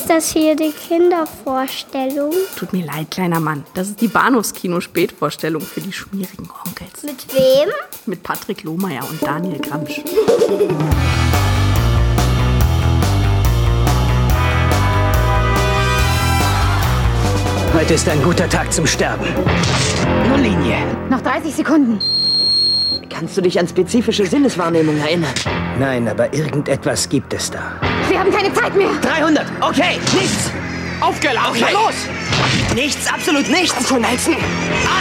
Ist das hier die Kindervorstellung? Tut mir leid, kleiner Mann. Das ist die Bahnhofskino-Spätvorstellung für die schmierigen Onkels. Mit wem? Mit Patrick Lohmeier und Daniel Gramsch. Heute ist ein guter Tag zum Sterben. Nur Linie. Noch 30 Sekunden. Kannst du dich an spezifische Sinneswahrnehmung erinnern? Nein, aber irgendetwas gibt es da. Wir haben keine Zeit mehr. 300. Okay, nichts. Aufgeladen, Okay. los! Nichts, absolut nichts. Komm schon, Nelson!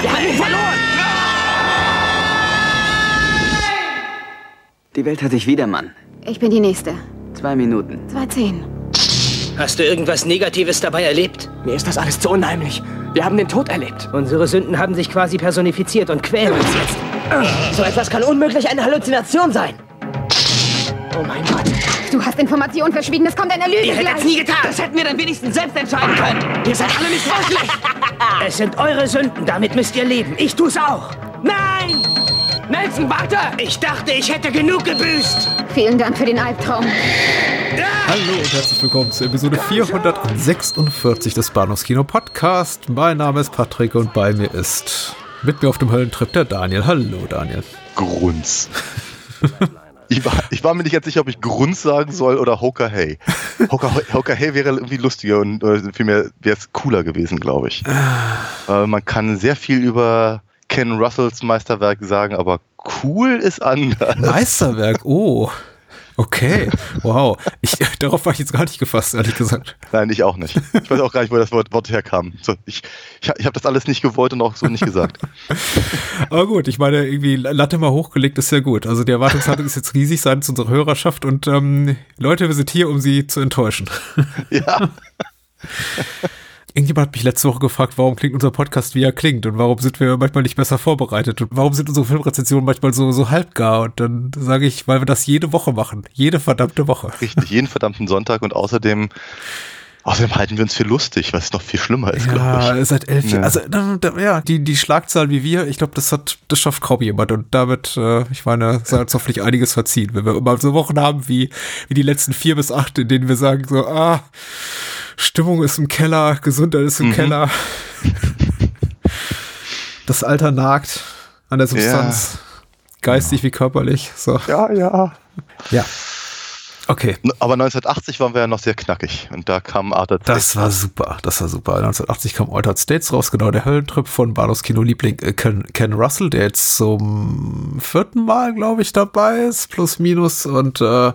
Wir haben ihn verloren! Die Welt hat dich wieder, Mann. Ich bin die Nächste. Zwei Minuten. 210. Hast du irgendwas Negatives dabei erlebt? Mir ist das alles zu unheimlich. Wir haben den Tod erlebt. Unsere Sünden haben sich quasi personifiziert und quälen uns jetzt. So etwas kann unmöglich eine Halluzination sein. Oh mein Gott. Du hast Informationen verschwiegen. Es kommt eine Lüge Ihr hättet es nie getan. Das hätten wir dann wenigstens selbst entscheiden können. Ihr seid alle nicht wirklich. Es sind eure Sünden, damit müsst ihr leben. Ich tu's auch. Nein! Nelson, warte! Ich dachte, ich hätte genug gebüßt. Vielen Dank für den Albtraum. Hallo und herzlich willkommen zur Episode 446 des Bahnhofskino Podcast. Mein Name ist Patrick und bei mir ist mit mir auf dem Höllentrip der Daniel. Hallo Daniel. Grunz. Ich war, ich war mir nicht ganz sicher, ob ich Grunz sagen soll oder Hoka Hey. Hoka, Hoka Hey wäre irgendwie lustiger und vielmehr wäre es cooler gewesen, glaube ich. Äh, man kann sehr viel über Ken Russells Meisterwerk sagen, aber cool ist anders. Meisterwerk, oh. Okay, wow. Ich, darauf war ich jetzt gar nicht gefasst, ehrlich gesagt. Nein, ich auch nicht. Ich weiß auch gar nicht, wo das Wort, Wort herkam. So, ich ich, ich habe das alles nicht gewollt und auch so nicht gesagt. Aber gut, ich meine, irgendwie Latte mal hochgelegt ist ja gut. Also die Erwartungshaltung ist jetzt riesig seitens unserer Hörerschaft und ähm, Leute, wir sind hier, um sie zu enttäuschen. Ja. Irgendjemand hat mich letzte Woche gefragt, warum klingt unser Podcast, wie er klingt und warum sind wir manchmal nicht besser vorbereitet und warum sind unsere Filmrezensionen manchmal so, so halbgar und dann sage ich, weil wir das jede Woche machen. Jede verdammte Woche. Richtig, jeden verdammten Sonntag und außerdem, außerdem halten wir uns für lustig, was noch viel schlimmer ist, glaube Ja, ich. seit elf Jahren. Ja. Also, ja, die, die Schlagzahl wie wir, ich glaube, das hat, das schafft kaum jemand. Und damit, äh, ich meine, sei uns hoffentlich einiges verziehen, wenn wir immer so Wochen haben wie, wie die letzten vier bis acht, in denen wir sagen so, ah, Stimmung ist im Keller, Gesundheit ist im Mhm. Keller. Das Alter nagt an der Substanz. Geistig wie körperlich. So. Ja, ja. Ja. Okay. Aber 1980 waren wir ja noch sehr knackig und da kam Arthur Das war super, das war super. 1980 kam Altered States raus, genau der Höllentrip von Barlos Kino-Liebling äh, Ken, Ken Russell, der jetzt zum vierten Mal, glaube ich, dabei ist, plus minus. Und äh,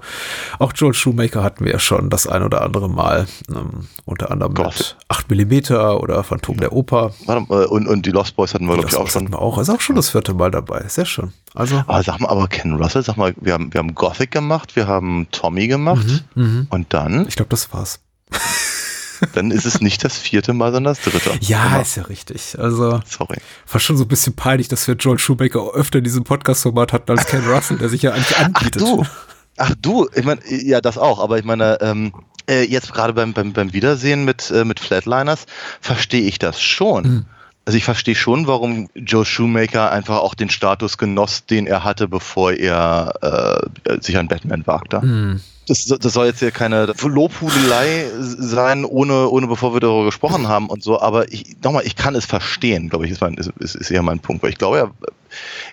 auch Joel Shoemaker hatten wir ja schon das ein oder andere Mal, ähm, unter anderem Gott. mit 8 mm oder Phantom der Oper. Mal, Und, und die Lost Boys hatten wir, glaube ich, Das auch schon. hatten wir auch. Ist auch schon das vierte Mal dabei. Sehr schön. Also, Aber sag mal, aber Ken Russell, sag mal, wir haben, wir haben Gothic gemacht, wir haben Tommy gemacht mhm. und dann, ich glaube, das war's. dann ist es nicht das vierte Mal, sondern das dritte. Ja, Genau. ist ja richtig. Also, Sorry. war schon so ein bisschen peinlich, dass wir Joel Shoemaker öfter in diesem Podcast-Format hatten als Ken Russell, der sich ja eigentlich Ach anbietet. du, ach du, ich meine, ja, das auch, aber ich meine, ähm, äh, jetzt gerade beim, beim, beim Wiedersehen mit, äh, mit Flatliners verstehe ich das schon. Hm. Also ich verstehe schon, warum Joe Shoemaker einfach auch den Status genoss, den er hatte, bevor er äh, sich an Batman wagte. Hm. Das, das soll jetzt hier keine Lobhudelei sein, ohne, ohne bevor wir darüber gesprochen haben und so, aber ich, nochmal, ich kann es verstehen, glaube ich, ist, mein, ist, ist eher mein Punkt, weil ich glaube, er,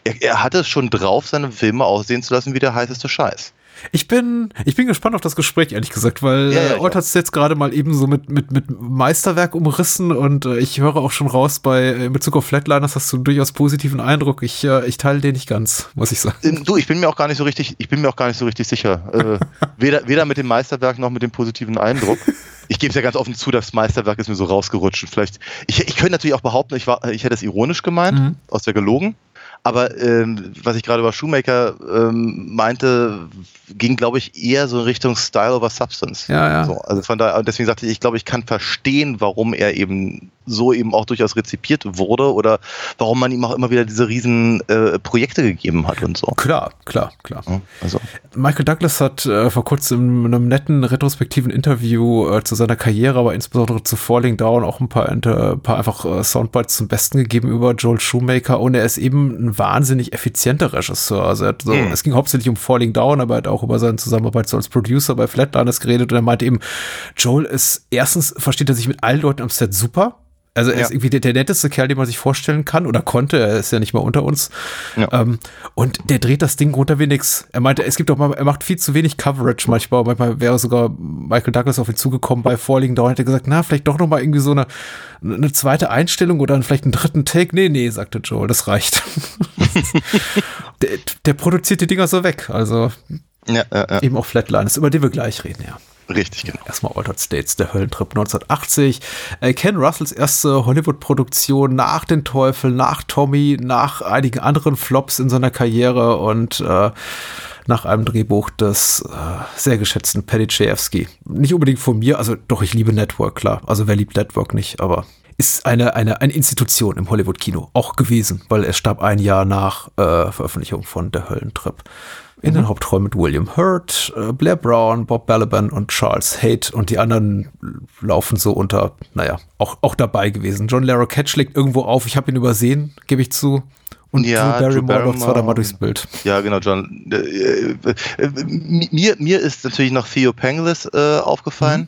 er, er hatte es schon drauf, seine Filme aussehen zu lassen wie der heißeste Scheiß. Ich bin, ich bin gespannt auf das Gespräch, ehrlich gesagt, weil Ja, ja, Ort hat es jetzt gerade mal eben so mit, mit, mit Meisterwerk umrissen und äh, ich höre auch schon raus, bei äh, in Bezug auf Flatliners hast du einen durchaus positiven Eindruck. Ich, äh, ich teile den nicht ganz, muss ich sagen. Ähm, Du, ich bin mir auch gar nicht so richtig, ich bin mir auch gar nicht so richtig sicher. Äh, weder, weder mit dem Meisterwerk noch mit dem positiven Eindruck. Ich gebe es ja ganz offen zu, das Meisterwerk ist mir so rausgerutscht. Und vielleicht, ich, ich könnte natürlich auch behaupten, ich, war, ich hätte es ironisch gemeint, Mhm. aus der gelogen. Aber ähm, was ich gerade über Shoemaker ähm, meinte, ging, glaube ich, eher so in Richtung Style over Substance. Ja, ja. So, also von daher, und deswegen sagte ich, ich glaube, ich kann verstehen, warum er eben so eben auch durchaus rezipiert wurde oder warum man ihm auch immer wieder diese riesen äh, Projekte gegeben hat und so. Klar, klar, klar. Also, Michael Douglas hat äh, vor kurzem in einem netten retrospektiven Interview äh, zu seiner Karriere, aber insbesondere zu Falling Down auch ein paar, ein paar einfach äh, Soundbites zum Besten gegeben über Joel Shoemaker und er ist eben ein wahnsinnig effizienter Regisseur. Also er hat so, Mhm. es ging hauptsächlich um Falling Down, aber er hat auch über seine Zusammenarbeit so als Producer bei Flatliners geredet und er meinte eben, Joel ist erstens versteht er sich mit allen Leuten am Set super. Also er Ja. ist irgendwie der, der netteste Kerl, den man sich vorstellen kann oder konnte. Er ist ja nicht mal unter uns. Ja. Ähm, und der dreht das Ding runter wie nix. Er meinte, es gibt auch mal, er macht viel zu wenig Coverage manchmal. Manchmal wäre sogar Michael Douglas auf ihn zugekommen bei Falling Down. Hätte gesagt, na, vielleicht doch noch mal irgendwie so eine, eine zweite Einstellung oder vielleicht einen dritten Take. Nee, nee, sagte Joel, das reicht. der, der produziert die Dinger so weg. Also ja, eben auch Flatliners, über die wir gleich reden, ja. Richtig, genau. Erstmal Altered States, der Höllentrip 1980. Äh, Ken Russells erste Hollywood-Produktion nach Den Teufel, nach Tommy, nach einigen anderen Flops in seiner Karriere und äh, nach einem Drehbuch des äh, sehr geschätzten Paddy Chayefsky. Nicht unbedingt von mir, also doch, ich liebe Network, klar. Also wer liebt Network nicht, aber ist eine, eine, eine Institution im Hollywood-Kino auch gewesen, weil er starb ein Jahr nach äh, Veröffentlichung von Der Höllentrip. In den Hauptrollen mit William Hurt, äh, Blair Brown, Bob Balaban und Charles Haight und die anderen laufen so unter, naja, auch, auch dabei gewesen. John Larroquette schlägt irgendwo auf, ich habe ihn übersehen, gebe ich zu. Und Ja, Drew Drew Barrymore läuft zwar da mal Barrymore. durchs Bild. Ja, genau, John. Äh, äh, mir, mir ist natürlich noch Theo Panglis äh, aufgefallen.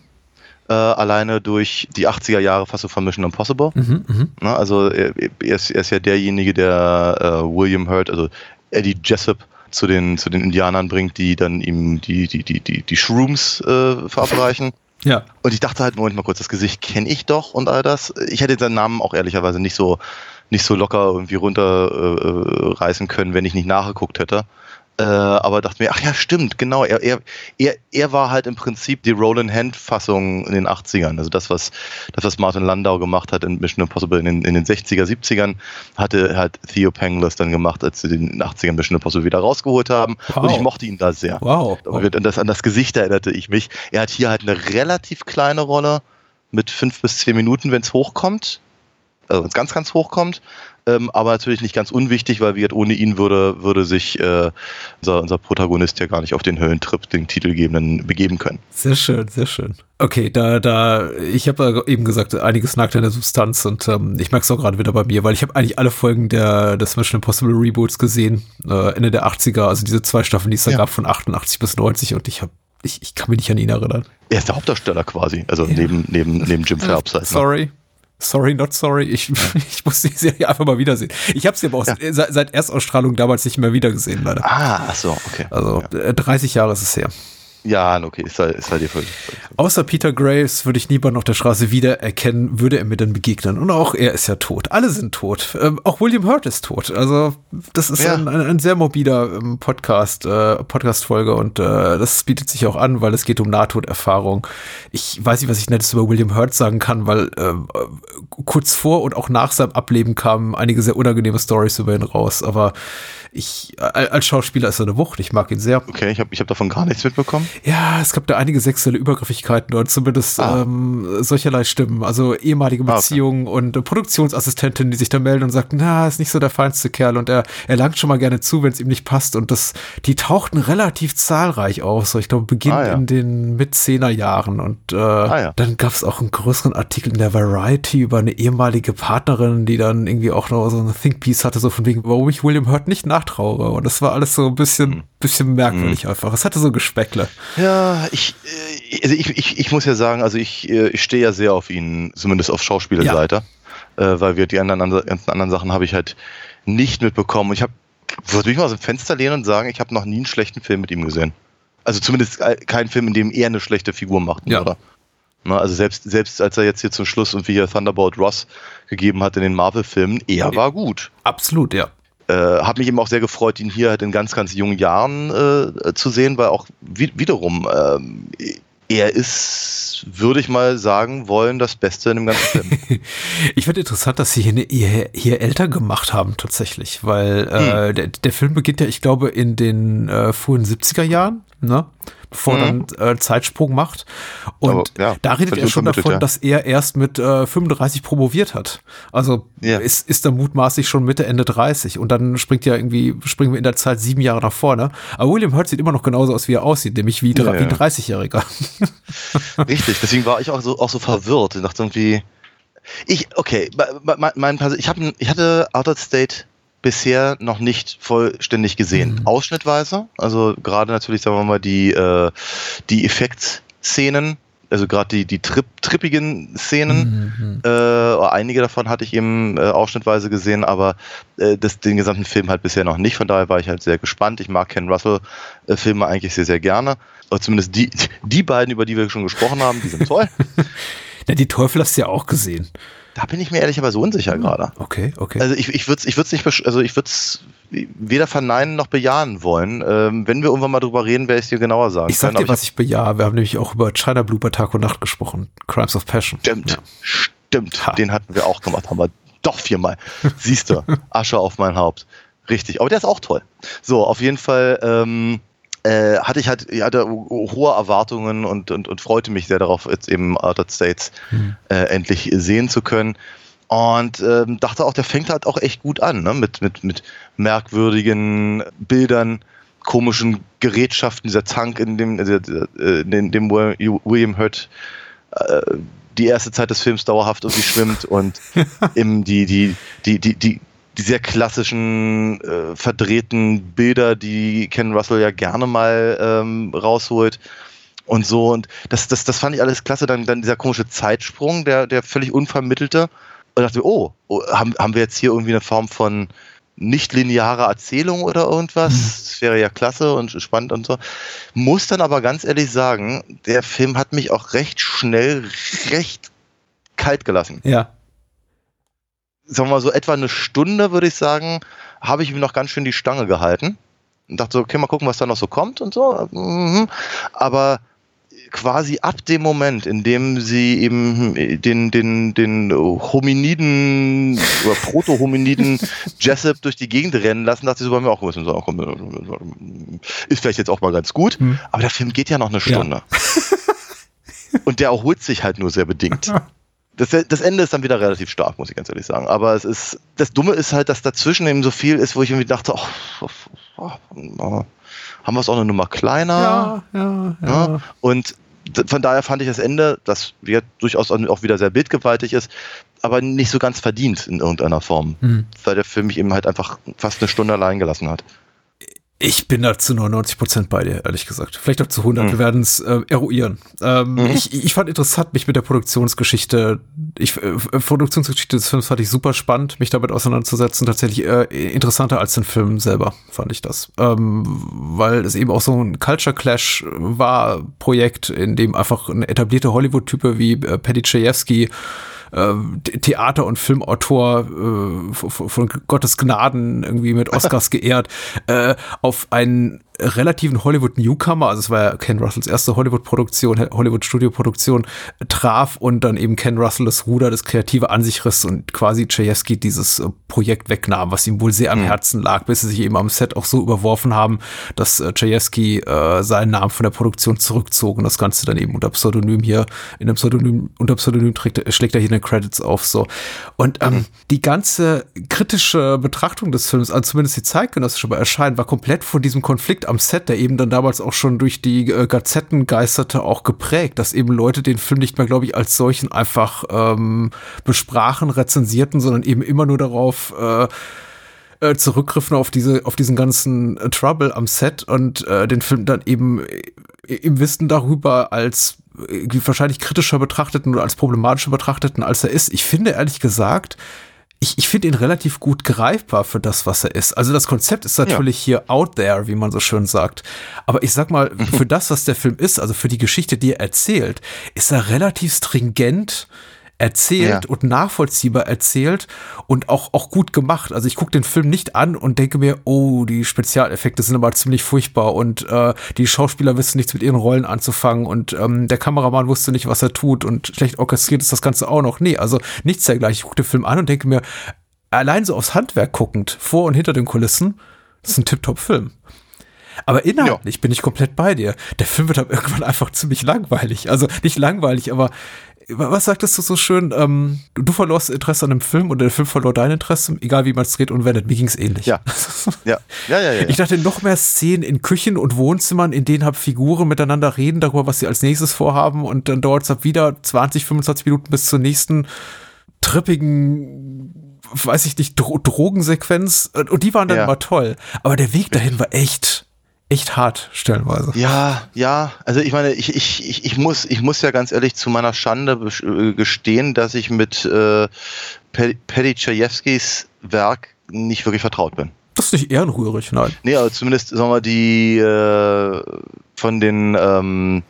Äh, alleine durch die 80er Jahre Fassung von Mission Impossible. Mhm, mhm. Na, also er, er, ist, er ist ja derjenige, der äh, William Hurt, also Eddie Jessup, zu den, zu den Indianern bringt, die dann ihm die, die, die, die, die Shrooms äh, verabreichen. Ja. Und ich dachte halt, Moment mal kurz, das Gesicht kenne ich doch und all das. Ich hätte seinen Namen auch ehrlicherweise nicht so, nicht so locker irgendwie runterreißen äh, reißen können, wenn ich nicht nachgeguckt hätte. Äh, aber dachte mir, ach ja, stimmt, genau. Er, er, er, er war halt im Prinzip die Roland Hand-Fassung in den 80ern. Also das, was, das, was Martin Landau gemacht hat in Mission Impossible in den, in den 60er, 70ern, hatte halt Theo Panglis dann gemacht, als sie den 80ern Mission Impossible wieder rausgeholt haben. Wow. Und ich mochte ihn da sehr. Wow. Und das, an das Gesicht erinnerte ich mich. Er hat hier halt eine relativ kleine Rolle mit fünf bis zehn Minuten, wenn es hochkommt. Also wenn es ganz, ganz hochkommt. Ähm, aber natürlich nicht ganz unwichtig, weil wie gesagt, ohne ihn würde, würde sich äh, unser, unser Protagonist ja gar nicht auf den Höllentrip, den titelgebenden, begeben können. Sehr schön, sehr schön. Okay, da, da, ich habe ja eben gesagt, einiges nagt an der Substanz und ähm, ich merke es auch gerade wieder bei mir, weil ich habe eigentlich alle Folgen der des Mission Impossible Reboots gesehen, äh, Ende der 80er, also diese zwei Staffeln, die es da Ja. gab von 88 bis 90 und ich habe ich, ich kann mich nicht an ihn erinnern. Er ist der Hauptdarsteller quasi, also neben, neben, neben Jim Phelps. Halt, ne? Sorry. Sorry, not sorry. Ich, ich muss die Serie einfach mal wiedersehen. Ich habe sie aber auch Ja. seit, seit Erstausstrahlung damals nicht mehr wiedergesehen, leider. Ah, ach so, okay. Also äh, 30 Jahre ist es her. Ja, okay, ist halt, ist halt dir völlig. völlig- Außer Peter Graves würde ich niemanden auf der Straße wiedererkennen, würde er mir dann begegnen. Und auch er ist ja tot. Alle sind tot. Ähm, auch William Hurt ist tot. Also das ist Ja. ein, ein, ein sehr morbider ähm, Podcast, äh, Podcast-Folge und äh, das bietet sich auch an, weil es geht um Nahtoderfahrung. Ich weiß nicht, was ich nettes über William Hurt sagen kann, weil ähm, äh, kurz vor und auch nach seinem Ableben kamen einige sehr unangenehme Stories über ihn raus. Aber ich, äh, als Schauspieler ist er eine Wucht. Ich mag ihn sehr. Okay, ich habe ich hab davon gar nichts mitbekommen. Ja, es gab da einige sexuelle Übergriffigkeiten oder zumindest Ah. ähm, solcherlei Stimmen. Also ehemalige Ah, okay. Beziehungen und äh, Produktionsassistentinnen, die sich da melden und sagten, na, ist nicht so der feinste Kerl und er, er langt schon mal gerne zu, wenn es ihm nicht passt. Und das, die tauchten relativ zahlreich auf. So, ich glaube, Beginn Ah, ja. in den Mit-Zehner Jahren. Und äh, ja. dann gab es auch einen größeren Artikel in der Variety über eine ehemalige Partnerin, die dann irgendwie auch noch so ein Think-Piece hatte, so von wegen, warum ich William Hurt nicht nachtraue. Und das war alles so ein bisschen, Hm. bisschen merkwürdig einfach. Es hatte so Gespeckle. Ja, ich, äh, also ich, ich, ich muss ja sagen, also ich, äh, ich stehe ja sehr auf ihn, zumindest auf Schauspielerseite, äh, weil wir die anderen, andere- ganzen anderen Sachen habe ich halt nicht mitbekommen. Ich habe, würde mich mal aus dem Fenster lehnen und sagen, ich habe noch nie einen schlechten Film mit ihm gesehen. Also zumindest äh, keinen Film, in dem er eine schlechte Figur macht, Ja. oder? Na, also selbst, selbst als er jetzt hier zum Schluss und wie hier Thunderbolt Ross gegeben hat in den Marvel-Filmen, er war gut. Absolut, ja. Äh, habe mich eben auch sehr gefreut, ihn hier halt in ganz, ganz jungen Jahren äh, zu sehen, weil auch wi wiederum ähm, er ist, würde ich mal sagen wollen, das Beste in dem ganzen Film. Ich finde interessant, dass sie hier, eine, hier, hier älter gemacht haben tatsächlich, weil Hm. äh, der, der Film beginnt ja, ich glaube, in den äh, frühen 70er Jahren, ne? Er Mhm. dann äh, Zeitsprung macht. Und Aber, ja, da redet er schon davon, ja. dass er erst mit äh, 35 promoviert hat. Also Ja. ist, ist er mutmaßlich schon Mitte, Ende 30. Und dann springt ja irgendwie, springen wir in der Zeit sieben Jahre nach vorne. Aber William Hurt sieht immer noch genauso aus, wie er aussieht, nämlich wie, Ja, wie ein ja. 30-Jähriger. Richtig, deswegen war ich auch so, auch so verwirrt. Ich dachte irgendwie, ich, okay, mein, mein, mein, Perso- ich, hab, ich hatte Outer State bisher noch nicht vollständig gesehen. Mhm. Ausschnittweise, also gerade natürlich, sagen wir mal, die, äh, die Effektszenen, also gerade die, die Trip, trippigen Szenen, äh, oder einige davon hatte ich eben äh, ausschnittweise gesehen, aber äh, das, den gesamten Film halt bisher noch nicht. Von daher war ich halt sehr gespannt. Ich mag Ken Russell-Filme eigentlich sehr, sehr gerne. Oder zumindest die, die beiden, über die wir schon gesprochen haben, die sind toll. Ja, die Teufel hast du ja auch gesehen. Da bin ich mir ehrlicherweise unsicher gerade. Okay, okay. Also ich, ich würde es ich würd's nicht, also ich würde weder verneinen noch bejahen wollen. Ähm, wenn wir irgendwann mal drüber reden, werde ich es dir genauer sagen. ich sag können, dir, aber was ich bejahe. Wir haben nämlich auch über China Blue bei Tag und Nacht gesprochen. Crimes of Passion. Stimmt, Ja. stimmt. Ha. Den hatten wir auch gemacht, haben wir doch viermal. Siehst du, Asche auf mein Haupt. Richtig, aber der ist auch toll. So, auf jeden Fall ähm, äh, hatte ich halt ich hatte hohe Erwartungen und, und, und freute mich sehr darauf, jetzt eben Outer States äh, endlich sehen zu können. Und ähm, dachte auch, der fängt halt auch echt gut an, ne? mit, mit, mit merkwürdigen Bildern, komischen Gerätschaften, dieser Tank, in dem, äh, in dem William Hurt äh, die erste Zeit des Films dauerhaft irgendwie schwimmt und eben die, die, die, die, die, die sehr klassischen, äh, verdrehten Bilder, die Ken Russell ja gerne mal ähm, rausholt und so. Und das, das, das fand ich alles klasse. Dann, dann dieser komische Zeitsprung, der, der völlig unvermittelte. Und dachte, oh, oh haben, haben wir jetzt hier irgendwie eine Form von nicht linearer Erzählung oder irgendwas? Das wäre ja klasse und spannend und so. Muss dann aber ganz ehrlich sagen, der Film hat mich auch recht schnell, recht kalt gelassen. Ja. Sagen wir mal so etwa eine Stunde, würde ich sagen, habe ich ihm noch ganz schön die Stange gehalten. Und dachte so, okay, mal gucken, was da noch so kommt und so. Mhm. Aber quasi ab dem Moment, in dem sie eben den, den, den Hominiden oder Proto-Hominiden Jessup durch die Gegend rennen lassen, dachte ich so bei mir auch, ist vielleicht jetzt auch mal ganz gut, Hm. aber der Film geht ja noch eine Stunde. Und der erholt sich halt nur sehr bedingt. Das, das Ende ist dann wieder relativ stark, muss ich ganz ehrlich sagen. Aber es ist, das Dumme ist halt, dass dazwischen eben so viel ist, wo ich irgendwie dachte, oh, oh, oh, haben wir es auch eine Nummer kleiner? Ja, ja, Ja. ja. Und von daher fand ich das Ende, das wir durchaus auch wieder sehr bildgewaltig ist, aber nicht so ganz verdient in irgendeiner Form, Hm. weil der Film mich eben halt einfach fast eine Stunde allein gelassen hat. Ich bin da zu 99 Prozent bei dir, ehrlich gesagt. Vielleicht auch zu 100. Mhm. Wir werden es äh, eruieren. Ähm, Mhm. ich, ich fand interessant, mich mit der Produktionsgeschichte, ich, äh, Produktionsgeschichte des Films fand ich super spannend, mich damit auseinanderzusetzen. Tatsächlich äh, interessanter als den Film selber, fand ich das. Ähm, weil es eben auch so ein Culture Clash war, Projekt, in dem einfach eine etablierte Hollywood-Type wie äh, Paddy Chayefsky Theater- und Filmautor äh, von, von Gottes Gnaden irgendwie mit Oscars geehrt, äh, auf einen relativen Hollywood-Newcomer, also es war ja Ken Russells erste Hollywood-Produktion, Hollywood-Studio-Produktion, traf und dann eben Ken Russell das Ruder, das Kreative an sich riss und quasi Chayefsky dieses äh, Projekt wegnahm, was ihm wohl sehr am Herzen lag, bis sie sich eben am Set auch so überworfen haben, dass äh, Chayefsky äh, seinen Namen von der Produktion zurückzog und das Ganze dann eben unter Pseudonym hier, in einem Pseudonym, unter Pseudonym trägt, schlägt er hier in den Credits auf, so. Und ähm, die ganze kritische Betrachtung des Films, also zumindest die zeitgenössische Erscheinen, war komplett von diesem Konflikt am Set, der eben dann damals auch schon durch die äh, Gazetten geisterte, auch geprägt, dass eben Leute den Film nicht mehr, glaube ich, als solchen einfach ähm, besprachen, rezensierten, sondern eben immer nur darauf äh, äh, zurückgriffen auf diese, auf diesen ganzen äh, Trouble am Set und äh, den Film dann eben äh, im Wissen darüber als irgendwie wahrscheinlich kritischer betrachteten oder als problematischer betrachteten, als er ist. Ich finde ehrlich gesagt, ich, ich finde ihn relativ gut greifbar für das, was er ist. Also das Konzept ist natürlich hier out there, wie man so schön sagt. Aber ich sag mal, für das, was der Film ist, also für die Geschichte, die er erzählt, ist er relativ stringent erzählt Ja. und nachvollziehbar erzählt und auch, auch gut gemacht. Also ich gucke den Film nicht an und denke mir, oh, die Spezialeffekte sind aber ziemlich furchtbar und äh, die Schauspieler wissen nichts mit ihren Rollen anzufangen und ähm, der Kameramann wusste nicht, was er tut und schlecht orchestriert ist das Ganze auch noch. Nee, also nichts dergleichen. Ich gucke den Film an und denke mir, allein so aufs Handwerk guckend, vor und hinter den Kulissen, das ist ein Tip-Top-Film. Aber inhaltlich bin ich komplett bei dir. Der Film wird dann irgendwann einfach ziemlich langweilig. Also nicht langweilig, aber was sagtest du so schön? Ähm, du, du verlorst Interesse an dem Film oder der Film verlor dein Interesse, egal wie man es dreht und wendet. Mir ging es ähnlich. Ja. Ja. ja, ja, ja. Ich dachte, noch mehr Szenen in Küchen und Wohnzimmern, in denen halt Figuren miteinander reden darüber, was sie als nächstes vorhaben und dann dauert es halt wieder 20, 25 Minuten bis zur nächsten trippigen, weiß ich nicht, Dro Drogensequenz. Und die waren dann Ja. immer toll. Aber der Weg dahin war echt, echt hart, stellenweise. Ja, ja, also ich meine, ich, ich, ich, ich, muss, ich muss ja ganz ehrlich zu meiner Schande äh, gestehen, dass ich mit äh, Pe- Paddy Chayefskis Werk nicht wirklich vertraut bin. Das ist nicht ehrenrührig, nein. Nee, aber zumindest, sagen wir, die äh, von den ähm,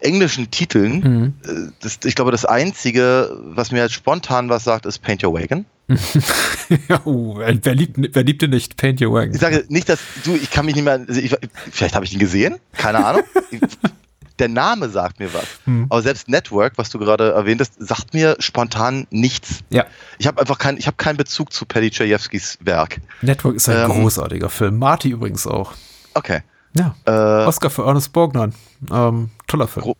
englischen Titeln, Mhm. äh, das, ich glaube, das Einzige, was mir jetzt spontan was sagt, ist Paint Your Wagon. uh, wer, liebt, wer liebt den nicht? Paint Your Wagon. Ich sage nicht, dass du, ich kann mich nicht mehr, also ich, vielleicht habe ich ihn gesehen, keine Ahnung. Der Name sagt mir was. Hm. Aber selbst Network, was du gerade erwähnt hast, sagt mir spontan nichts. Ja, Ich habe einfach keinen, ich habe keinen Bezug zu Paddy Chayefskis Werk. Network ist ein Ähm. großartiger Film. Marty übrigens auch. Okay. Ja. Äh, Oscar für Ernest Borgnine. Ähm, toller Film.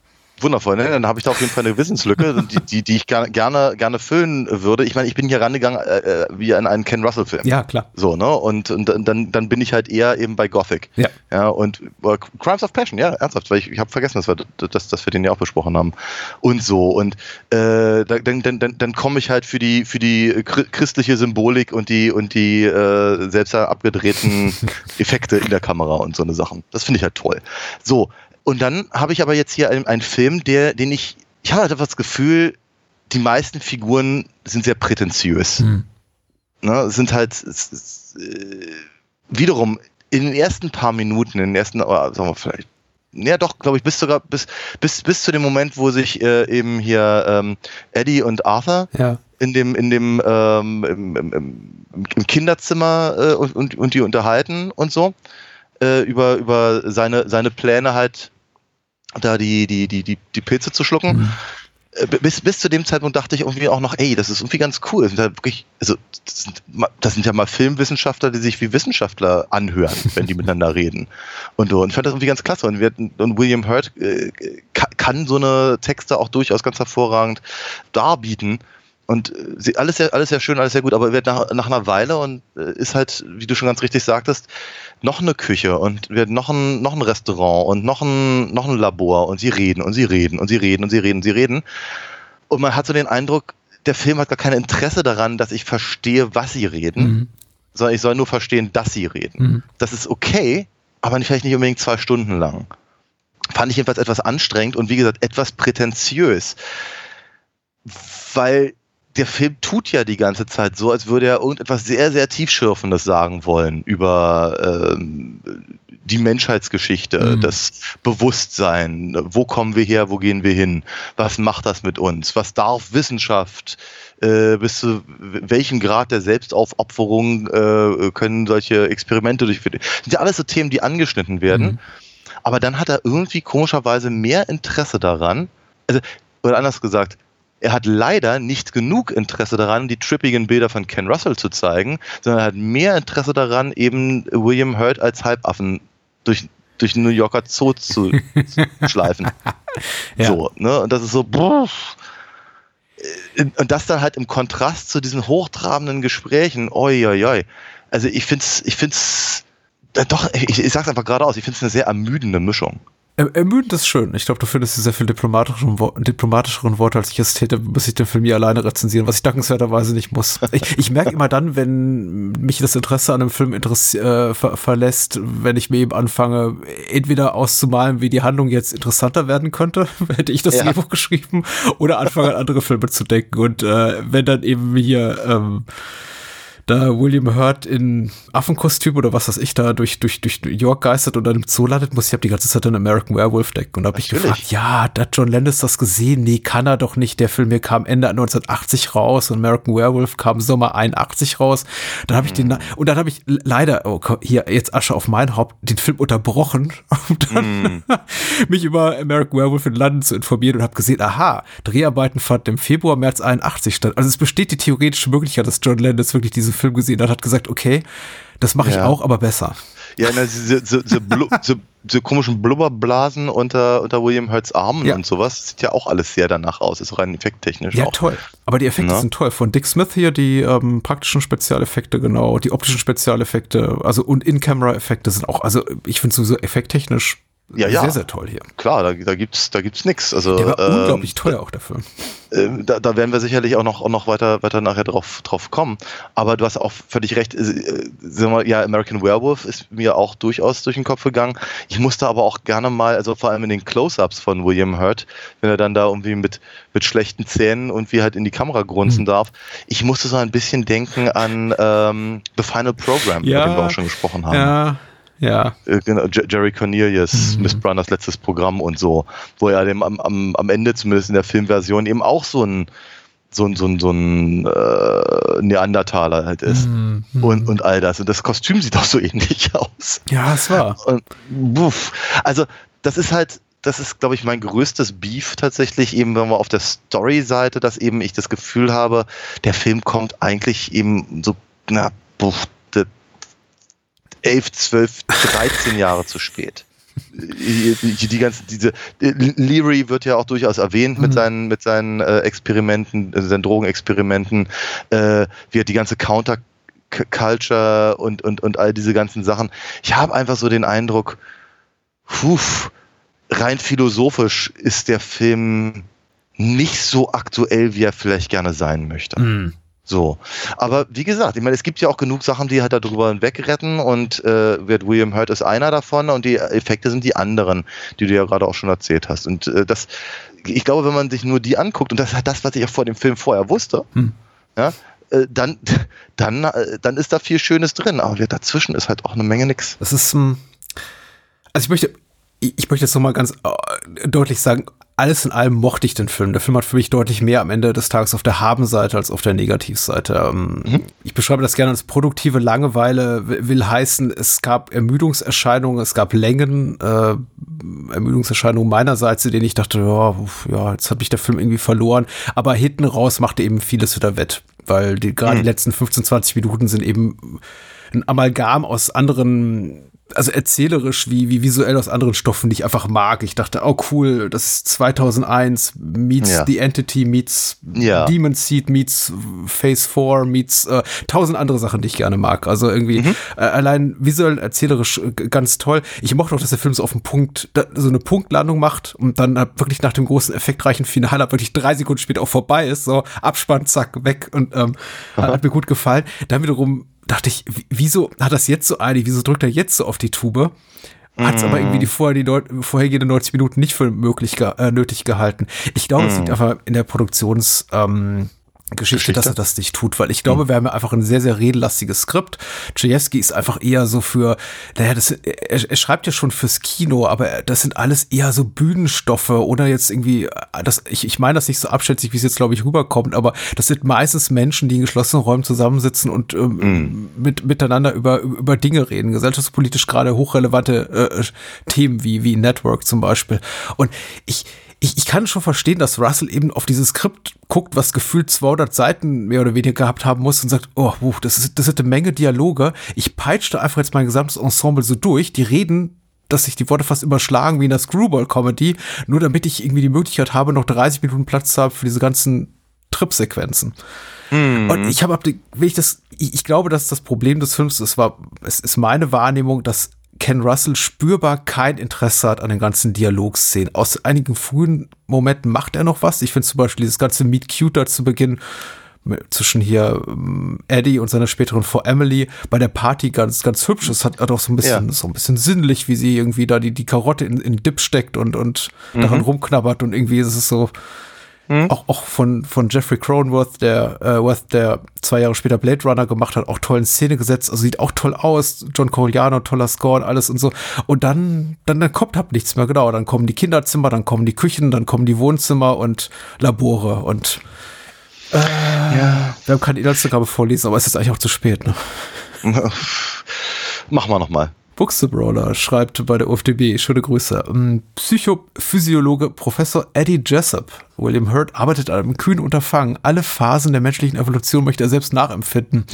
Wundervoll, ne? Dann habe ich da auf jeden Fall eine Wissenslücke, die, die, die ich gerne, gerne, füllen würde. Ich meine, ich bin hier rangegangen äh, äh, wie in einen Ken Russell-Film. Ja, klar. So, ne? Und, und dann, dann bin ich halt eher eben bei Gothic. Ja. Ja, und äh, Crimes of Passion, ja, ernsthaft, weil ich, ich habe vergessen, dass wir, dass, dass wir den ja auch besprochen haben. Und so. Und äh, da- dann, dann, dann, dann komme ich halt für die, für die chri- christliche Symbolik und die, und die äh, selbst abgedrehten Effekte in der Kamera und so eine Sachen. Das finde ich halt toll. So. Und dann habe ich aber jetzt hier einen, einen Film, der, den ich, ich habe halt einfach das Gefühl, die meisten Figuren sind sehr prätentiös Hm. ne, sind halt äh, wiederum in den ersten paar Minuten, in den ersten, oder sagen wir vielleicht, ja doch, glaube ich, bis sogar bis, bis, bis zu dem Moment, wo sich äh, eben hier ähm, Eddie und Arthur Ja. in dem, in dem ähm, im, im, im, im Kinderzimmer äh, und, und, und die unterhalten und so, äh, über, über seine, seine Pläne halt da die, die, die, die, die Pilze zu schlucken Mhm. äh, bis, bis zu dem Zeitpunkt dachte ich irgendwie auch noch, ey, das ist irgendwie ganz cool. Das sind halt wirklich, also, das sind, das sind ja mal Filmwissenschaftler, die sich wie Wissenschaftler anhören, wenn die miteinander reden. Und, und ich fand das irgendwie ganz klasse. Und, wir, und William Hurt äh, ka- kann so eine Texte auch durchaus ganz hervorragend darbieten. Und äh, sie, alles, sehr, alles sehr schön, alles sehr gut, aber wird nach, nach einer Weile und äh, ist halt, wie du schon ganz richtig sagtest, noch eine Küche und noch ein, noch ein Restaurant und noch ein, noch ein Labor und sie reden und sie reden und sie reden und sie reden und sie reden. Und man hat so den Eindruck, der Film hat gar kein Interesse daran, dass ich verstehe, was sie reden, Mhm. sondern ich soll nur verstehen, dass sie reden. Mhm. Das ist okay, aber vielleicht nicht unbedingt zwei Stunden lang. Fand ich jedenfalls etwas anstrengend und wie gesagt etwas prätentiös. Weil der Film tut ja die ganze Zeit so, als würde er irgendetwas sehr, sehr Tiefschürfendes sagen wollen über ähm, die Menschheitsgeschichte, Mhm. das Bewusstsein, wo kommen wir her, wo gehen wir hin, was macht das mit uns, was darf Wissenschaft, äh, bis zu welchem Grad der Selbstaufopferung äh, können solche Experimente durchführen. Das sind ja alles so Themen, die angeschnitten werden. Mhm. Aber dann hat er irgendwie komischerweise mehr Interesse daran, also, oder anders gesagt, er hat leider nicht genug Interesse daran, die trippigen Bilder von Ken Russell zu zeigen, sondern er hat mehr Interesse daran, eben William Hurt als Halbaffen durch, durch den New Yorker Zoo zu, zu schleifen. Ja. So, ne? Und das ist so, boah. Äh, Und das dann halt im Kontrast zu diesen hochtrabenden Gesprächen, oi, oi, oi. Also ich find's, ich find's, äh, doch, ich, ich sag's einfach geradeaus, ich find's eine sehr ermüdende Mischung. Er- Ermüdend ist schön. Ich glaube, du findest sehr viel diplomatischeren, diplomatischeren Worte, als ich es täte, muss ich den Film hier alleine rezensieren, was ich dankenswerterweise nicht muss. Ich, ich merke immer dann, wenn mich das Interesse an einem Film äh, ver verlässt, wenn ich mir eben anfange, entweder auszumalen, wie die Handlung jetzt interessanter werden könnte, hätte ich das Ja. Drehbuch geschrieben, oder anfange an andere Filme zu denken. Und äh, wenn dann eben hier ähm, da William Hurt in Affenkostüm oder was weiß ich da durch, durch, durch New York geistert und dann im Zoo landet, muss ich hab die ganze Zeit an American Werewolf denken. Und da habe ich gefragt, ja, hat John Landis das gesehen? Nee, kann er doch nicht. Der Film hier kam Ende 1980 raus und American Werewolf kam Sommer 81 raus. Dann habe ich den, na- und dann habe ich leider, oh, hier jetzt Asche auf mein Haupt, den Film unterbrochen, um dann mich über American Werewolf in London zu informieren und habe gesehen, aha, Dreharbeiten fanden im Februar, März 81 statt. Also es besteht die theoretische Möglichkeit, dass John Landis wirklich diesen Film gesehen hat, hat gesagt, okay, Das mache ich Ja. auch, aber besser. Ja, na, diese, diese, diese, Blu diese, diese komischen Blubberblasen unter, unter William Hurts Armen Ja. und sowas, sieht ja auch alles sehr danach aus, ist rein effekttechnisch Ja, auch. toll. Aber die Effekte Na? sind toll. Von Dick Smith hier die ähm, praktischen Spezialeffekte, genau, die optischen Spezialeffekte, also und In-Camera-Effekte sind auch, also ich finde sowieso effekttechnisch Ja, ja. sehr, sehr toll hier. Klar, da, da gibt's, da gibt's nix. Also, Der war ähm, unglaublich teuer auch dafür. Ähm, da, da werden wir sicherlich auch noch, auch noch weiter, weiter nachher drauf, drauf kommen. Aber du hast auch völlig recht. Äh, sagen wir, ja, American Werewolf ist mir auch durchaus durch den Kopf gegangen. Ich musste aber auch gerne mal, also vor allem in den Close-Ups von William Hurt, wenn er dann da irgendwie mit, mit schlechten Zähnen und wie halt in die Kamera grunzen darf. Ich musste so ein bisschen denken an ähm, The Final Program, Ja. über den wir auch schon gesprochen haben. Ja, ja. Äh, genau, Jer- Jerry Cornelius, Mhm. Miss Branners letztes Programm und so, wo er dem am, am, am Ende, zumindest in der Filmversion, eben auch so ein so ein, so ein, so ein äh, Neandertaler halt ist. Mhm. Und, und all das. Und das Kostüm sieht auch so ähnlich aus. Ja, es war. Und, buff. Also, das ist halt, das ist, glaube ich, mein größtes Beef tatsächlich, eben wenn wir auf der Story-Seite, dass eben ich das Gefühl habe, der Film kommt eigentlich eben so, na, buff, 11, 12, 13 Jahre zu spät. Die, ganzen, diese, Leary wird ja auch durchaus erwähnt mit Mhm. seinen, mit seinen äh, Experimenten, äh, seinen Drogenexperimenten, äh, wie er die ganze Counter Culture und, und, und all diese ganzen Sachen. Ich habe einfach so den Eindruck, puh, rein philosophisch ist der Film nicht so aktuell, wie er vielleicht gerne sein möchte. Mhm. So. Aber wie gesagt, ich meine, es gibt ja auch genug Sachen, die halt darüber hinwegretten und äh, wird William Hurt ist einer davon und die Effekte sind die anderen, die du ja gerade auch schon erzählt hast. Und äh, das, ich glaube, wenn man sich nur die anguckt, und das ist das, was ich ja vor dem Film vorher wusste, Hm. ja, äh, dann, dann, äh, dann ist da viel Schönes drin. Aber dazwischen ist halt auch eine Menge nix. Das ist, ähm, also ich möchte, ich ich möchte jetzt nochmal ganz äh, deutlich sagen, alles in allem mochte ich den Film. Der Film hat für mich deutlich mehr am Ende des Tages auf der Habenseite als auf der Negativseite. Ähm, Ich beschreibe das gerne als produktive Langeweile, will, heißen, es gab Ermüdungserscheinungen, es gab Längen, äh, Ermüdungserscheinungen meinerseits, in denen ich dachte, ja, ja, jetzt hat mich der Film irgendwie verloren. Aber hinten raus machte eben vieles wieder wett, weil die, gerade die letzten 15, 20 Minuten sind eben ein Amalgam aus anderen, also erzählerisch wie, wie visuell aus anderen Stoffen, die ich einfach mag. Ich dachte, oh cool, das ist 2001 meets Ja. The Entity meets Ja. Demon Seed meets Phase 4 meets äh, tausend andere Sachen, die ich gerne mag. Also irgendwie äh, allein visuell, erzählerisch äh, ganz toll. Ich mochte auch, dass der Film so auf den Punkt, da, so eine Punktlandung macht und dann halt wirklich nach dem großen effektreichen Finale halt wirklich drei Sekunden später auch vorbei ist. So Abspann, zack, weg und ähm, hat, hat mir gut gefallen. Dann wiederum dachte ich, wie- wieso hat das jetzt so eilig? Wieso drückt er jetzt so auf die Tube? Hat es aber irgendwie die, vorher, die neun- vorhergehenden 90 Minuten nicht für möglich ge äh, nötig gehalten. Ich glaube, es liegt einfach in der Produktions ähm, Geschichte, dass er das nicht tut, weil ich glaube, wir haben ja einfach ein sehr, sehr redelastiges Skript. Chayefsky ist einfach eher so für, naja, das, er, er schreibt ja schon fürs Kino, aber das sind alles eher so Bühnenstoffe oder jetzt irgendwie, das, ich, ich meine das nicht so abschätzig, wie es jetzt, glaube ich, rüberkommt, aber das sind meistens Menschen, die in geschlossenen Räumen zusammensitzen und ähm, mit, miteinander über, über Dinge reden, gesellschaftspolitisch gerade hochrelevante äh, Themen wie, wie Network zum Beispiel. Und ich, ich, ich kann schon verstehen, dass Russell eben auf dieses Skript guckt, was gefühlt 200 Seiten mehr oder weniger gehabt haben muss und sagt, oh, das ist, das ist eine Menge Dialoge. Ich peitschte einfach jetzt mein gesamtes Ensemble so durch. Die reden, dass sich die Worte fast überschlagen wie in der Screwball-Comedy, nur damit ich irgendwie die Möglichkeit habe, noch 30 Minuten Platz zu haben für diese ganzen Trip-Sequenzen. Und ich habe, will ich das, ich, ich glaube, dass das Problem des Films, es war, es ist meine Wahrnehmung, dass Ken Russell spürbar kein Interesse hat an den ganzen Dialogszenen. Aus einigen frühen Momenten macht er noch was. Ich finde zum Beispiel dieses ganze Meet Cute da zu Beginn zwischen hier ähm, Eddie und seiner späteren Frau Emily bei der Party ganz, ganz hübsch. Es hat, hat auch so ein bisschen, Ja. so ein bisschen sinnlich, wie sie irgendwie da die, die Karotte in, in den Dip steckt und, und daran rumknabbert und irgendwie ist es so, auch, auch von, von Jeffrey Cronenworth, der, äh, Worth, der zwei Jahre später Blade Runner gemacht hat, auch toll in Szene gesetzt. Also sieht auch toll aus. John Corigliano, toller Score und alles und so. Und dann, dann, dann kommt halt nichts mehr, genau. Dann kommen die Kinderzimmer, dann kommen die Küchen, dann kommen die Wohnzimmer und Labore und äh, Ja. wir haben keine Inhaltsangabe vorlesen, aber es ist eigentlich auch zu spät, ne? Machen wir nochmal. Buxtebrawler schreibt bei der UFDB, schöne Grüße. Ähm, Psychophysiologe Professor Eddie Jessup, William Hurt, arbeitet an einem kühnen Unterfangen. Alle Phasen der menschlichen Evolution möchte er selbst nachempfinden.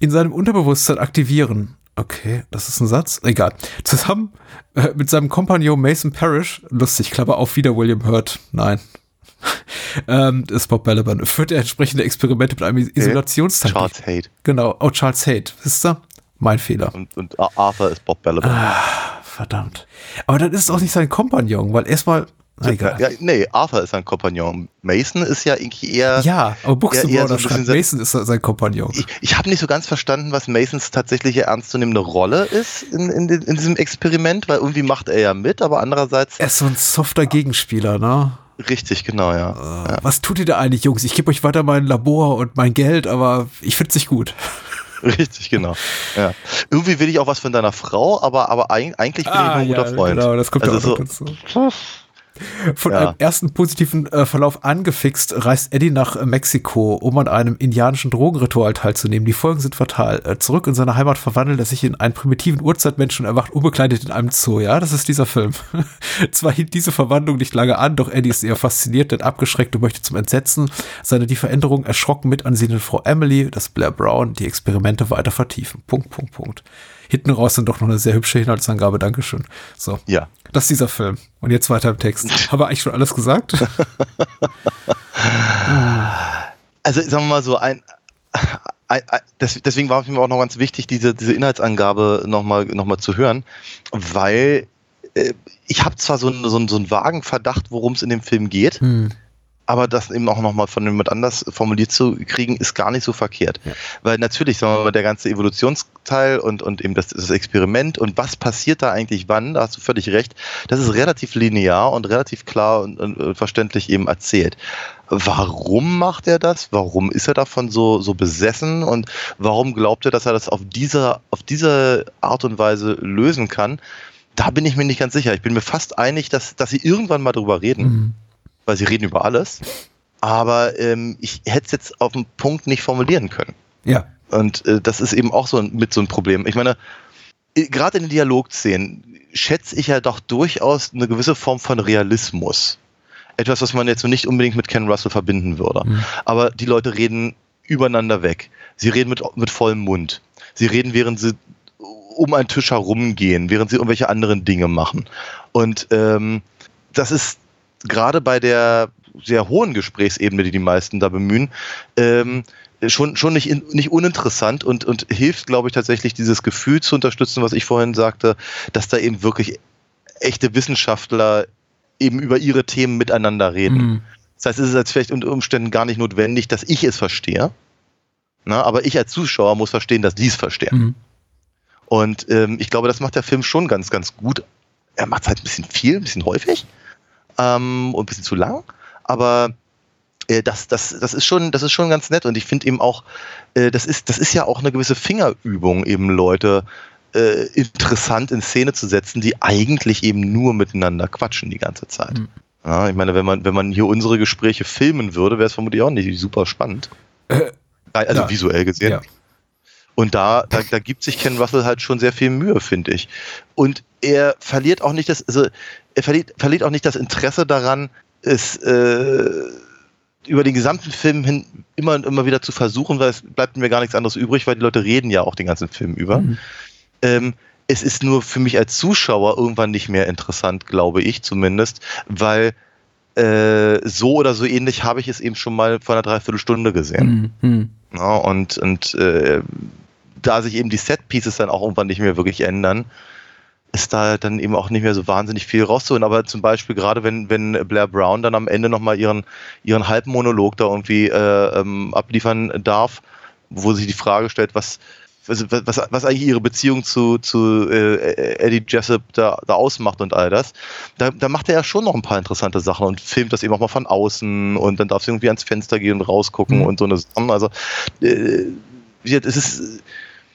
in seinem Unterbewusstsein aktivieren. Okay, das ist ein Satz. Egal. Zusammen äh, mit seinem Kompagnon Mason Parrish, lustig, Klammer auf, wieder William Hurt. Nein. ähm, das ist Bob Balaban. Führt er entsprechende Experimente mit einem Isolationstechnik. Charles Hate. Genau. Oh, Charles Hate. Wisst ihr? Mein Fehler. Und, und Arthur ist Bob Balaban. Ah, verdammt. Aber dann ist es auch nicht sein Kompagnon, weil erstmal. Na, egal. Ja, nee, Arthur ist sein Kompagnon. Mason ist ja irgendwie eher. Ja, aber Buxtehude so schreibt, Mason ist sein Kompagnon. Ich, ich habe nicht so ganz verstanden, was Masons tatsächliche ernstzunehmende Rolle ist in, in, in diesem Experiment, weil irgendwie macht er ja mit, aber andererseits. Er ist so ein softer Gegenspieler, ne? Richtig, genau, ja. Äh, Was tut ihr da eigentlich, Jungs? Ich gebe euch weiter mein Labor und mein Geld, aber ich find's nicht gut. Richtig, genau. Ja. Irgendwie will ich auch was von deiner Frau, aber, aber eig- eigentlich bin ich nur ein guter Freund. Ah, Genau, das kommt also auch so, dazu. Von Ja. einem ersten positiven äh, Verlauf angefixt, reist Eddie nach äh, Mexiko, um an einem indianischen Drogenritual teilzunehmen. Die Folgen sind fatal. Äh, zurück in seine Heimat verwandelt er sich in einen primitiven Urzeitmenschen und erwacht unbekleidet in einem Zoo. Ja, das ist dieser Film. Zwar hielt diese Verwandlung nicht lange an, doch Eddie ist eher fasziniert, denn abgeschreckt und möchte zum Entsetzen seine die Veränderung erschrocken mit ansehende Frau Emily, das Blair Brown, die Experimente weiter vertiefen. Punkt, Punkt, Punkt. Hinten raus dann doch noch eine sehr hübsche Inhaltsangabe. Dankeschön. So. ja. Das ist dieser Film. Und jetzt weiter im Text. Habe eigentlich schon alles gesagt? Also sagen wir mal so, ein, deswegen war es mir auch noch ganz wichtig, diese, diese Inhaltsangabe nochmal noch mal zu hören, weil äh, ich habe zwar so einen, so, einen, so einen vagen Verdacht, worum es in dem Film geht, Hm. Aber das eben auch nochmal von jemand anders formuliert zu kriegen, ist gar nicht so verkehrt. Weil natürlich, sagen wir mal, der ganze Evolutionsteil und, und eben das, das Experiment und was passiert da eigentlich wann, da hast du völlig recht, das ist relativ linear und relativ klar und, und, und verständlich eben erzählt. Warum macht er das? Warum ist er davon so, so besessen? Und warum glaubt er, dass er das auf diese, auf diese Art und Weise lösen kann? Da bin ich mir nicht ganz sicher. Ich bin mir fast einig, dass, dass sie irgendwann mal drüber reden Mhm. Weil sie reden über alles. Aber ähm, ich hätte es jetzt auf den Punkt nicht formulieren können. Ja. Und äh, das ist eben auch so ein, mit so ein Problem. Ich meine, äh, gerade in den Dialogszenen schätze ich ja doch durchaus eine gewisse Form von Realismus. Etwas, was man jetzt so nicht unbedingt mit Ken Russell verbinden würde. Aber die Leute reden übereinander weg. Sie reden mit, mit vollem Mund. Sie reden, während sie um einen Tisch herumgehen, während sie irgendwelche anderen Dinge machen. Und ähm, das ist gerade bei der sehr hohen Gesprächsebene, die die meisten da bemühen, ähm, schon, schon nicht, in, nicht uninteressant und, und hilft, glaube ich, tatsächlich dieses Gefühl zu unterstützen, was ich vorhin sagte, dass da eben wirklich echte Wissenschaftler eben über ihre Themen miteinander reden. Mhm. Das heißt, es ist jetzt vielleicht unter Umständen gar nicht notwendig, dass ich es verstehe, na, aber ich als Zuschauer muss verstehen, dass die es verstehen. Mhm. Und ähm, ich glaube, das macht der Film schon ganz, ganz gut. Er macht es halt ein bisschen viel, ein bisschen häufig ähm, und ein bisschen zu lang, aber äh, das, das, das, ist schon, das ist schon ganz nett und ich finde eben auch, äh, das, ist, das ist ja auch eine gewisse Fingerübung, eben Leute äh, interessant in Szene zu setzen, die eigentlich eben nur miteinander quatschen die ganze Zeit. Mhm. Ja, ich meine, wenn man, wenn man hier unsere Gespräche filmen würde, wäre es vermutlich auch nicht super spannend. Äh, also ja. visuell gesehen. Ja. Und da, da, da gibt sich Ken Russell halt schon sehr viel Mühe, finde ich. Und er verliert auch nicht das, also er verliert, verliert auch nicht das Interesse daran, es äh, über den gesamten Film hin immer und immer wieder zu versuchen, weil es bleibt mir gar nichts anderes übrig, weil die Leute reden ja auch den ganzen Film über. Mhm. Ähm, es ist nur für mich als Zuschauer irgendwann nicht mehr interessant, glaube ich zumindest, weil äh, so oder so ähnlich habe ich es eben schon mal vor einer Dreiviertelstunde gesehen. Mhm. Mhm. Ja, und und äh, da sich eben die Set-Pieces dann auch irgendwann nicht mehr wirklich ändern, ist da dann eben auch nicht mehr so wahnsinnig viel rauszuholen. Aber zum Beispiel gerade wenn, wenn Blair Brown dann am Ende nochmal ihren, ihren halben Monolog da irgendwie äh, ähm, abliefern darf, wo sich die Frage stellt, was, was, was, was eigentlich ihre Beziehung zu, zu äh, Eddie Jessup da, da ausmacht und all das, da, da macht er ja schon noch ein paar interessante Sachen und filmt das eben auch mal von außen und dann darf sie irgendwie ans Fenster gehen und rausgucken Mhm. und so eine Sachen. Also äh, es ist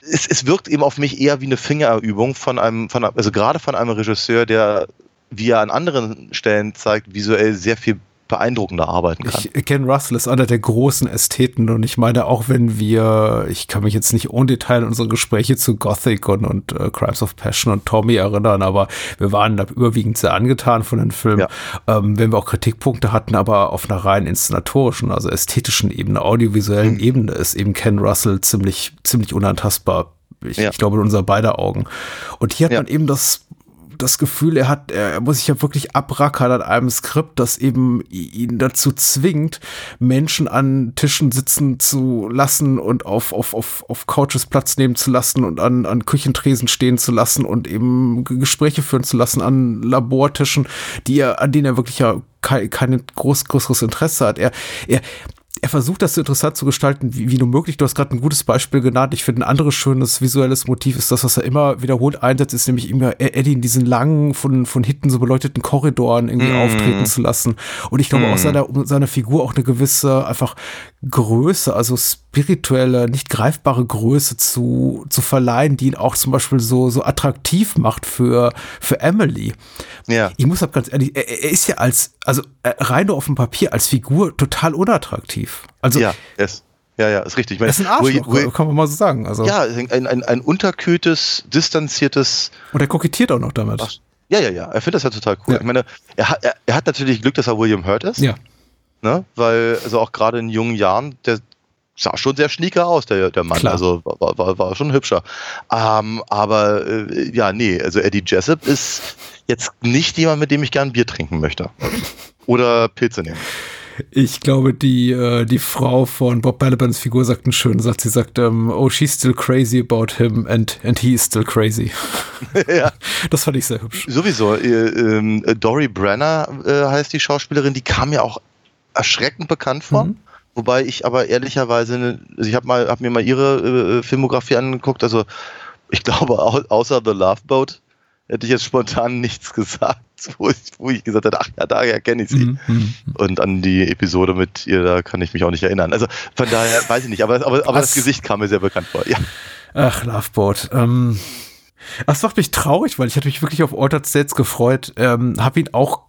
es, es wirkt eben auf mich eher wie eine Fingerübung von einem, von also gerade von einem Regisseur, der, wie er an anderen Stellen zeigt, visuell sehr viel beeindruckender arbeiten kann. Ich, Ken Russell ist einer der großen Ästheten und ich meine, auch wenn wir, ich kann mich jetzt nicht ohne Detail unsere Gespräche zu Gothic und, und uh, Crimes of Passion und Tommy erinnern, aber wir waren da überwiegend sehr angetan von den Filmen. Ja. Ähm, wenn wir auch Kritikpunkte hatten, aber auf einer rein inszenatorischen, also ästhetischen Ebene, audiovisuellen mhm. Ebene ist eben Ken Russell ziemlich, ziemlich unantastbar. Ich, ja. ich glaube, in unser beider Augen. Und hier hat ja. man eben das das Gefühl, er hat, er muss sich ja wirklich abrackern an einem Skript, das eben ihn dazu zwingt, Menschen an Tischen sitzen zu lassen und auf, auf, auf, auf Couches Platz nehmen zu lassen und an, an Küchentresen stehen zu lassen und eben Gespräche führen zu lassen an Labortischen, die er, an denen er wirklich ja kein, kein groß, größeres Interesse hat. Er, er, er versucht das so interessant zu gestalten, wie, wie nur möglich. Du hast gerade ein gutes Beispiel genannt. Ich finde, ein anderes schönes visuelles Motiv ist das, was er immer wiederholt einsetzt, ist nämlich immer Eddie in diesen langen, von, von hinten so beleuchteten Korridoren irgendwie mm. auftreten zu lassen. Und ich glaube mm. auch seiner, seiner Figur auch eine gewisse einfach Größe, also spirituelle, nicht greifbare Größe zu, zu verleihen, die ihn auch zum Beispiel so, so attraktiv macht für, für Emily. Ja. Ich muss halt ganz ehrlich, er, er ist ja als, also äh, rein nur auf dem Papier als Figur total unattraktiv. Also. Ja, yes. Ja, ja, ist richtig. Meine, das ist ein Arschloch, wo, wo, kann man mal so sagen. Also. Ja, ein, ein, ein unterkühltes, distanziertes. Und er kokettiert auch noch damit. Ach, ja, ja, ja. Er findet das ja total cool. Ja. Ich meine, er hat, er, er, hat natürlich Glück, dass er William Hurt ist. Ja. Ne? Weil, also auch gerade in jungen Jahren, der sah schon sehr schnieker aus, der, der Mann. Klar. Also war, war, war schon hübscher. Ähm, aber äh, ja, nee, also Eddie Jessup ist jetzt nicht jemand, mit dem ich gern Bier trinken möchte. Oder Pilze nehmen. Ich glaube, die, äh, die Frau von Bob Balabans Figur sagt einen schönen Satz. Sie sagt, ähm, oh, she's still crazy about him and, and he is still crazy. ja. Das fand ich sehr hübsch. Sowieso. Äh, äh, Dory Brenner äh, heißt die Schauspielerin, die kam mir auch erschreckend bekannt vor. Mhm. Wobei ich aber ehrlicherweise, ne, also ich habe mal, hab mir mal ihre äh, Filmografie angeguckt. Also ich glaube, au außer The Love Boat hätte ich jetzt spontan nichts gesagt, wo ich, wo ich gesagt hätte, ach ja, daher kenne ich sie. Mhm. Und an die Episode mit ihr, da kann ich mich auch nicht erinnern. Also von daher weiß ich nicht, aber, aber, aber das Gesicht kam mir sehr bekannt vor. Ja. Ach, Loveboat. Ähm, das macht mich traurig, weil ich hatte mich wirklich auf Altered States gefreut. Ähm, hab ihn auch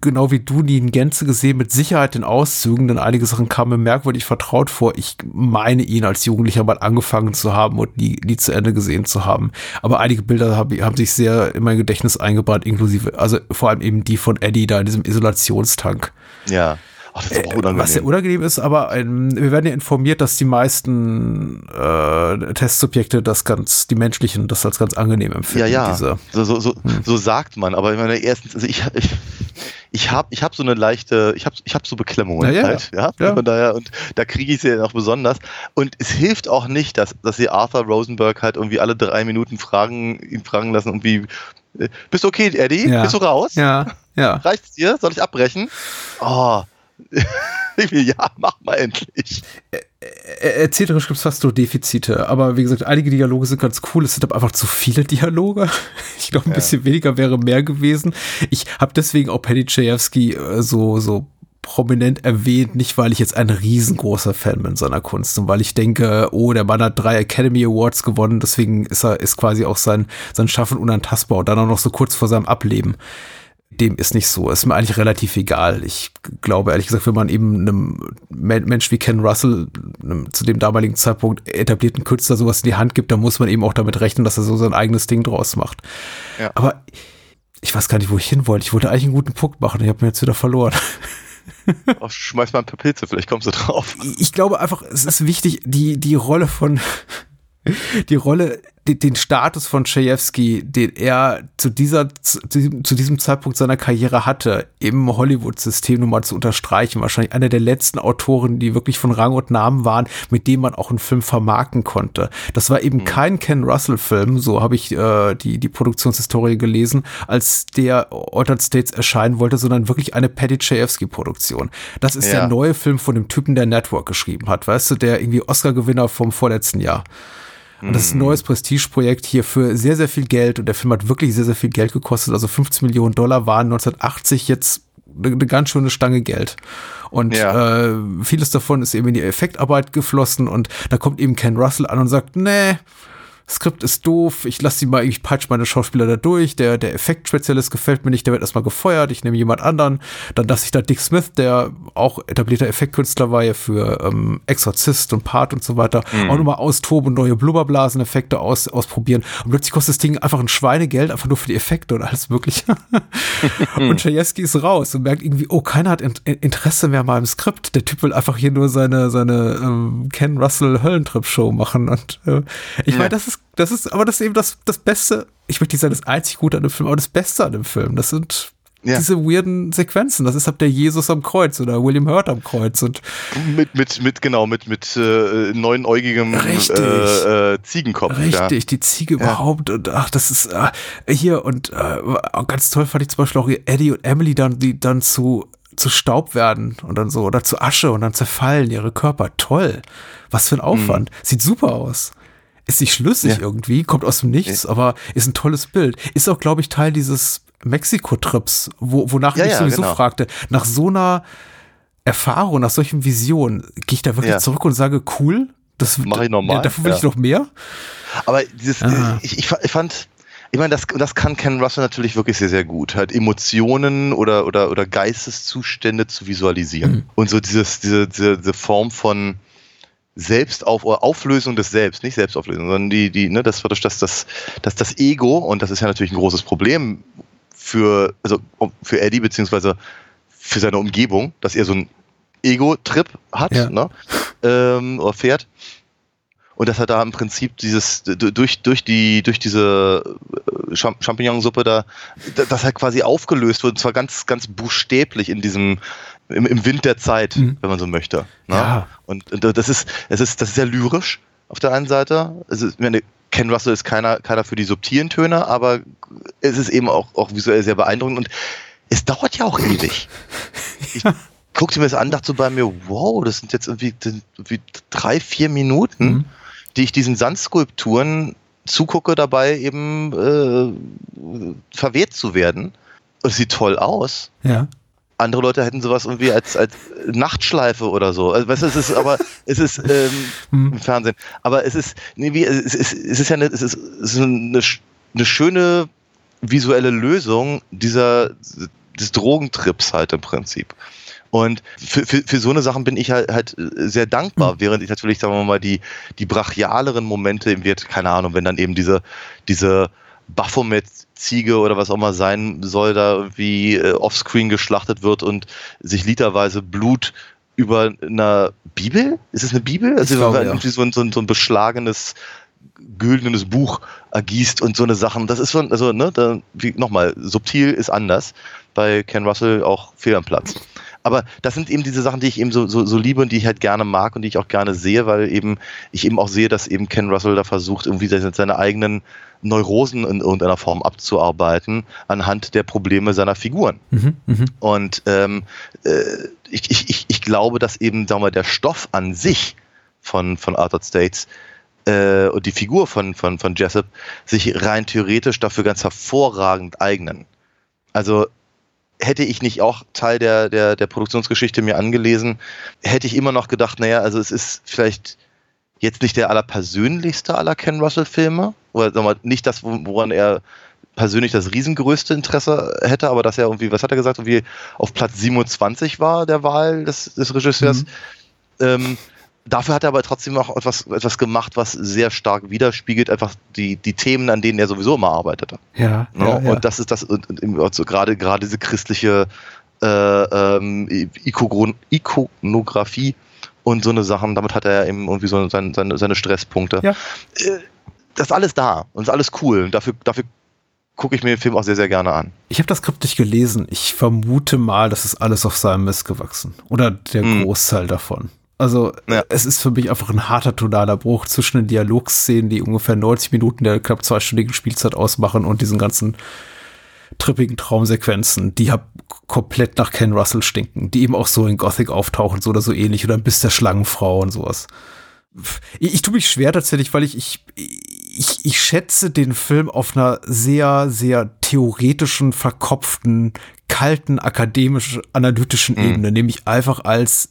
genau wie du nie in Gänze gesehen, mit Sicherheit in Auszügen, denn einige Sachen kamen mir merkwürdig vertraut vor. Ich meine ihn als Jugendlicher mal angefangen zu haben und nie, nie zu Ende gesehen zu haben. Aber einige Bilder hab, haben sich sehr in mein Gedächtnis eingebrannt, inklusive, also vor allem eben die von Eddie da in diesem Isolationstank. Ja. Ach, das ist auch unangenehm. Was ja unangenehm ist, aber ähm, wir werden ja informiert, dass die meisten äh, Testsubjekte das ganz, die menschlichen, das als ganz angenehm empfinden. Ja, ja. Diese. So, so, so, hm. so sagt man. Aber ich meine, erstens, also ich, ich, ich habe ich hab so eine leichte, ich habe ich hab so Beklemmungen ja, ja, halt, ja. ja. Von daher, und da kriege ich sie ja noch besonders. Und es hilft auch nicht, dass, dass sie Arthur Rosenberg halt irgendwie alle drei Minuten fragen, ihn fragen lassen, irgendwie, äh, bist du okay, Eddie? Ja. Bist du raus? Ja, ja. Reicht's dir? Soll ich abbrechen? Oh, ja, mach mal endlich. Erzählerisch gibt es fast nur Defizite, aber wie gesagt, einige Dialoge sind ganz cool. Es sind aber einfach zu viele Dialoge. Ich glaube, ein ja. bisschen weniger wäre mehr gewesen. Ich habe deswegen auch Penny Chayefsky äh, so, so prominent erwähnt, nicht weil ich jetzt ein riesengroßer Fan bin seiner Kunst und weil ich denke, oh, der Mann hat drei Academy Awards gewonnen, deswegen ist er, ist quasi auch sein, sein Schaffen unantastbar und dann auch noch so kurz vor seinem Ableben dem ist nicht so. Ist mir eigentlich relativ egal. Ich glaube, ehrlich gesagt, wenn man eben einem Mensch wie Ken Russell, einem zu dem damaligen Zeitpunkt etablierten Künstler sowas in die Hand gibt, dann muss man eben auch damit rechnen, dass er so sein eigenes Ding draus macht. Ja. Aber ich weiß gar nicht, wo ich hin wollte. Ich wollte eigentlich einen guten Punkt machen. Ich habe mir jetzt wieder verloren. Oh, schmeiß mal ein paar Pilze, vielleicht kommst du drauf. Ich glaube einfach, es ist wichtig, die, die Rolle von, die Rolle den Status von Chayefsky, den er zu dieser zu, zu diesem Zeitpunkt seiner Karriere hatte, im Hollywood-System nun mal zu unterstreichen. Wahrscheinlich einer der letzten Autoren, die wirklich von Rang und Namen waren, mit dem man auch einen Film vermarkten konnte. Das war eben mhm. kein Ken Russell-Film, so habe ich äh, die die Produktionshistorie gelesen, als der Altered States erscheinen wollte, sondern wirklich eine Paddy Chayefsky-Produktion. Das ist ja. der neue Film von dem Typen, der Network geschrieben hat, weißt du, der irgendwie Oscar-Gewinner vom vorletzten Jahr. Und das ist ein neues Prestigeprojekt hier für sehr, sehr viel Geld. Und der Film hat wirklich sehr, sehr viel Geld gekostet. Also 15 Millionen Dollar waren 1980 jetzt eine, ganz schöne Stange Geld. Und ja. äh, vieles davon ist eben in die Effektarbeit geflossen. Und da kommt eben Ken Russell an und sagt, nee, Skript ist doof, ich lasse die mal, ich peitsche meine Schauspieler da durch, der, der Effektspezialist gefällt mir nicht, der wird erstmal gefeuert, ich nehme jemand anderen, dann lasse ich da Dick Smith, der auch etablierter Effektkünstler war ja für ähm, Exorzist und Part und so weiter, Mhm. auch nochmal austoben und neue Blubberblaseneffekte aus, ausprobieren. Und plötzlich kostet das Ding einfach ein Schweinegeld, einfach nur für die Effekte und alles mögliche. und Chayefsky ist raus und merkt irgendwie, oh, keiner hat in Interesse mehr an meinem Skript. Der Typ will einfach hier nur seine, seine ähm, Ken Russell Höllentrip-Show machen. Und äh, ich Ja. meine, das ist, das ist, aber das ist eben das, das Beste. Ich möchte nicht sagen, das einzig Gute an dem Film, aber das Beste an dem Film. Das sind Ja. diese weirden Sequenzen. Das ist ab der Jesus am Kreuz oder William Hurt am Kreuz. Und Mit, mit, mit, genau, mit, mit äh, neunäugigem äh, äh, Ziegenkopf. Richtig, die Ziege überhaupt und ach, das ist äh, hier und äh, auch ganz toll fand ich zum Beispiel auch Eddie und Emily dann, die dann zu zu Staub werden und dann so oder zu Asche und dann zerfallen ihre Körper. Toll. Was für ein Aufwand. Sieht super aus. Ist nicht schlüssig Ja. irgendwie, kommt aus dem Nichts, aber ist ein tolles Bild. Ist auch, glaube ich, Teil dieses Mexiko-Trips, wo, wonach Ja, ich ja, sowieso genau. fragte. Nach so einer Erfahrung, nach solchen Visionen, gehe ich da wirklich Ja. zurück und sage, cool, das Mach ich nochmal, Ja, davon will ja. ich noch mehr. Aber dieses, Ah. ich, ich, ich fand, ich meine, das, das kann Ken Russell natürlich wirklich sehr, sehr gut. Halt Emotionen oder, oder, oder Geisteszustände zu visualisieren. Mhm. Und so dieses, diese, diese, diese Form von Selbstauf oder Auflösung des Selbst, nicht Selbstauflösung, sondern die, die, ne, das, das, das, das, das, das Ego, und das ist ja natürlich ein großes Problem für, also für Eddie, beziehungsweise für seine Umgebung, dass er so einen Ego-Trip hat, Ja. ne? Ähm, oder fährt. Und dass er da im Prinzip dieses, durch, durch die, durch diese äh, Cham- Champignonsuppe da, dass er quasi aufgelöst wird, und zwar ganz, ganz buchstäblich in diesem, im, im Wind der Zeit, Mhm. wenn man so möchte. Ne? Ja. Und, und das ist, es ist, das ist sehr lyrisch auf der einen Seite. Es ist, meine, Ken Russell ist keiner, keiner für die subtilen Töne, aber es ist eben auch, auch visuell sehr beeindruckend und es dauert ja auch ewig. Ich guckte mir das an, dachte so bei mir, wow, das sind jetzt irgendwie, irgendwie drei, vier Minuten, Mhm. die ich diesen Sandskulpturen zugucke, dabei eben äh, verweht zu werden. Und es sieht toll aus. Ja. Andere Leute hätten sowas irgendwie als, als Nachtschleife oder so. Also, weißt du, es ist aber, es ist ähm, Mhm. im Fernsehen. Aber es ist, nee, wie, es ist, es ist ja eine, es ist, es ist eine, eine schöne visuelle Lösung dieser, des Drogentrips halt im Prinzip. Und für, für, für so eine Sachen bin ich halt, halt sehr dankbar, während ich natürlich, sagen wir mal, die, die brachialeren Momente im Wirt, keine Ahnung, wenn dann eben diese, diese Baphomet-Ziege oder was auch immer sein soll, da irgendwie äh, offscreen geschlachtet wird und sich literweise Blut über einer Bibel? Ist es eine Bibel? Also glaube, ja. irgendwie so ein, so ein, so ein beschlagenes güldenes Buch ergießt und so eine Sachen. Das ist schon, also, ne, da, nochmal, subtil ist anders. Bei Ken Russell auch fehl am Platz. Aber das sind eben diese Sachen, die ich eben so, so, so liebe und die ich halt gerne mag und die ich auch gerne sehe, weil eben ich eben auch sehe, dass eben Ken Russell da versucht, irgendwie seine eigenen Neurosen in irgendeiner Form abzuarbeiten anhand der Probleme seiner Figuren. Mhm. Mhm. Und ähm, äh, ich, ich, ich, glaube, dass eben, sagen wir, der Stoff an sich von, von Altered States äh, und die Figur von, von, von Jessup sich rein theoretisch dafür ganz hervorragend eignen. Also hätte ich nicht auch Teil der, der, der Produktionsgeschichte mir angelesen, hätte ich immer noch gedacht, naja, also es ist vielleicht jetzt nicht der allerpersönlichste aller Ken Russell-Filme, oder sagen wir, mal, nicht das, wo- woran er persönlich das riesengrößte Interesse hätte, aber dass er irgendwie, was hat er gesagt, irgendwie auf Platz 27 war der Wahl des, des Regisseurs. Ähm, dafür hat er aber trotzdem auch etwas, etwas gemacht, was sehr stark widerspiegelt, einfach die, die Themen, an denen er sowieso immer arbeitete. Ja, Ne? ja, ja. Und das ist das, und, und also gerade, gerade diese christliche äh, ähm, Ikogron- Ikonografie und so eine Sachen, damit hat er eben irgendwie so seine, seine, seine Stresspunkte. Ja. Äh, Das ist alles da und ist alles cool. Und dafür, dafür gucke ich mir den Film auch sehr, sehr gerne an. Ich habe das Skript nicht gelesen. Ich vermute mal, das ist alles auf seinem Mist gewachsen. Oder der Hm. Großteil davon. Also Ja. es ist für mich einfach ein harter tonaler Bruch zwischen den Dialogszenen, die ungefähr 90 Minuten der knapp zweistündigen Spielzeit ausmachen und diesen ganzen trippigen Traumsequenzen, die hab komplett nach Ken Russell stinken, die eben auch so in Gothic auftauchen, so oder so ähnlich, oder bis der Schlangenfrau und sowas. Ich, ich tue mich schwer tatsächlich, weil ich, ich, ich, ich schätze den Film auf einer sehr, sehr theoretischen, verkopften, kalten, akademisch-analytischen Mhm. Ebene, nämlich einfach als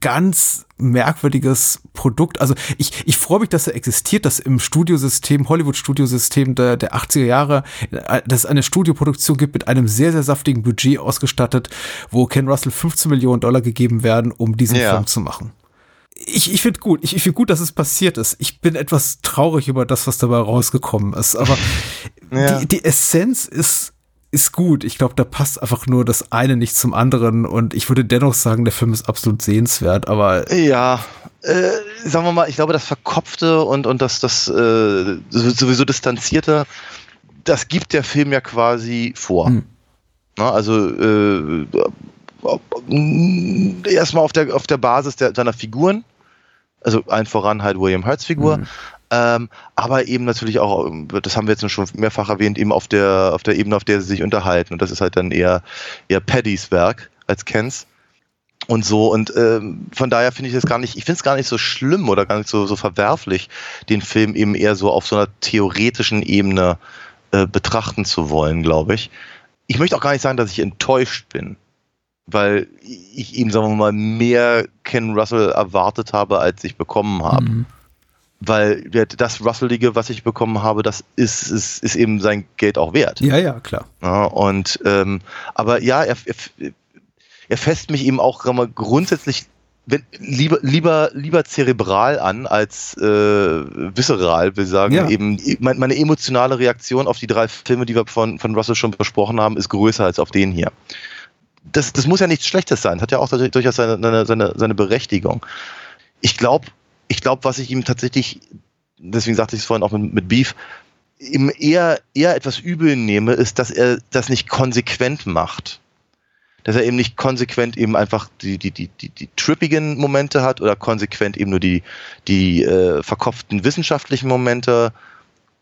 ganz merkwürdiges Produkt. Also ich, ich freue mich, dass er existiert, dass im Studiosystem, Hollywood-Studiosystem der, der 80er Jahre, äh, dass es eine Studioproduktion gibt mit einem sehr, sehr saftigen Budget ausgestattet, wo Ken Russell 15 Millionen Dollar gegeben werden, um diesen Ja. Film zu machen. Ich, ich finde gut, ich, ich finde gut, dass es passiert ist. Ich bin etwas traurig über das, was dabei rausgekommen ist. Aber Ja. die, die Essenz ist, ist gut. Ich glaube, da passt einfach nur das eine nicht zum anderen. Und ich würde dennoch sagen, der Film ist absolut sehenswert. Aber Ja, äh, sagen wir mal, ich glaube, das Verkopfte und, und das, das äh, sowieso Distanzierte, das gibt der Film ja quasi vor. Hm. Na, also äh, erstmal auf der, auf der Basis der, seiner Figuren, also ein voran halt William Hurts Figur, Hm. Ähm, aber eben natürlich auch, das haben wir jetzt schon mehrfach erwähnt, eben auf der, auf der Ebene, auf der sie sich unterhalten. Und das ist halt dann eher, eher Paddys Werk als Kens und so. Und ähm, von daher finde ich das gar nicht, ich finde es gar nicht so schlimm oder gar nicht so, so verwerflich, den Film eben eher so auf so einer theoretischen Ebene äh, betrachten zu wollen, glaube ich. Ich möchte auch gar nicht sagen, dass ich enttäuscht bin, weil ich eben, sagen wir mal, mehr Ken Russell erwartet habe, als ich bekommen habe. Mhm. Weil das Russellige, was ich bekommen habe, das ist, ist, ist eben sein Geld auch wert. ja, ja, klar. Ja, und ähm, aber ja, er, er, er fässt mich eben auch mal, grundsätzlich wenn, lieber, lieber, lieber zerebral an als äh, visceral, will sagen. Ja. Eben mein, meine emotionale Reaktion auf die drei Filme, die wir von, von Russell schon besprochen haben, ist größer als auf den hier. Das, das muss ja nichts Schlechtes sein, hat ja auch durchaus seine, seine, seine, seine Berechtigung. Ich glaube, ich glaube, was ich ihm tatsächlich, deswegen sagte ich es vorhin auch mit, mit Beef, ihm eher, eher etwas übel nehme, ist, dass er das nicht konsequent macht. Dass er eben nicht konsequent eben einfach die, die, die, die, die trippigen Momente hat oder konsequent eben nur die, die äh, verkopften wissenschaftlichen Momente.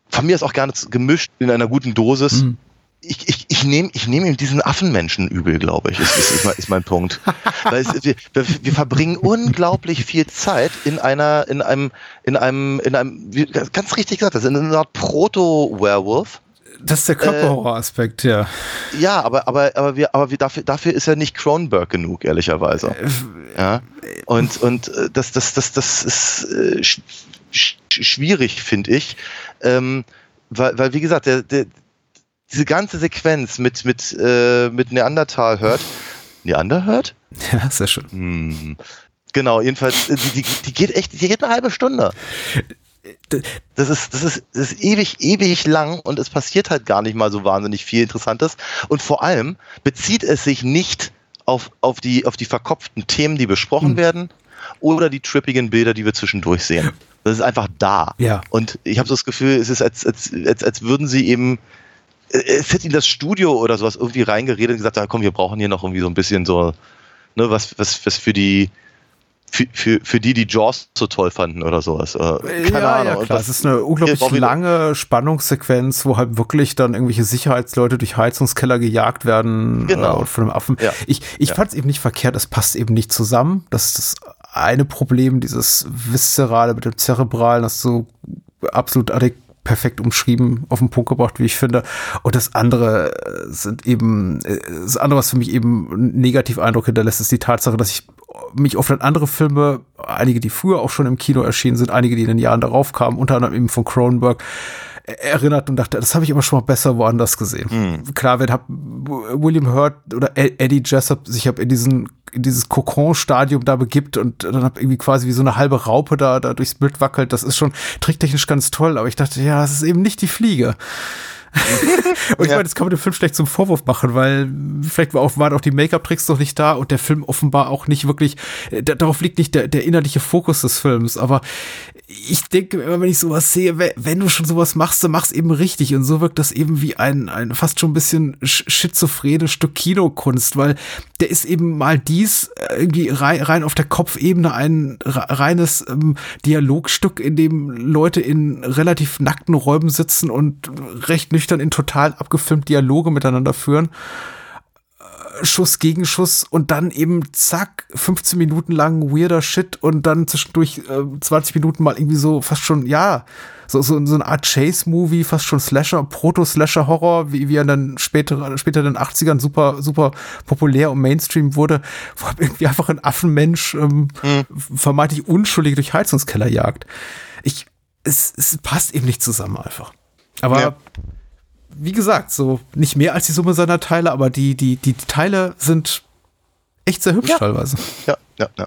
Von mir ist auch gerne gemischt in einer guten Dosis. Mhm. Ich, ich, ich nehme ich nehm ihm diesen Affenmenschen übel, glaube ich, ist, ist, ist, mein, ist mein Punkt. Weil es, wir, wir, verbringen unglaublich viel Zeit in einer, in einem, in einem, in einem, wie ganz richtig gesagt, das ist eine Art Proto-Werewolf. Das ist der Körperhorror-Aspekt, ja. Ja, aber, aber, aber wir, aber wir dafür, dafür ist er nicht Cronenberg genug, ehrlicherweise. Ja. Und, und äh, das, das, das, das ist äh, sch schwierig, finde ich. Ähm, weil, weil, wie gesagt, der, der, diese ganze Sequenz mit, mit, äh, mit Neandertal hört. Neander hört? Ja, sehr schön. Hm. Genau, jedenfalls, äh, die, die, die geht echt, die geht eine halbe Stunde. Das ist, das ist, das ist ewig, ewig lang und es passiert halt gar nicht mal so wahnsinnig viel Interessantes. Und vor allem bezieht es sich nicht auf, auf, die, auf die verkopften Themen, die besprochen Hm. werden oder die trippigen Bilder, die wir zwischendurch sehen. Das ist einfach da. Ja. Und ich habe so das Gefühl, es ist, als, als, als, als würden sie eben es hätte in das Studio oder sowas irgendwie reingeredet und gesagt, ja, komm, wir brauchen hier noch irgendwie so ein bisschen so, ne, was, was, was für die, für, für, für die, die Jaws so toll fanden oder sowas. Äh, Keine ja, Ahnung. ja, klar. Es ist eine unglaublich lange Spannungssequenz, wo halt wirklich dann irgendwelche Sicherheitsleute durch Heizungskeller gejagt werden Genau. äh, und von einem Affen. Ja. Ich, ich Ja. fand es eben nicht verkehrt, es passt eben nicht zusammen. Das ist das eine Problem, dieses Viszerale mit dem Zerebralen, das so absolut adäquat perfekt umschrieben, auf den Punkt gebracht, wie ich finde. Und das andere äh, sind eben, äh, das andere, was für mich eben einen Negativeindruck hinterlässt, ist die Tatsache, dass ich mich oft an andere Filme, einige, die früher auch schon im Kino erschienen sind, einige, die in den Jahren darauf kamen, unter anderem eben von Cronenberg, erinnert und dachte, das habe ich aber schon mal besser woanders gesehen. Klar, wenn hab William Hurt oder Eddie Jessup sich hab in diesen in dieses Kokon-Stadium da begibt und dann hab irgendwie quasi wie so eine halbe Raupe da, da durchs Bild wackelt, das ist schon tricktechnisch ganz toll, aber ich dachte, ja, das ist eben nicht die Fliege. und ich Ja. meine, das kann man dem Film schlecht zum Vorwurf machen, weil vielleicht war auch, waren auch die Make-up-Tricks noch nicht da und der Film offenbar auch nicht wirklich, äh, da- darauf liegt nicht der, der innerliche Fokus des Films, aber ich denke immer, wenn ich sowas sehe, we- wenn du schon sowas machst, dann mach's eben richtig und so wirkt das eben wie ein, ein fast schon ein bisschen sch- schizophrene Stück Kinokunst, weil der ist eben mal dies äh, irgendwie rein, rein auf der Kopfebene ein re- reines ähm, Dialogstück, in dem Leute in relativ nackten Räumen sitzen und recht nüchtern in total abgefilmt Dialoge miteinander führen Schuss gegen Schuss und dann eben zack, 15 Minuten lang weirder Shit und dann zwischendurch äh, 20 Minuten mal irgendwie so fast schon, ja, so, so, so eine Art Chase-Movie, fast schon Slasher, Proto-Slasher-Horror, wie, wie er dann später, später in den 80ern super, super populär und Mainstream wurde, wo irgendwie einfach ein Affenmensch ähm, vermeintlich unschuldig durch Heizungskeller jagt. Ich, es, es passt eben nicht zusammen einfach. Aber Ja. Wie gesagt, so nicht mehr als die Summe seiner Teile, aber die, die, die, die Teile sind echt sehr hübsch Ja. teilweise. Ja, ja, ja.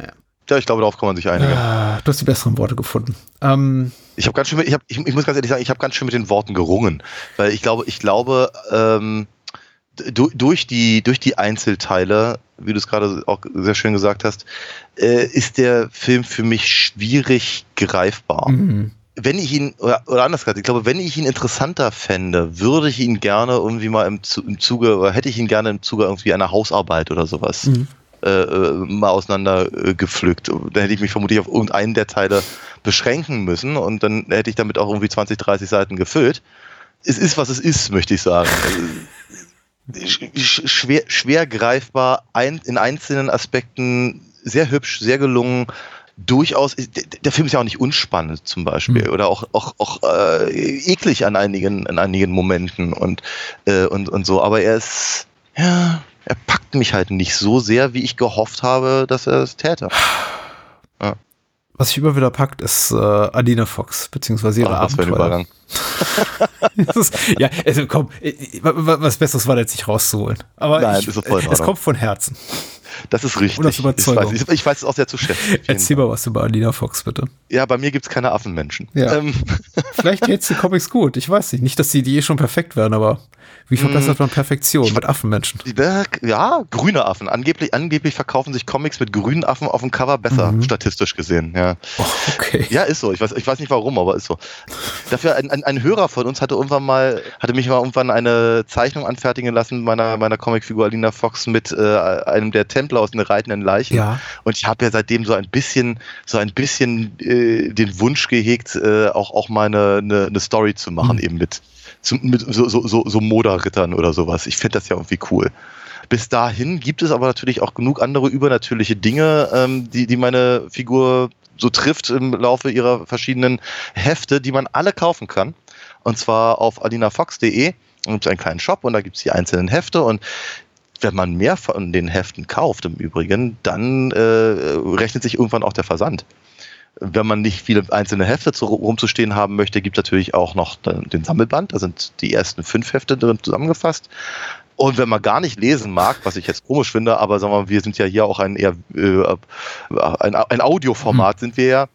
Ja. Ja, ich glaube, darauf kann man sich einigen. Ah, du hast die besseren Worte gefunden. Ähm, Ich habe ganz schön, ich, hab, ich, ich muss ganz ehrlich sagen, ich habe ganz schön mit den Worten gerungen, weil ich glaube, ich glaube, ähm, du, durch die durch die Einzelteile, wie du es gerade auch sehr schön gesagt hast, äh, ist der Film für mich schwierig greifbar. mhm. Wenn ich ihn oder, oder anders gesagt, ich glaube, wenn ich ihn interessanter fände, würde ich ihn gerne irgendwie mal im, im Zuge oder hätte ich ihn gerne im Zuge irgendwie einer Hausarbeit oder sowas Mhm. äh, äh, mal auseinander äh. Dann hätte ich mich vermutlich auf irgendeinen der Teile beschränken müssen und dann hätte ich damit auch irgendwie 20, 30 Seiten gefüllt. Es ist, was es ist, möchte ich sagen. Äh, sch- sch- schwer, schwer greifbar, ein, in einzelnen Aspekten sehr hübsch, sehr gelungen. Durchaus, der, Film ist ja auch nicht unspannend zum Beispiel oder auch, auch, auch äh, eklig an einigen, an einigen Momenten und, äh, und, und so, aber er ist, ja, er packt mich halt nicht so sehr, wie ich gehofft habe, dass er es täte. Was sich immer wieder packt, ist äh, Adina Fox, beziehungsweise ihre Ach, Abenteuer. Übergang. Das ist, ja, also komm, äh, wa- wa- was Besseres war da jetzt nicht rauszuholen. Aber Nein, ich, es kommt von Herzen. Das ist richtig. Oder aus ich, Überzeugung. weiß, ich, weiß es auch sehr zu schätzen. Erzähl mal was über Adina Fox, bitte. Ja, bei mir gibt's keine Affenmenschen. Ja. Ähm, Vielleicht jetzt die Comics gut, ich weiß nicht. Nicht, dass die, die eh schon perfekt wären, aber wie verbessert man Perfektion mit Affenmenschen? Ja, grüne Affen. Angeblich, angeblich verkaufen sich Comics mit grünen Affen auf dem Cover besser, statistisch gesehen. Ja. Oh, okay. ja, ist so. Ich weiß, ich weiß nicht warum, aber ist so. Dafür ein, ein, ein Hörer von uns hatte irgendwann mal, hatte mich mal irgendwann eine Zeichnung anfertigen lassen meiner meiner Comicfigur Alina Fox mit äh, einem der Templer aus den reitenden Leichen. Ja. Und ich habe ja seitdem so ein bisschen, so ein bisschen äh, den Wunsch gehegt, äh, auch auch mal eine, eine, eine Story zu machen, eben mit, zum, mit so, so, so, so Moda-Rittern oder sowas. Ich finde das ja irgendwie cool. Bis dahin gibt es aber natürlich auch genug andere übernatürliche Dinge, ähm, die, die meine Figur so trifft im Laufe ihrer verschiedenen Hefte, die man alle kaufen kann. Und zwar auf alinafox.de. Gibt es einen kleinen Shop und da gibt es die einzelnen Hefte und wenn man mehr von den Heften kauft im Übrigen, dann äh, rechnet sich irgendwann auch der Versand. Wenn man nicht viele einzelne Hefte zu, rumzustehen haben möchte, gibt es natürlich auch noch den den Sammelband. Da sind die ersten fünf Hefte drin zusammengefasst. Und wenn man gar nicht lesen mag, was ich jetzt komisch finde, aber sagen wir mal, wir sind ja hier auch ein eher äh, ein, ein Audioformat sind wir ja.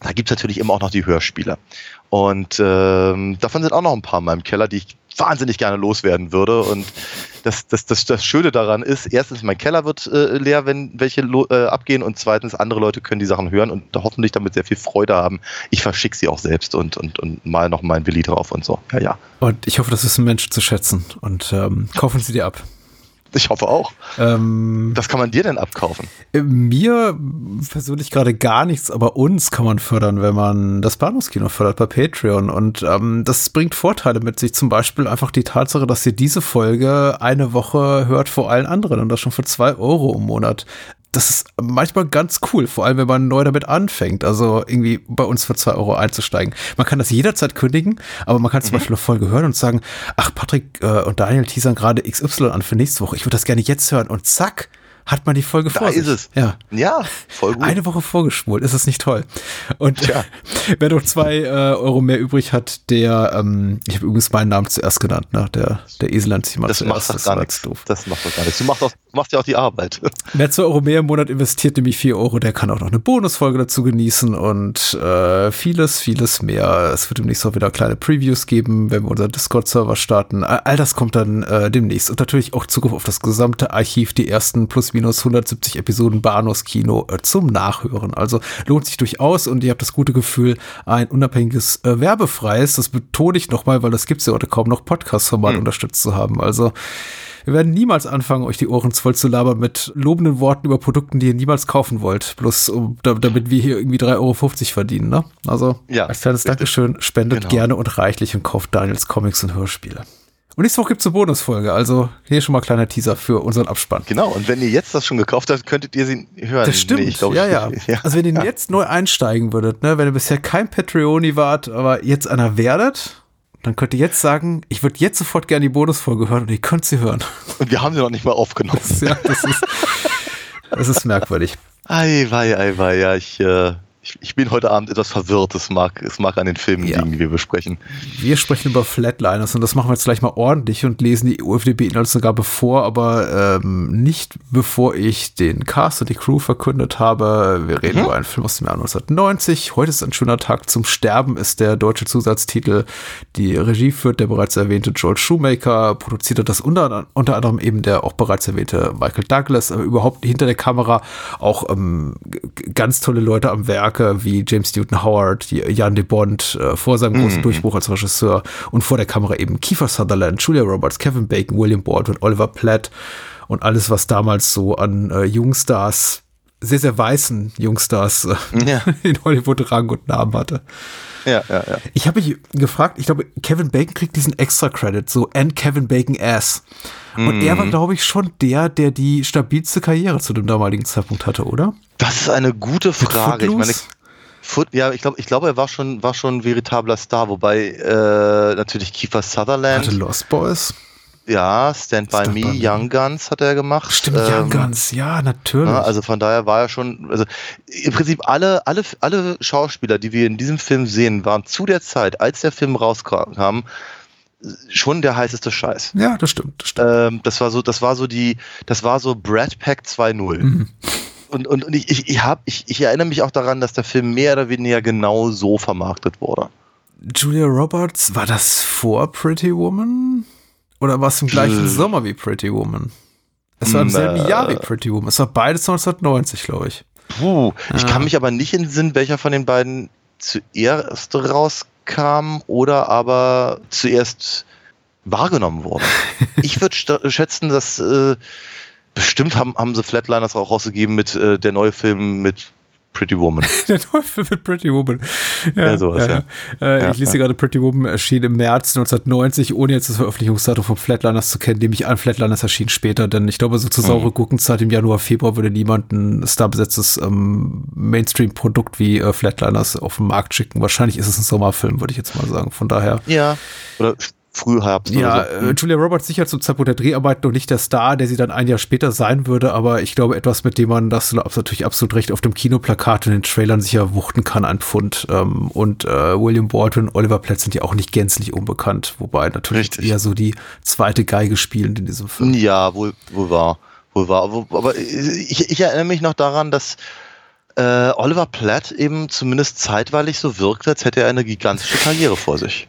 Da gibt es natürlich immer auch noch die Hörspiele. Und ähm, davon sind auch noch ein paar in meinem Keller, die ich wahnsinnig gerne loswerden würde. Und das, das, das, das Schöne daran ist, erstens, mein Keller wird äh, leer, wenn welche äh, abgehen. Und zweitens, andere Leute können die Sachen hören und hoffentlich damit sehr viel Freude haben. Ich verschicke sie auch selbst und, und, und mal noch meinen Willi drauf und so. Ja, ja. Und ich hoffe, das ist ein Mensch zu schätzen. Und ähm, kaufen Sie dir ab. Ich hoffe auch. Ähm, Was kann man dir denn abkaufen? Äh, Mir persönlich gerade gar nichts, aber uns kann man fördern, wenn man das Bahnhofskino fördert bei Patreon. Und ähm, das bringt Vorteile mit sich. Zum Beispiel einfach die Tatsache, dass ihr diese Folge eine Woche hört vor allen anderen und das schon für zwei Euro im Monat. Das ist manchmal ganz cool, vor allem wenn man neu damit anfängt. Also irgendwie bei uns für zwei Euro einzusteigen. Man kann das jederzeit kündigen, aber man kann zum Beispiel eine Folge hören und sagen, ach, Patrick äh, und Daniel teasern gerade XY an für nächste Woche. Ich würde das gerne jetzt hören. Und zack, hat man die Folge Da vor ist sich. es. Ja. Ja, voll gut. Eine Woche vorgespult, ist es nicht toll? Und Tja. wer noch zwei äh, Euro mehr übrig hat, der, ähm, ich habe übrigens meinen Namen zuerst genannt, ne? Der, der Esel nennt sich mal das zuerst. macht doch gar nichts. doof. Das macht doch gar nichts. Du machst, auch, machst ja auch die Arbeit. Wer zwei Euro mehr im Monat investiert, nämlich vier Euro, der kann auch noch eine Bonusfolge dazu genießen und äh, vieles, vieles mehr. Es wird demnächst auch wieder kleine Previews geben, wenn wir unseren Discord-Server starten. All all das kommt dann äh, demnächst. Und natürlich auch Zugriff auf das gesamte Archiv, die ersten plus minus 170 Episoden Bahnhofs Kino äh, zum Nachhören. Also lohnt sich durchaus und ihr habt das gute Gefühl, ein unabhängiges, äh, werbefreies, das betone ich nochmal, weil das gibt's ja heute kaum noch, Podcast-Format unterstützt zu haben. Also wir werden niemals anfangen, euch die Ohren voll zu labern mit lobenden Worten über Produkten, die ihr niemals kaufen wollt. Bloß um, da- damit wir hier irgendwie 3,50 Euro verdienen, ne? Also Ja, als kleines. Dankeschön, spendet Genau. gerne und reichlich und kauft Daniels Comics und Hörspiele. Und nächste Woche gibt es eine Bonusfolge. Also hier schon mal kleiner Teaser für unseren Abspann. Genau, und wenn ihr jetzt das schon gekauft habt, könntet ihr sie hören. Das stimmt. Nee, ich glaub, ja, ich- ja, Also wenn ihr ja. jetzt neu einsteigen würdet, ne, wenn ihr bisher kein Patreoni wart, aber jetzt einer werdet, dann könnt ihr jetzt sagen, ich würde jetzt sofort gerne die Bonusfolge hören und ihr könnt sie hören. Und wir haben sie noch nicht mal aufgenommen. ja, das ist, das ist merkwürdig. Ei, wei, ei, wei, ja, ich, äh, ich, ich bin heute Abend etwas verwirrt. Es mag, es mag an den Filmen Ja. liegen, die wir besprechen. Wir sprechen über Flatliners und das machen wir jetzt gleich mal ordentlich und lesen die UFDB-Inhaltsangabe vor, aber ähm, nicht bevor ich den Cast und die Crew verkündet habe. Wir reden über einen Film aus dem Jahr 1990. Heute ist ein schöner Tag zum Sterben, ist der deutsche Zusatztitel. Die Regie führt der bereits erwähnte Joel Shoemaker, produziert hat das unter, unter anderem eben der auch bereits erwähnte Michael Douglas, aber überhaupt hinter der Kamera auch ähm, ganz tolle Leute am Werke, wie James Newton Howard, Jan de Bond äh, vor seinem großen Durchbruch als Regisseur und vor der Kamera eben Kiefer Sutherland, Julia Roberts, Kevin Bacon, William Baldwin, Oliver Platt und alles, was damals so an äh, Jungstars, sehr, sehr weißen Jungstars äh, Ja. in Hollywood Rang und Namen hatte. Ja, ja, ja. Ich habe mich gefragt, ich glaube, Kevin Bacon kriegt diesen Extra-Credit, so and Kevin Bacon ass. Und er war, glaube ich, schon der, der die stabilste Karriere zu dem damaligen Zeitpunkt hatte, oder? Das ist eine gute Frage. Ich meine? Foot, ja, ich glaube, ich glaube, er war schon, war schon ein veritabler Star, wobei äh, natürlich Kiefer Sutherland, Hatte Lost Boys. Ja, Stand by Me, Me. Young Guns hat er gemacht. Stimmt, Ähm, Young Guns, ja, natürlich. Ja, also von daher war er schon, also im Prinzip alle, alle, alle Schauspieler, die wir in diesem Film sehen, waren zu der Zeit, als der Film rauskam, schon der heißeste Scheiß. ja, das stimmt, das stimmt. Ähm, das war so, das war so die, das war so Brad Pack 2.0. Und, und, und ich, ich, ich, hab, ich, ich erinnere mich auch daran, dass der Film mehr oder weniger genau so vermarktet wurde. Julia Roberts, war das vor Pretty Woman? Oder war es im gleichen Äh. Sommer wie Pretty Woman? Es war im selben. Jahr wie Pretty Woman. Es war beides 1990, glaube ich. Puh, ich kann mich aber nicht in den Sinn, welcher von den beiden zuerst rauskam oder aber zuerst wahrgenommen wurde. ich würde schätzen, dass äh, bestimmt haben, haben sie Flatliners auch rausgegeben mit äh, der neue Film mit Pretty Woman. Der Teufel mit Pretty Woman. Ja, Ja, sowas, ja. Äh, Ja, ich lese gerade, Pretty Woman erschien im März 1990, ohne jetzt das Veröffentlichungsdatum von Flatliners zu kennen, nehme ich an, Flatliners erschien später, denn ich glaube, so zur saure Mhm. Gurkenzeit im Januar, Februar würde niemand ein starbesetztes ähm, Mainstream-Produkt wie äh, Flatliners auf den Markt schicken. Wahrscheinlich ist es ein Sommerfilm, würde ich jetzt mal sagen. Von daher. ja. Oder Frühherbst Ja, oder so. äh, Julia Roberts sicher zum Zeitpunkt der Dreharbeit noch nicht der Star, der sie dann ein Jahr später sein würde, aber ich glaube etwas, mit dem man, das natürlich absolut recht, auf dem Kinoplakat und den Trailern sicher wuchten kann, ein Pfund. Ähm, und äh, William Baldwin und Oliver Platt sind ja auch nicht gänzlich unbekannt, wobei natürlich Richtig. eher so die zweite Geige spielen in diesem Film. Ja, wohl, wohl wahr. Wohl wahr. Aber ich, ich erinnere mich noch daran, dass äh, Oliver Platt eben zumindest zeitweilig so wirkt, als hätte er eine gigantische Karriere vor sich.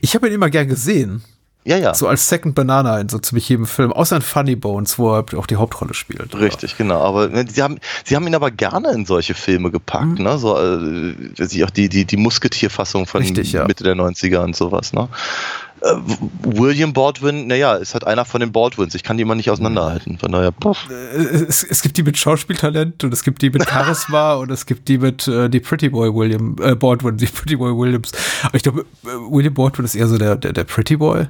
Ich habe ihn immer gern gesehen, Ja, ja. so als Second Banana in so ziemlich jedem Film, außer in Funny Bones, wo er auch die Hauptrolle spielt. Richtig, genau. Aber ne, sie haben, sie haben ihn aber gerne in solche Filme gepackt, Mhm. ne? So, äh, auch die, die, die Musketierfassung von Richtig, ja. Mitte der 90er und sowas, ne? Äh, William Baldwin, naja, ist halt einer von den Baldwins. Ich kann die immer nicht auseinanderhalten. Von daher, puff. es, es gibt die mit Schauspieltalent und es gibt die mit Charisma und es gibt die mit äh, die Pretty Boy William äh, Baldwin, die Pretty Boy Williams. Aber ich glaube, äh, William Baldwin ist eher so der, der, der Pretty Boy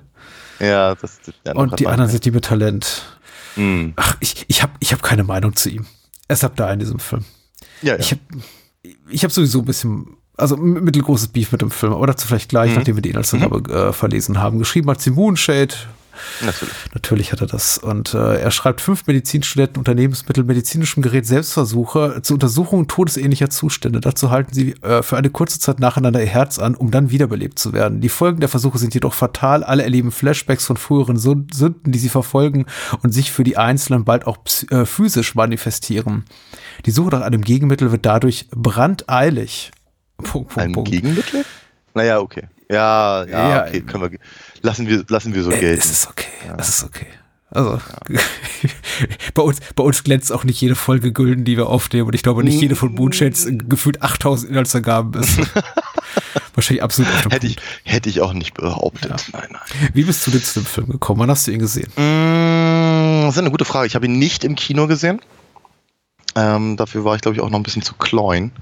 Ja, das, ja, und die anderen sind die mit Talent. Hm. Ach, ich, ich habe ich hab keine Meinung zu ihm. Er ist ab da in diesem Film. Ja, ja. Ich habe ich hab sowieso ein bisschen, also mittelgroßes Beef mit dem Film, aber dazu vielleicht gleich, nachdem wir die Inhaltsangabe äh, verlesen haben. Geschrieben hat sie Moonshade, Natürlich. Natürlich hat er das. Und äh, er schreibt fünf Medizinstudenten Unternehmensmittel medizinischem Gerät Selbstversuche zur Untersuchung todesähnlicher Zustände. Dazu halten sie äh, für eine kurze Zeit nacheinander ihr Herz an, um dann wiederbelebt zu werden. Die Folgen der Versuche sind jedoch fatal. Alle erleben Flashbacks von früheren Sün- Sünden, die sie verfolgen und sich für die Einzelnen bald auch äh, physisch manifestieren. Die Suche nach einem Gegenmittel wird dadurch brandeilig. Punkt, Punkt, Ein Punkt. Gegenmittel? Naja, okay. Ja, ja, Ja, okay. Können wir, lassen wir, lassen wir so Äh, gelten. Es ist okay. Es ist okay. Also, bei, uns, bei uns glänzt auch nicht jede Folge Gülden, die wir aufnehmen. Und ich glaube nicht jede von Moonshades gefühlt 8000 Inhaltsangaben ist. Wahrscheinlich absolut auf Hätte ich, hätte ich auch nicht behauptet. Nein, nein. Wie bist du denn zu dem Film gekommen? Wann hast du ihn gesehen? Mm, Das ist eine gute Frage. Ich habe ihn nicht im Kino gesehen. Ähm, dafür war ich, glaube ich, auch noch ein bisschen zu klein,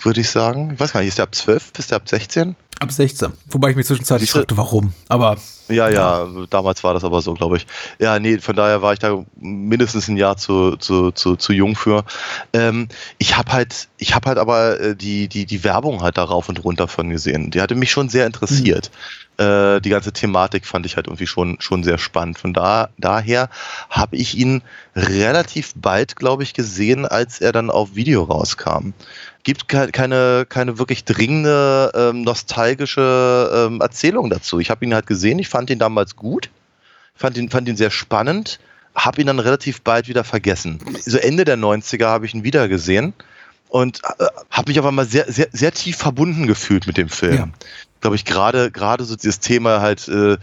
würde ich sagen. Ich weiß gar nicht, ist der ab 12? Ist der ab 16? Ab 16. Wobei ich mich zwischenzeitlich fragte, warum. Aber Ja, ja, damals war das aber so, glaube ich. Ja, nee, von daher war ich da mindestens ein Jahr zu, zu, zu, zu jung für. Ähm, ich habe halt, ich habe halt aber äh, die, die, die Werbung halt da rauf und runter von gesehen. Die hatte mich schon sehr interessiert. Äh, die ganze Thematik fand ich halt irgendwie schon, schon sehr spannend. Von da, daher habe ich ihn relativ bald, glaube ich, gesehen, als er dann auf Video rauskam gibt ke- keine, keine wirklich dringende, ähm, nostalgische ähm, Erzählung dazu. Ich habe ihn halt gesehen, ich fand ihn damals gut, fand ihn, fand ihn sehr spannend, habe ihn dann relativ bald wieder vergessen. So Ende der 90er habe ich ihn wieder gesehen und äh, habe mich auf einmal sehr, sehr, sehr tief verbunden gefühlt mit dem Film. Ja. Glaube ich, gerade gerade so dieses Thema halt äh,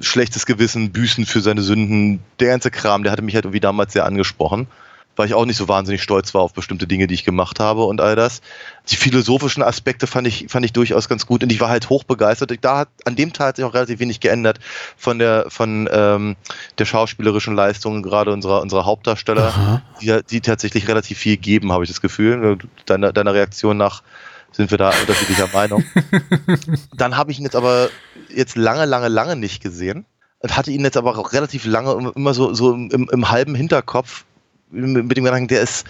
schlechtes Gewissen, Büßen für seine Sünden, der ganze Kram, der hatte mich halt irgendwie damals sehr angesprochen weil ich auch nicht so wahnsinnig stolz war auf bestimmte Dinge, die ich gemacht habe und all das. Die philosophischen Aspekte fand ich, fand ich durchaus ganz gut und ich war halt hochbegeistert. Da hat an dem Teil hat sich auch relativ wenig geändert von der von ähm, der schauspielerischen Leistung gerade unserer unserer Hauptdarsteller, die, die tatsächlich relativ viel geben, habe ich das Gefühl. Deiner deiner Reaktion nach sind wir da unterschiedlicher Meinung. Dann habe ich ihn jetzt aber jetzt lange, lange, lange nicht gesehen und hatte ihn jetzt aber auch relativ lange immer so, so im, im halben Hinterkopf mit dem Gedanken, der ist,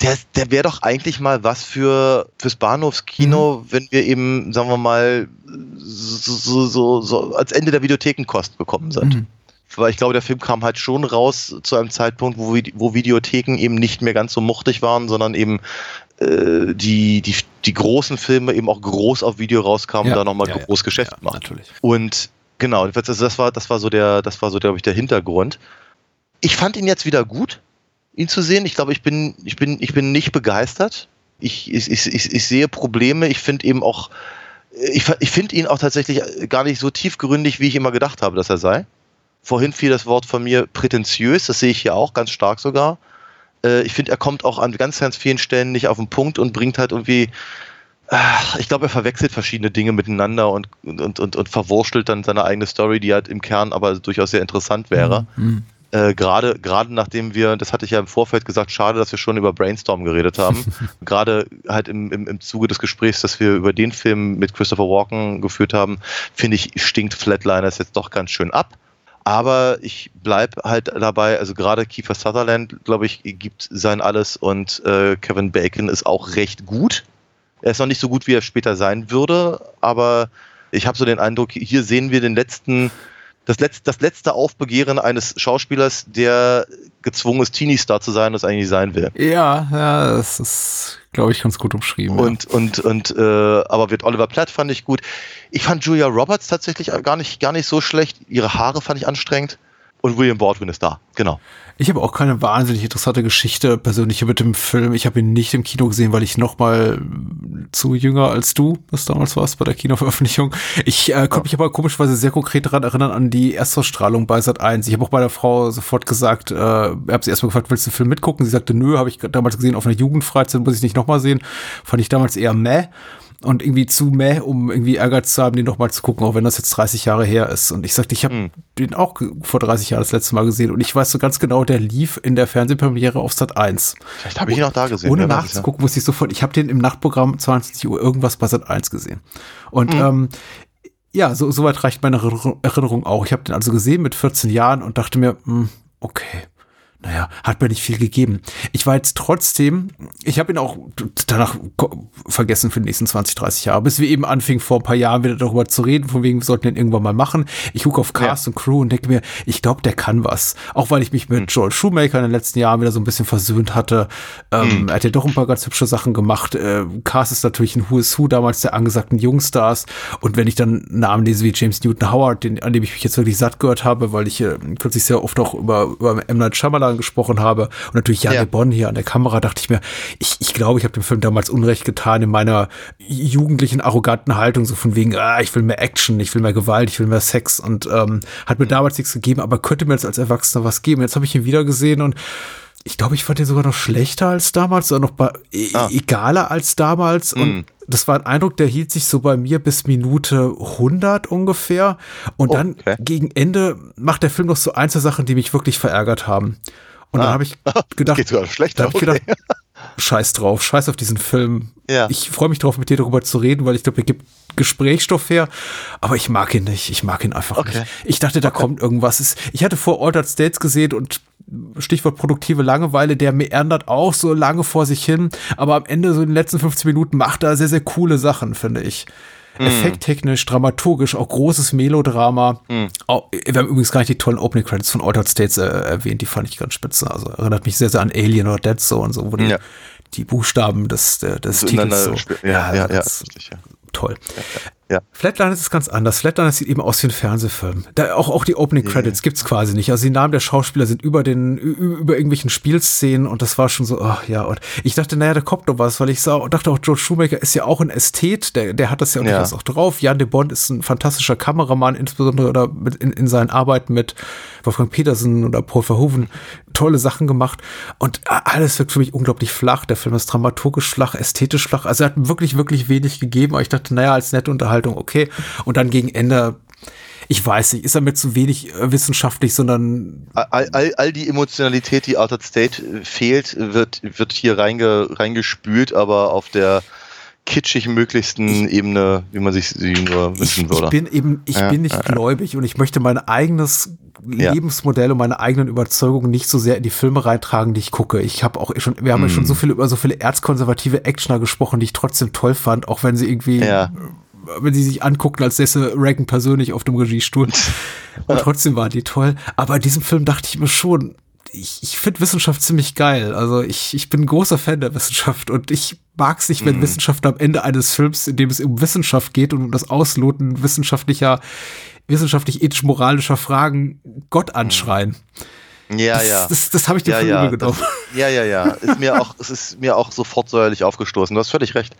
der, der wäre doch eigentlich mal was für fürs Bahnhofskino, wenn wir eben, sagen wir mal, so, so, so, so als Ende der Videothekenkost gekommen sind. Mhm. Weil ich glaube, der Film kam halt schon raus zu einem Zeitpunkt, wo, wo Videotheken eben nicht mehr ganz so muchtig waren, sondern eben äh, die, die, die großen Filme eben auch groß auf Video rauskamen Ja, und da nochmal ja, ja, groß Geschäft ja, machen. natürlich. Und genau, also das war, das war so der, das war so, glaube ich, der Hintergrund. Ich fand ihn jetzt wieder gut, ihn zu sehen. Ich glaube, ich bin, ich bin, ich bin nicht begeistert. Ich, ich, ich, ich, sehe Probleme. Ich finde eben auch, ich, ich finde ihn auch tatsächlich gar nicht so tiefgründig, wie ich immer gedacht habe, dass er sei. Vorhin fiel das Wort von mir prätentiös, das sehe ich hier auch ganz stark sogar. Äh, ich finde, er kommt auch an ganz, ganz vielen Stellen nicht auf den Punkt und bringt halt irgendwie, ich glaube, er verwechselt verschiedene Dinge miteinander und, und, und, und verwurstelt dann seine eigene Story, die halt im Kern aber durchaus sehr interessant wäre. Mhm. Äh, gerade gerade nachdem wir, das hatte ich ja im Vorfeld gesagt, schade, dass wir schon über Brainstorm geredet haben. gerade halt im, im, im Zuge des Gesprächs, das wir über den Film mit Christopher Walken geführt haben, finde ich, stinkt Flatliners jetzt doch ganz schön ab. Aber ich bleib halt dabei, also gerade Kiefer Sutherland, glaube ich, gibt sein alles und äh, Kevin Bacon ist auch recht gut. Er ist noch nicht so gut, wie er später sein würde, aber ich habe so den Eindruck, hier sehen wir den letzten, das letzte, das letzte Aufbegehren eines Schauspielers, der gezwungen ist, Teenie-Star zu sein, das eigentlich sein will. Ja, ja, das ist, glaube ich, ganz gut umschrieben. Und, und, und, äh, aber wird Oliver Platt fand ich gut. Ich fand Julia Roberts tatsächlich gar nicht, gar nicht so schlecht. Ihre Haare fand ich anstrengend. Und William Baldwin ist da, genau. Ich habe auch keine wahnsinnig interessante Geschichte persönlich mit dem Film. Ich habe ihn nicht im Kino gesehen, weil ich noch mal zu jünger als du, das damals warst bei der Kinoveröffentlichung. Ich äh, konnte mich aber komischerweise sehr konkret daran erinnern an die Erstausstrahlung bei Sat 1. Ich habe auch bei der Frau sofort gesagt, äh, habe sie erstmal gefragt, willst du den Film mitgucken? Sie sagte, nö, habe ich damals gesehen auf einer Jugendfreizeit, muss ich nicht nochmal sehen. Fand ich damals eher meh und irgendwie zu meh, um irgendwie Ehrgeiz zu haben, den nochmal zu gucken, auch wenn das jetzt 30 Jahre her ist. Und ich sagte, ich habe Hm. den auch vor 30 Jahren das letzte Mal gesehen und ich weiß so ganz genau, der lief in der Fernsehpremiere auf Sat 1. Vielleicht habe ich ihn auch da gesehen. Ohne nachzugucken, wusste ich sofort, ich habe den im Nachtprogramm 22 Uhr irgendwas bei Sat 1 gesehen. Und Mhm. ähm, ja, so soweit reicht meine Erinner- Erinnerung auch. Ich habe den also gesehen mit 14 Jahren und dachte mir, hm, okay. Naja, hat mir nicht viel gegeben. Ich war jetzt trotzdem, ich habe ihn auch danach vergessen für die nächsten 20, 30 Jahre, bis wir eben anfingen, vor ein paar Jahren wieder darüber zu reden, von wegen, wir sollten den irgendwann mal machen. Ich gucke auf Cast und Crew und denke mir, ich glaube, der kann was. Auch weil ich mich mit Joel Shoemaker in den letzten Jahren wieder so ein bisschen versöhnt hatte. Ähm, Er hat ja doch ein paar ganz hübsche Sachen gemacht. Äh, Cast ist natürlich ein Who is Who damals der angesagten Jungstars. Und wenn ich dann Namen lese wie James Newton Howard, den, an dem ich mich jetzt wirklich satt gehört habe, weil ich äh, kürzlich sehr oft auch über, über M. Night Shyamalan gesprochen habe und natürlich Jan Ja. Bonn hier an der Kamera, dachte ich mir, ich, ich glaube, ich habe dem Film damals Unrecht getan in meiner jugendlichen, arroganten Haltung, so von wegen, ah, ich will mehr Action, ich will mehr Gewalt, ich will mehr Sex und ähm, hat mir damals nichts gegeben, aber könnte mir jetzt als Erwachsener was geben. Jetzt habe ich ihn wieder gesehen und ich glaube, ich fand den sogar noch schlechter als damals oder noch e Ah. egaler als damals. Und Mm. Das war ein Eindruck, der hielt sich so bei mir bis Minute 100 ungefähr. Und Oh, dann okay. gegen Ende macht der Film noch so einzelne Sachen, die mich wirklich verärgert haben. Und dann Ah. habe ich gedacht, Geht sogar schlechter, ich gedacht, scheiß drauf, scheiß auf diesen Film. Ja. Ich freue mich drauf, mit dir darüber zu reden, weil ich glaube, er gibt Gesprächsstoff her, aber ich mag ihn nicht. Ich mag ihn einfach Okay. nicht. Ich dachte, da kommt irgendwas. Ich hatte vor Altered States gesehen und Stichwort produktive Langeweile, der meandert auch so lange vor sich hin, aber am Ende, so in den letzten 15 Minuten, macht er sehr, sehr coole Sachen, finde ich. Effekttechnisch, dramaturgisch, auch großes Melodrama. Auch, wir haben übrigens gar nicht die tollen Opening Credits von Altered States äh, erwähnt, die fand ich ganz spitze. Also erinnert mich sehr, sehr an Alien oder Dead Zone, so, wo die, Ja. die Buchstaben des, des So Titels so. ja, ja, ja, das- ja. toll. Ja. Flatliners ist ganz anders. Flatliners sieht eben aus wie ein Fernsehfilm. Da auch, auch die Opening Credits gibt's quasi nicht. Also die Namen der Schauspieler sind über den, über irgendwelchen Spielszenen und das war schon so, ach ja, und ich dachte, naja, da kommt noch was, weil ich sah, dachte auch, George Shoemaker ist ja auch ein Ästhet, der, der hat das ja, Ja. durchaus auch drauf. Jan de Bond ist ein fantastischer Kameramann, insbesondere oder mit, in, in seinen Arbeiten mit Wolfgang Petersen oder Paul Verhoeven tolle Sachen gemacht und alles wirkt für mich unglaublich flach. Der Film ist dramaturgisch flach, ästhetisch flach. Also er hat wirklich, wirklich wenig gegeben, aber ich dachte, naja, als nette Unterhaltung, okay. Und dann gegen Ende, ich weiß nicht, ist er mir zu wenig äh, wissenschaftlich, sondern all, all, all die Emotionalität, die Altered State äh, fehlt, wird, wird hier reinge, reingespült, aber auf der kitschig möglichsten Ebene, wie man sich sie nur ich, wünschen ich würde. bin eben, ich Ja, bin nicht ja, ja. gläubig und ich möchte mein eigenes Ja. Lebensmodell und meine eigenen Überzeugungen nicht so sehr in die Filme reintragen, die ich gucke. Ich habe auch schon, wir haben ja Mhm. schon so viel über so viele erzkonservative Actioner gesprochen, die ich trotzdem toll fand, auch wenn sie irgendwie, Ja. Wenn sie sich angucken, als säße Reagan persönlich auf dem Regiestuhl. und trotzdem waren die toll. Aber in diesem Film dachte ich mir schon, ich, ich finde Wissenschaft ziemlich geil. Also ich, ich bin ein großer Fan der Wissenschaft und ich mag es nicht, wenn Mhm. Wissenschaft am Ende eines Films, in dem es um Wissenschaft geht und um das Ausloten wissenschaftlicher, wissenschaftlich-ethisch-moralischer Fragen Gott anschreien. Ja, das, ja. Das, das habe ich dir ja, ja, genommen. das, ja, ja, ja. Ist mir auch, es ist mir auch sofort säuerlich aufgestoßen. Du hast völlig recht.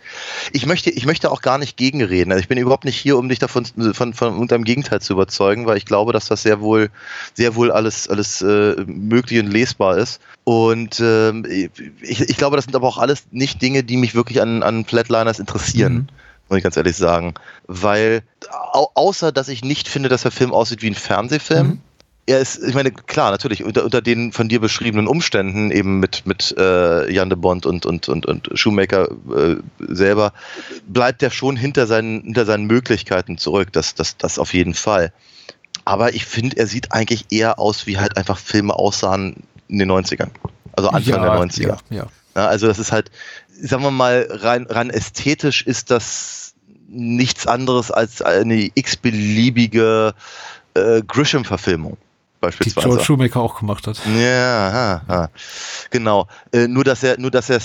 Ich möchte, ich möchte auch gar nicht gegenreden. Also ich bin überhaupt nicht hier, um dich davon von, von, deinem Gegenteil zu überzeugen, weil ich glaube, dass das sehr wohl, sehr wohl alles, alles äh, möglich und lesbar ist. Und ähm, ich, ich glaube, das sind aber auch alles nicht Dinge, die mich wirklich an, an Flatliners interessieren. Mhm. Muss ich ganz ehrlich sagen. Weil, au außer dass ich nicht finde, dass der Film aussieht wie ein Fernsehfilm, Mhm. Er ist, ich meine, klar, natürlich, unter, unter den von dir beschriebenen Umständen, eben mit, mit äh, Jan de Bond und, und, und, und Shoemaker äh, selber, bleibt er schon hinter seinen, hinter seinen Möglichkeiten zurück. Das, das, das auf jeden Fall. Aber ich finde, er sieht eigentlich eher aus, wie halt einfach Filme aussahen in den 90ern. Also Anfang der 90er. Ja, ja. Ja, also das ist halt, sagen wir mal, rein, rein ästhetisch ist das nichts anderes als eine x-beliebige äh, Grisham-Verfilmung Die beispielsweise. George Shoemaker auch gemacht hat. Ja, aha, aha. genau. Äh, nur dass er, nur dass er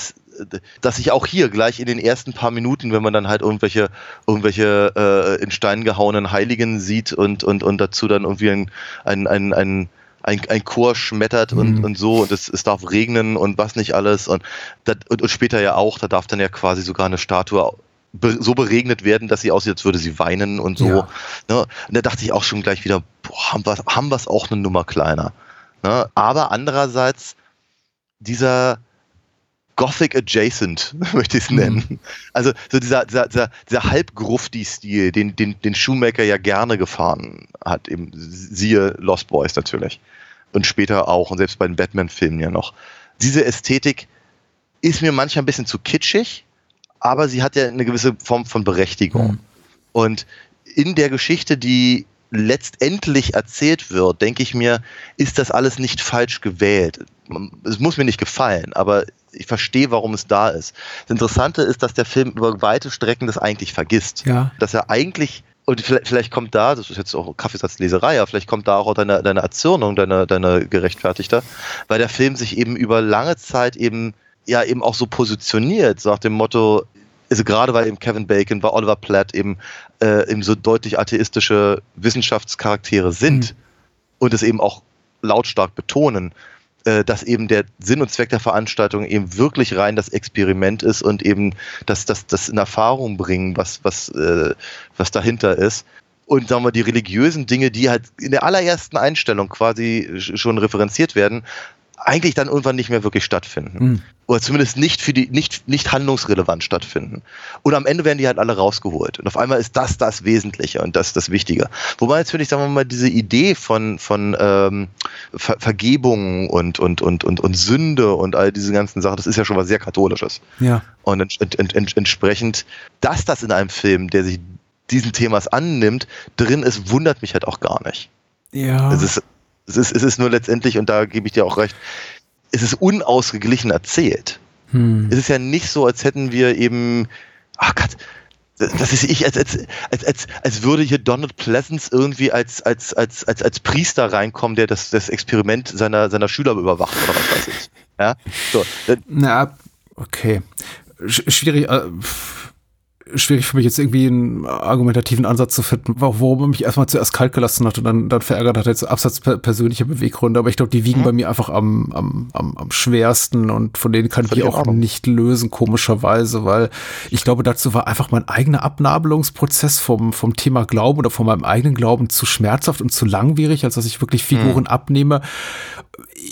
dass ich auch hier gleich in den ersten paar Minuten, wenn man dann halt irgendwelche, irgendwelche äh, in Stein gehauenen Heiligen sieht und, und, und dazu dann irgendwie ein, ein, ein, ein ein, ein Chor schmettert und, Mhm. und so und es, es darf regnen und was nicht alles und, das, und, und später ja auch, da darf dann ja quasi sogar eine Statue be, so beregnet werden, dass sie aussieht, als würde sie weinen und so. Ja. Ne? Und da dachte ich auch schon gleich wieder, boah, haben wir haben wir's auch eine Nummer kleiner. Ne? Aber andererseits dieser Gothic Adjacent, möchte ich es nennen. Also so dieser, dieser, dieser, dieser Halbgrufti-Stil, den, den, den Shoemaker ja gerne gefahren hat, eben siehe Lost Boys natürlich. Und später auch, und selbst bei den Batman-Filmen ja noch. Diese Ästhetik ist mir manchmal ein bisschen zu kitschig, aber sie hat ja eine gewisse Form von Berechtigung. Mhm. Und in der Geschichte, die letztendlich erzählt wird, denke ich mir, ist das alles nicht falsch gewählt. Es muss mir nicht gefallen, aber ich verstehe, warum es da ist. Das Interessante ist, dass der Film über weite Strecken das eigentlich vergisst. Ja. Dass er eigentlich, und vielleicht, vielleicht kommt da, das ist jetzt auch Kaffeesatzleserei, aber vielleicht kommt da auch deine, deine Erzürnung, deine, deine gerechtfertigter, weil der Film sich eben über lange Zeit eben, ja, eben auch so positioniert, so nach dem Motto, also gerade weil eben Kevin Bacon, weil Oliver Platt eben, äh, eben so deutlich atheistische Wissenschaftscharaktere sind Mhm. und es eben auch lautstark betonen, äh, dass eben der Sinn und Zweck der Veranstaltung eben wirklich rein das Experiment ist und eben das, das, das in Erfahrung bringen, was, was, äh, was dahinter ist. Und sagen wir, die religiösen Dinge, die halt in der allerersten Einstellung quasi sch- schon referenziert werden, eigentlich dann irgendwann nicht mehr wirklich stattfinden. Hm. Oder zumindest nicht für die, nicht, nicht handlungsrelevant stattfinden. Und am Ende werden die halt alle rausgeholt. Und auf einmal ist das das Wesentliche und das das Wichtige. Wobei jetzt finde ich, sagen wir mal, diese Idee von, von ähm, Ver Vergebung und, und, und, und, und Sünde und all diese ganzen Sachen, das ist ja schon was sehr Katholisches. Ja. Und ent, ent, ent, entsprechend, dass das in einem Film, der sich diesen Themas annimmt, drin ist, wundert mich halt auch gar nicht. Ja. Es ist, es ist, es ist nur letztendlich, und da gebe ich dir auch recht, es ist unausgeglichen erzählt. Hm. Es ist ja nicht so, als hätten wir eben, ach Gott, das ist ich, als, als, als, als, als würde hier Donald Pleasance irgendwie als, als, als, als, als Priester reinkommen, der das, das Experiment seiner, seiner Schüler überwacht oder was weiß ich. Ja, so. Na, okay. Sch schwierig, äh, schwierig für mich jetzt irgendwie einen argumentativen Ansatz zu finden, warum er mich erstmal zuerst kalt gelassen hat und dann, dann verärgert hat, jetzt abseits per persönlicher Beweggründe. Aber ich glaube, die wiegen Mhm. bei mir einfach am, am, am, am schwersten und von denen kann ich die auch Ordnung. nicht lösen, komischerweise, weil ich glaube, dazu war einfach mein eigener Abnabelungsprozess vom, vom Thema Glauben oder von meinem eigenen Glauben zu schmerzhaft und zu langwierig, als dass ich wirklich Figuren Mhm. abnehme,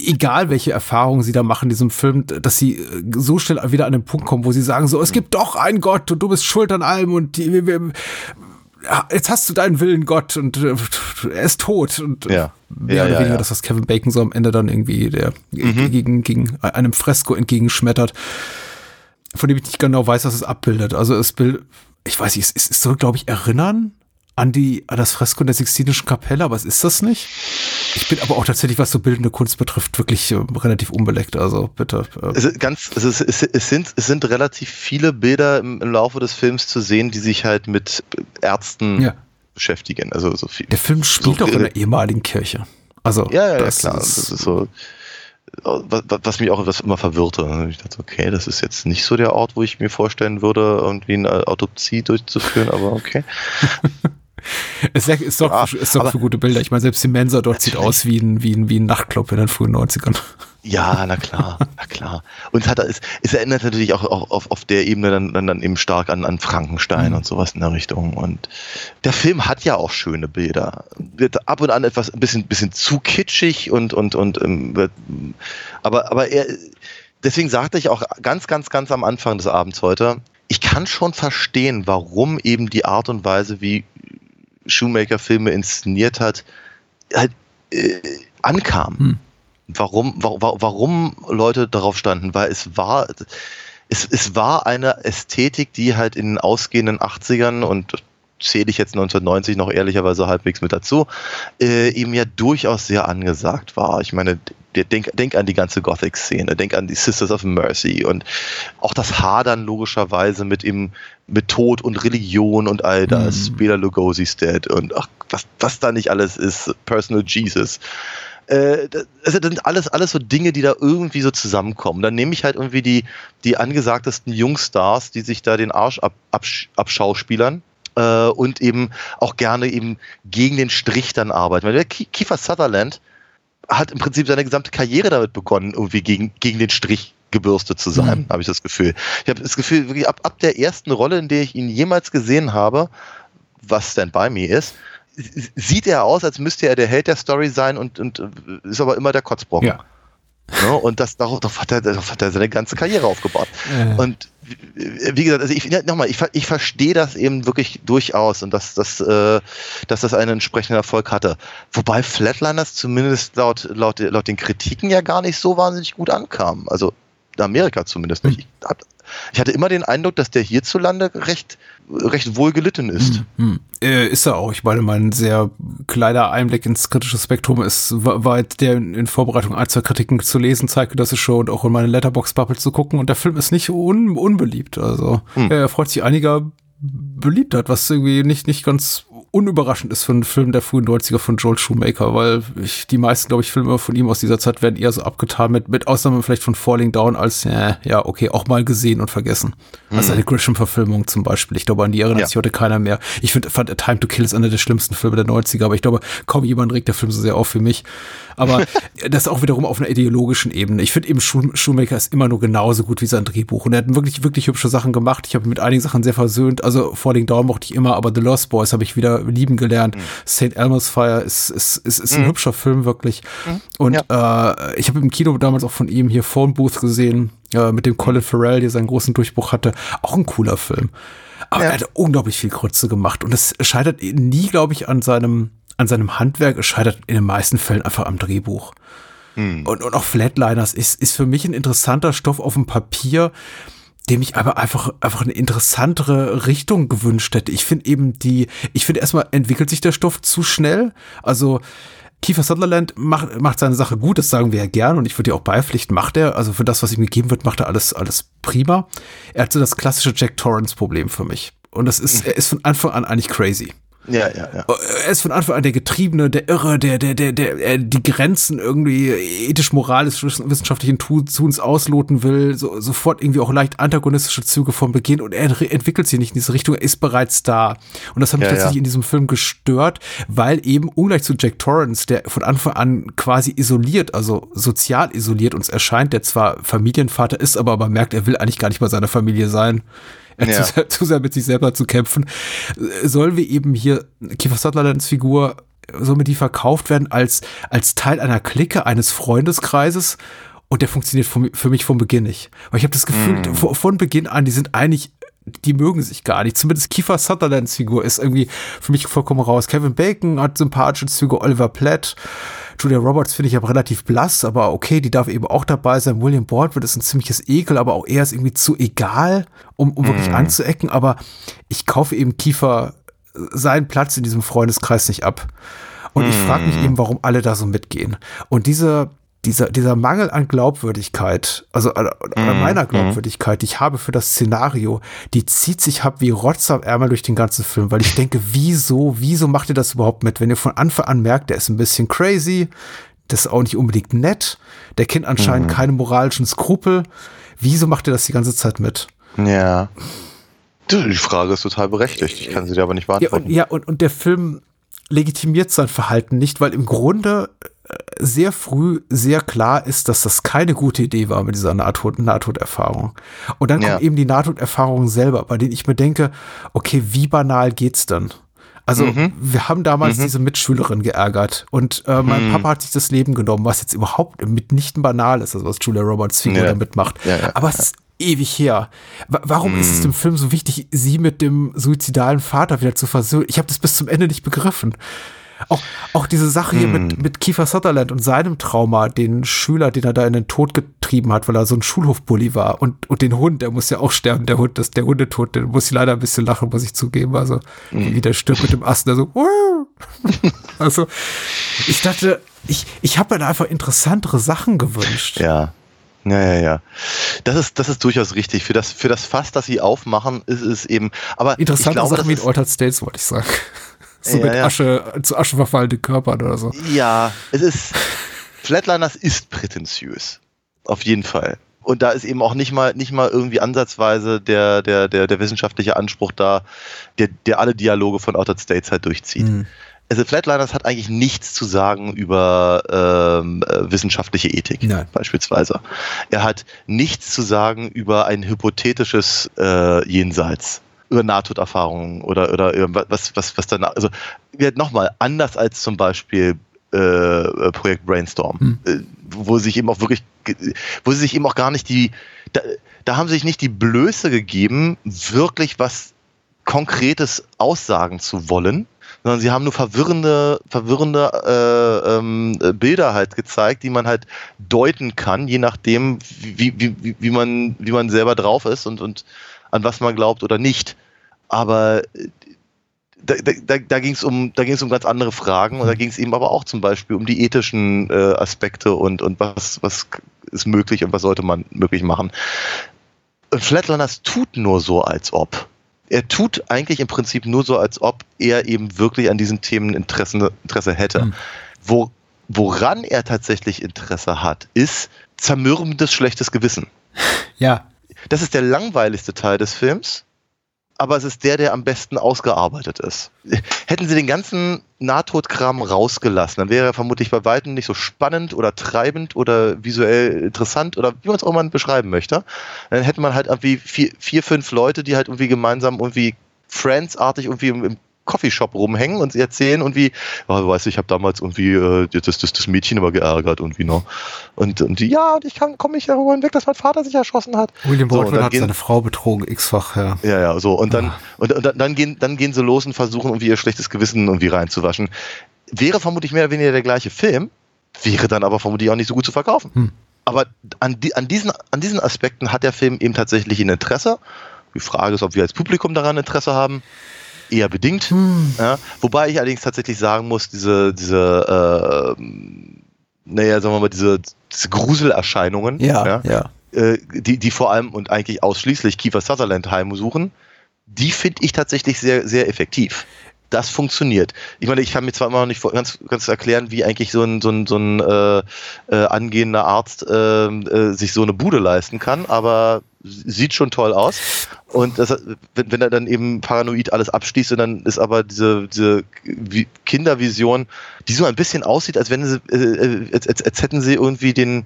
egal welche Erfahrungen sie da machen in diesem Film, dass sie äh, so schnell wieder an den Punkt kommen, wo sie sagen so, es gibt doch einen Gott und du bist schuld an allem und die, wir, wir, jetzt hast du deinen Willen, Gott, und äh, er ist tot und äh, Ja. mehr Ja, oder ja, weniger das, was Kevin Bacon so am Ende dann irgendwie der Mhm. gegen, gegen einem Fresko entgegenschmettert, von dem ich nicht genau weiß, was es abbildet. Also es bild, ich weiß nicht, es, es soll, glaube ich, erinnern an die, an das Fresko in der Sixtinischen Kapelle, aber es ist das nicht. Ich bin aber auch tatsächlich, was so bildende Kunst betrifft, wirklich äh, relativ unbeleckt. Also bitte. Äh, Es, ganz, es, ist, es, es, sind, es sind relativ viele Bilder im, im Laufe des Films zu sehen, die sich halt mit Ärzten ja. beschäftigen. Also so viel. Der Film spielt so doch in der ehemaligen Kirche. Also Ja, ja, ja das klar. ist- das ist so. Was, was mich auch etwas immer verwirrte. Ich dachte, okay, das ist jetzt nicht so der Ort, wo ich mir vorstellen würde, irgendwie eine Autopsie durchzuführen, aber okay. Es, es sorgt, Ja, für, es sorgt aber- für gute Bilder. Ich meine, selbst die Mensa dort sieht aus wie ein, wie ein, wie ein Nachtclub in den frühen 90ern. Ja, na klar, na klar. Und es, hat, es, es erinnert natürlich auch, auch auf, auf der Ebene dann, dann, dann eben stark an, an Frankenstein Mhm. und sowas in der Richtung. Und der Film hat ja auch schöne Bilder. Wird ab und an etwas ein bisschen, bisschen zu kitschig und, und, und ähm, wird, aber, aber er, deswegen sagte ich auch ganz, ganz, ganz am Anfang des Abends heute, ich kann schon verstehen, warum eben die Art und Weise, wie Shoemaker Filme inszeniert hat, halt äh, ankam. Hm. Warum, wa wa warum Leute darauf standen, weil es war, es, es war eine Ästhetik, die halt in den ausgehenden 80ern und zähle ich jetzt 1990 noch ehrlicherweise halbwegs mit dazu, äh, eben ja durchaus sehr angesagt war. Ich meine, denk, denk an die ganze Gothic-Szene, denk an die Sisters of Mercy und auch das Hadern logischerweise mit ihm, mit Tod und Religion und all das, Mhm. Bela Lugosi's Dead und ach, was, was da nicht alles ist, Personal Jesus. Äh, das das sind alles, alles so Dinge, die da irgendwie so zusammenkommen. Dann nehme ich halt irgendwie die, die angesagtesten Jungstars, die sich da den Arsch ab, absch- abschauspielern äh, und eben auch gerne eben gegen den Strich dann arbeiten. Weil der Ki- Kiefer Sutherland hat im Prinzip seine gesamte Karriere damit begonnen, irgendwie gegen, gegen den Strich gebürstet zu sein, Mhm. habe ich das Gefühl. Ich habe das Gefühl, wirklich ab, ab der ersten Rolle, in der ich ihn jemals gesehen habe, was Stand By Me ist, sieht er aus, als müsste er der Held der Story sein und, und äh, ist aber immer der Kotzbrocken. Ja. Ne? Und das, darauf, darauf, hat er, darauf hat er seine ganze Karriere aufgebaut. Äh. Und wie gesagt, also ich, ja, nochmal, ich, ich verstehe das eben wirklich durchaus und dass, dass, äh, dass das einen entsprechenden Erfolg hatte. Wobei Flatliners zumindest laut, laut, laut den Kritiken ja gar nicht so wahnsinnig gut ankam. Also in Amerika zumindest nicht. Ich, hab, ich hatte immer den Eindruck, dass der hierzulande recht, recht wohl gelitten ist. Hm. Äh, ist er auch. Ich meine, mein sehr kleiner Einblick ins kritische Spektrum ist, war, jetzt der in, Vorbereitung ein, zwei Kritiken zu lesen, zeigte das schon und auch in meine Letterbox-Bubble zu gucken und der Film ist nicht un, unbeliebt. Also Hm. er freut sich einiger Beliebtheit, was irgendwie nicht, nicht ganz unüberraschend ist für einen Film der frühen 90er von Joel Shoemaker, weil ich, die meisten, glaube ich, Filme von ihm aus dieser Zeit werden eher so abgetan, mit, mit Ausnahme vielleicht von Falling Down als, ja, ja, okay, auch mal gesehen und vergessen. Also eine Grisham-Verfilmung zum Beispiel. Ich glaube, an die erinnert Ja. sich heute keiner mehr. Ich finde, fand A Time to Kill ist einer der schlimmsten Filme der 90er, aber ich glaube, kaum jemand regt der Film so sehr auf wie mich. Aber das auch wiederum auf einer ideologischen Ebene. Ich finde eben, Shoemaker ist immer nur genauso gut wie sein Drehbuch. Und er hat wirklich, wirklich hübsche Sachen gemacht. Ich habe mit einigen Sachen sehr versöhnt. Also Falling Down mochte ich immer, aber The Lost Boys habe ich wieder lieben gelernt. Mhm. St. Elmo's Fire ist, ist, ist, ist ein Mhm. hübscher Film, wirklich. Und äh, ich habe im Kino damals auch von ihm hier Phone Booth gesehen, äh, mit dem Colin Farrell, der seinen großen Durchbruch hatte. Auch ein cooler Film. Aber Ja. er hat unglaublich viel Krütze gemacht. Und es scheitert nie, glaube ich, an seinem, an seinem Handwerk. Es scheitert in den meisten Fällen einfach am Drehbuch. Und, und auch Flatliners ist, ist für mich ein interessanter Stoff auf dem Papier, dem ich aber einfach, einfach eine interessantere Richtung gewünscht hätte. Ich finde eben die, ich finde erstmal entwickelt sich der Stoff zu schnell. Also, Kiefer Sutherland macht, macht seine Sache gut, das sagen wir ja gern und ich würde dir auch beipflichten, macht er. Also für das, was ihm gegeben wird, macht er alles, alles prima. Er hat so das klassische Jack Torrance-Problem für mich. Und das ist, er ist von Anfang an eigentlich crazy. Ja, ja, ja. Er ist von Anfang an der Getriebene, der Irre, der, der, der, der, die Grenzen irgendwie ethisch-moralisch wissenschaftlichen Tuns ausloten will, so, sofort irgendwie auch leicht antagonistische Züge vom Beginn und er entwickelt sich nicht in diese Richtung, er ist bereits da. Und das hat mich Ja, tatsächlich ja. in diesem Film gestört, weil eben ungleich zu Jack Torrance, der von Anfang an quasi isoliert, also sozial isoliert uns erscheint, der zwar Familienvater ist, aber man merkt, er will eigentlich gar nicht bei seiner Familie sein. Er Ja. zu, sehr, zu sehr mit sich selber zu kämpfen, äh, sollen wir eben hier Kiefer Sutherlands Figur, soll mir die verkauft werden als, als Teil einer Clique, eines Freundeskreises und der funktioniert für, mich vom Beginn nicht. Weil ich habe das Gefühl, von, von Beginn an, die sind eigentlich die mögen sich gar nicht. Zumindest Kiefer Sutherlands Figur ist irgendwie für mich vollkommen raus. Kevin Bacon hat sympathische Züge, Oliver Platt. Julia Roberts finde ich aber relativ blass, aber okay, die darf eben auch dabei sein. William Baldwin ist ein ziemliches Ekel, aber auch er ist irgendwie zu egal, um, um wirklich anzuecken. Aber ich kaufe eben Kiefer äh, seinen Platz in diesem Freundeskreis nicht ab. Und ich frage mich eben, warum alle da so mitgehen. Und diese, dieser, dieser Mangel an Glaubwürdigkeit, also an, an meiner Glaubwürdigkeit, die ich habe für das Szenario, die zieht sich hab wie Rotz am Ärmel durch den ganzen Film, weil ich denke, wieso, wieso macht ihr das überhaupt mit, wenn ihr von Anfang an merkt, der ist ein bisschen crazy, das ist auch nicht unbedingt nett, der kennt anscheinend keine moralischen Skrupel, wieso macht ihr das die ganze Zeit mit? Ja. Die Frage ist total berechtigt. Ich kann sie dir aber nicht Ja, beantworten. und, ja und, und der Film legitimiert sein Verhalten nicht, weil im Grunde sehr früh sehr klar ist, dass das keine gute Idee war mit dieser Nahtod Nahtoderfahrung. Und dann Ja. kommt eben die Nahtoderfahrung selber, bei denen ich mir denke, okay, wie banal geht's denn? Also Mhm. wir haben damals diese Mitschülerin geärgert und äh, mein Mhm. Papa hat sich das Leben genommen, was jetzt überhaupt mitnichten banal ist, also was Julia Roberts Figur Ja. da mitmacht. Ja, ja, Aber es ist ewig her. Wa- Warum ist es dem Film so wichtig, sie mit dem suizidalen Vater wieder zu versöhnen? Ich habe das bis zum Ende nicht begriffen. Auch, auch diese Sache hier mit, mit Kiefer Sutherland und seinem Trauma, den Schüler, den er da in den Tod getrieben hat, weil er so ein Schulhofbully war. Und, und den Hund, der muss ja auch sterben, der Hund, das, der Hundetod, den muss ich leider ein bisschen lachen, muss ich zugeben. Also, wie der stirbt mit dem Ast, der so, also, ich dachte, ich, ich habe mir da einfach interessantere Sachen gewünscht. Ja. Ja, ja, ja. Das ist, das ist durchaus richtig. Für das, für das Fass, das sie aufmachen, ist es eben. Aber Interessante ich glaube, Sachen wie in Altered States, wollte ich sagen. So Ja, mit ja. Asche, zu Asche verfallene Körpern oder so. Ja, es ist. Flatliners ist prätentiös. Auf jeden Fall. Und da ist eben auch nicht mal, nicht mal irgendwie ansatzweise der, der, der, der wissenschaftliche Anspruch da, der, der alle Dialoge von Outer States halt durchzieht. Mhm. Also Flatliners hat eigentlich nichts zu sagen über ähm, äh, wissenschaftliche Ethik, Nein. beispielsweise. Er hat nichts zu sagen über ein hypothetisches äh, Jenseits, über Nahtoderfahrungen oder, oder über was, was, was danach. Also nochmal, anders als zum Beispiel äh, äh, Projekt Brainstorm, Hm. äh, wo sich eben auch wirklich, wo sie sich eben auch gar nicht die, da, da haben sie sich nicht die Blöße gegeben, wirklich was Konkretes aussagen zu wollen, sondern sie haben nur verwirrende, verwirrende äh, ähm, äh, Bilder halt gezeigt, die man halt deuten kann, je nachdem, wie, wie, wie, wie, man, wie man selber drauf ist und, und an was man glaubt oder nicht. Aber äh, da, da, da, ging es um, da um ganz andere Fragen und da ging es eben aber auch zum Beispiel um die ethischen äh, Aspekte und, und was, was ist möglich und was sollte man möglich machen. Und Flatliners tut nur so, als ob. Er tut eigentlich im Prinzip nur so, als ob er eben wirklich an diesen Themen Interesse, Interesse hätte. Hm. Wo, woran er tatsächlich Interesse hat, ist zermürbendes schlechtes Gewissen. Ja, Das ist der langweiligste Teil des Films, aber es ist der, der am besten ausgearbeitet ist. Hätten sie den ganzen Nahtotkram rausgelassen, dann wäre er vermutlich bei Weitem nicht so spannend oder treibend oder visuell interessant oder wie man es auch mal beschreiben möchte. Dann hätte man halt irgendwie vier, vier fünf Leute, die halt irgendwie gemeinsam irgendwie Friends-artig irgendwie im, im Coffeeshop rumhängen und sie erzählen irgendwie, oh, weißt du, ich habe damals irgendwie äh, das, das, das Mädchen immer geärgert irgendwie noch. Und, und die, ja, und ich kann komme nicht darüber hinweg, dass mein Vater sich erschossen hat. William So, und Baldwin hat gehen- seine Frau betrogen, x-fach, ja. Ja, ja, so. Und dann, und, und dann, dann, gehen, dann gehen sie los und versuchen irgendwie ihr schlechtes Gewissen irgendwie reinzuwaschen. Wäre vermutlich mehr oder weniger der gleiche Film, wäre dann aber vermutlich auch nicht so gut zu verkaufen. Hm. Aber an, die, an, diesen, an diesen Aspekten hat der Film eben tatsächlich ein Interesse. Die Frage ist, ob wir als Publikum daran Interesse haben. Eher bedingt. Ja, wobei ich allerdings tatsächlich sagen muss, diese, diese, äh, naja, sagen wir mal, diese, diese Gruselerscheinungen, Ja, ja. äh, die, die vor allem und eigentlich ausschließlich Kiefer Sutherland heimsuchen, die finde ich tatsächlich sehr, sehr effektiv. Das funktioniert. Ich meine, ich kann mir zwar immer noch nicht ganz, ganz erklären, wie eigentlich so ein, so ein, so ein äh, äh, angehender Arzt äh, äh, sich so eine Bude leisten kann, aber sieht schon toll aus. Und das, wenn, wenn er dann eben paranoid alles abschließt, und dann ist aber diese, diese Vi- Kindervision, die so ein bisschen aussieht, als wenn sie, äh, äh, als, als, als hätten sie irgendwie den,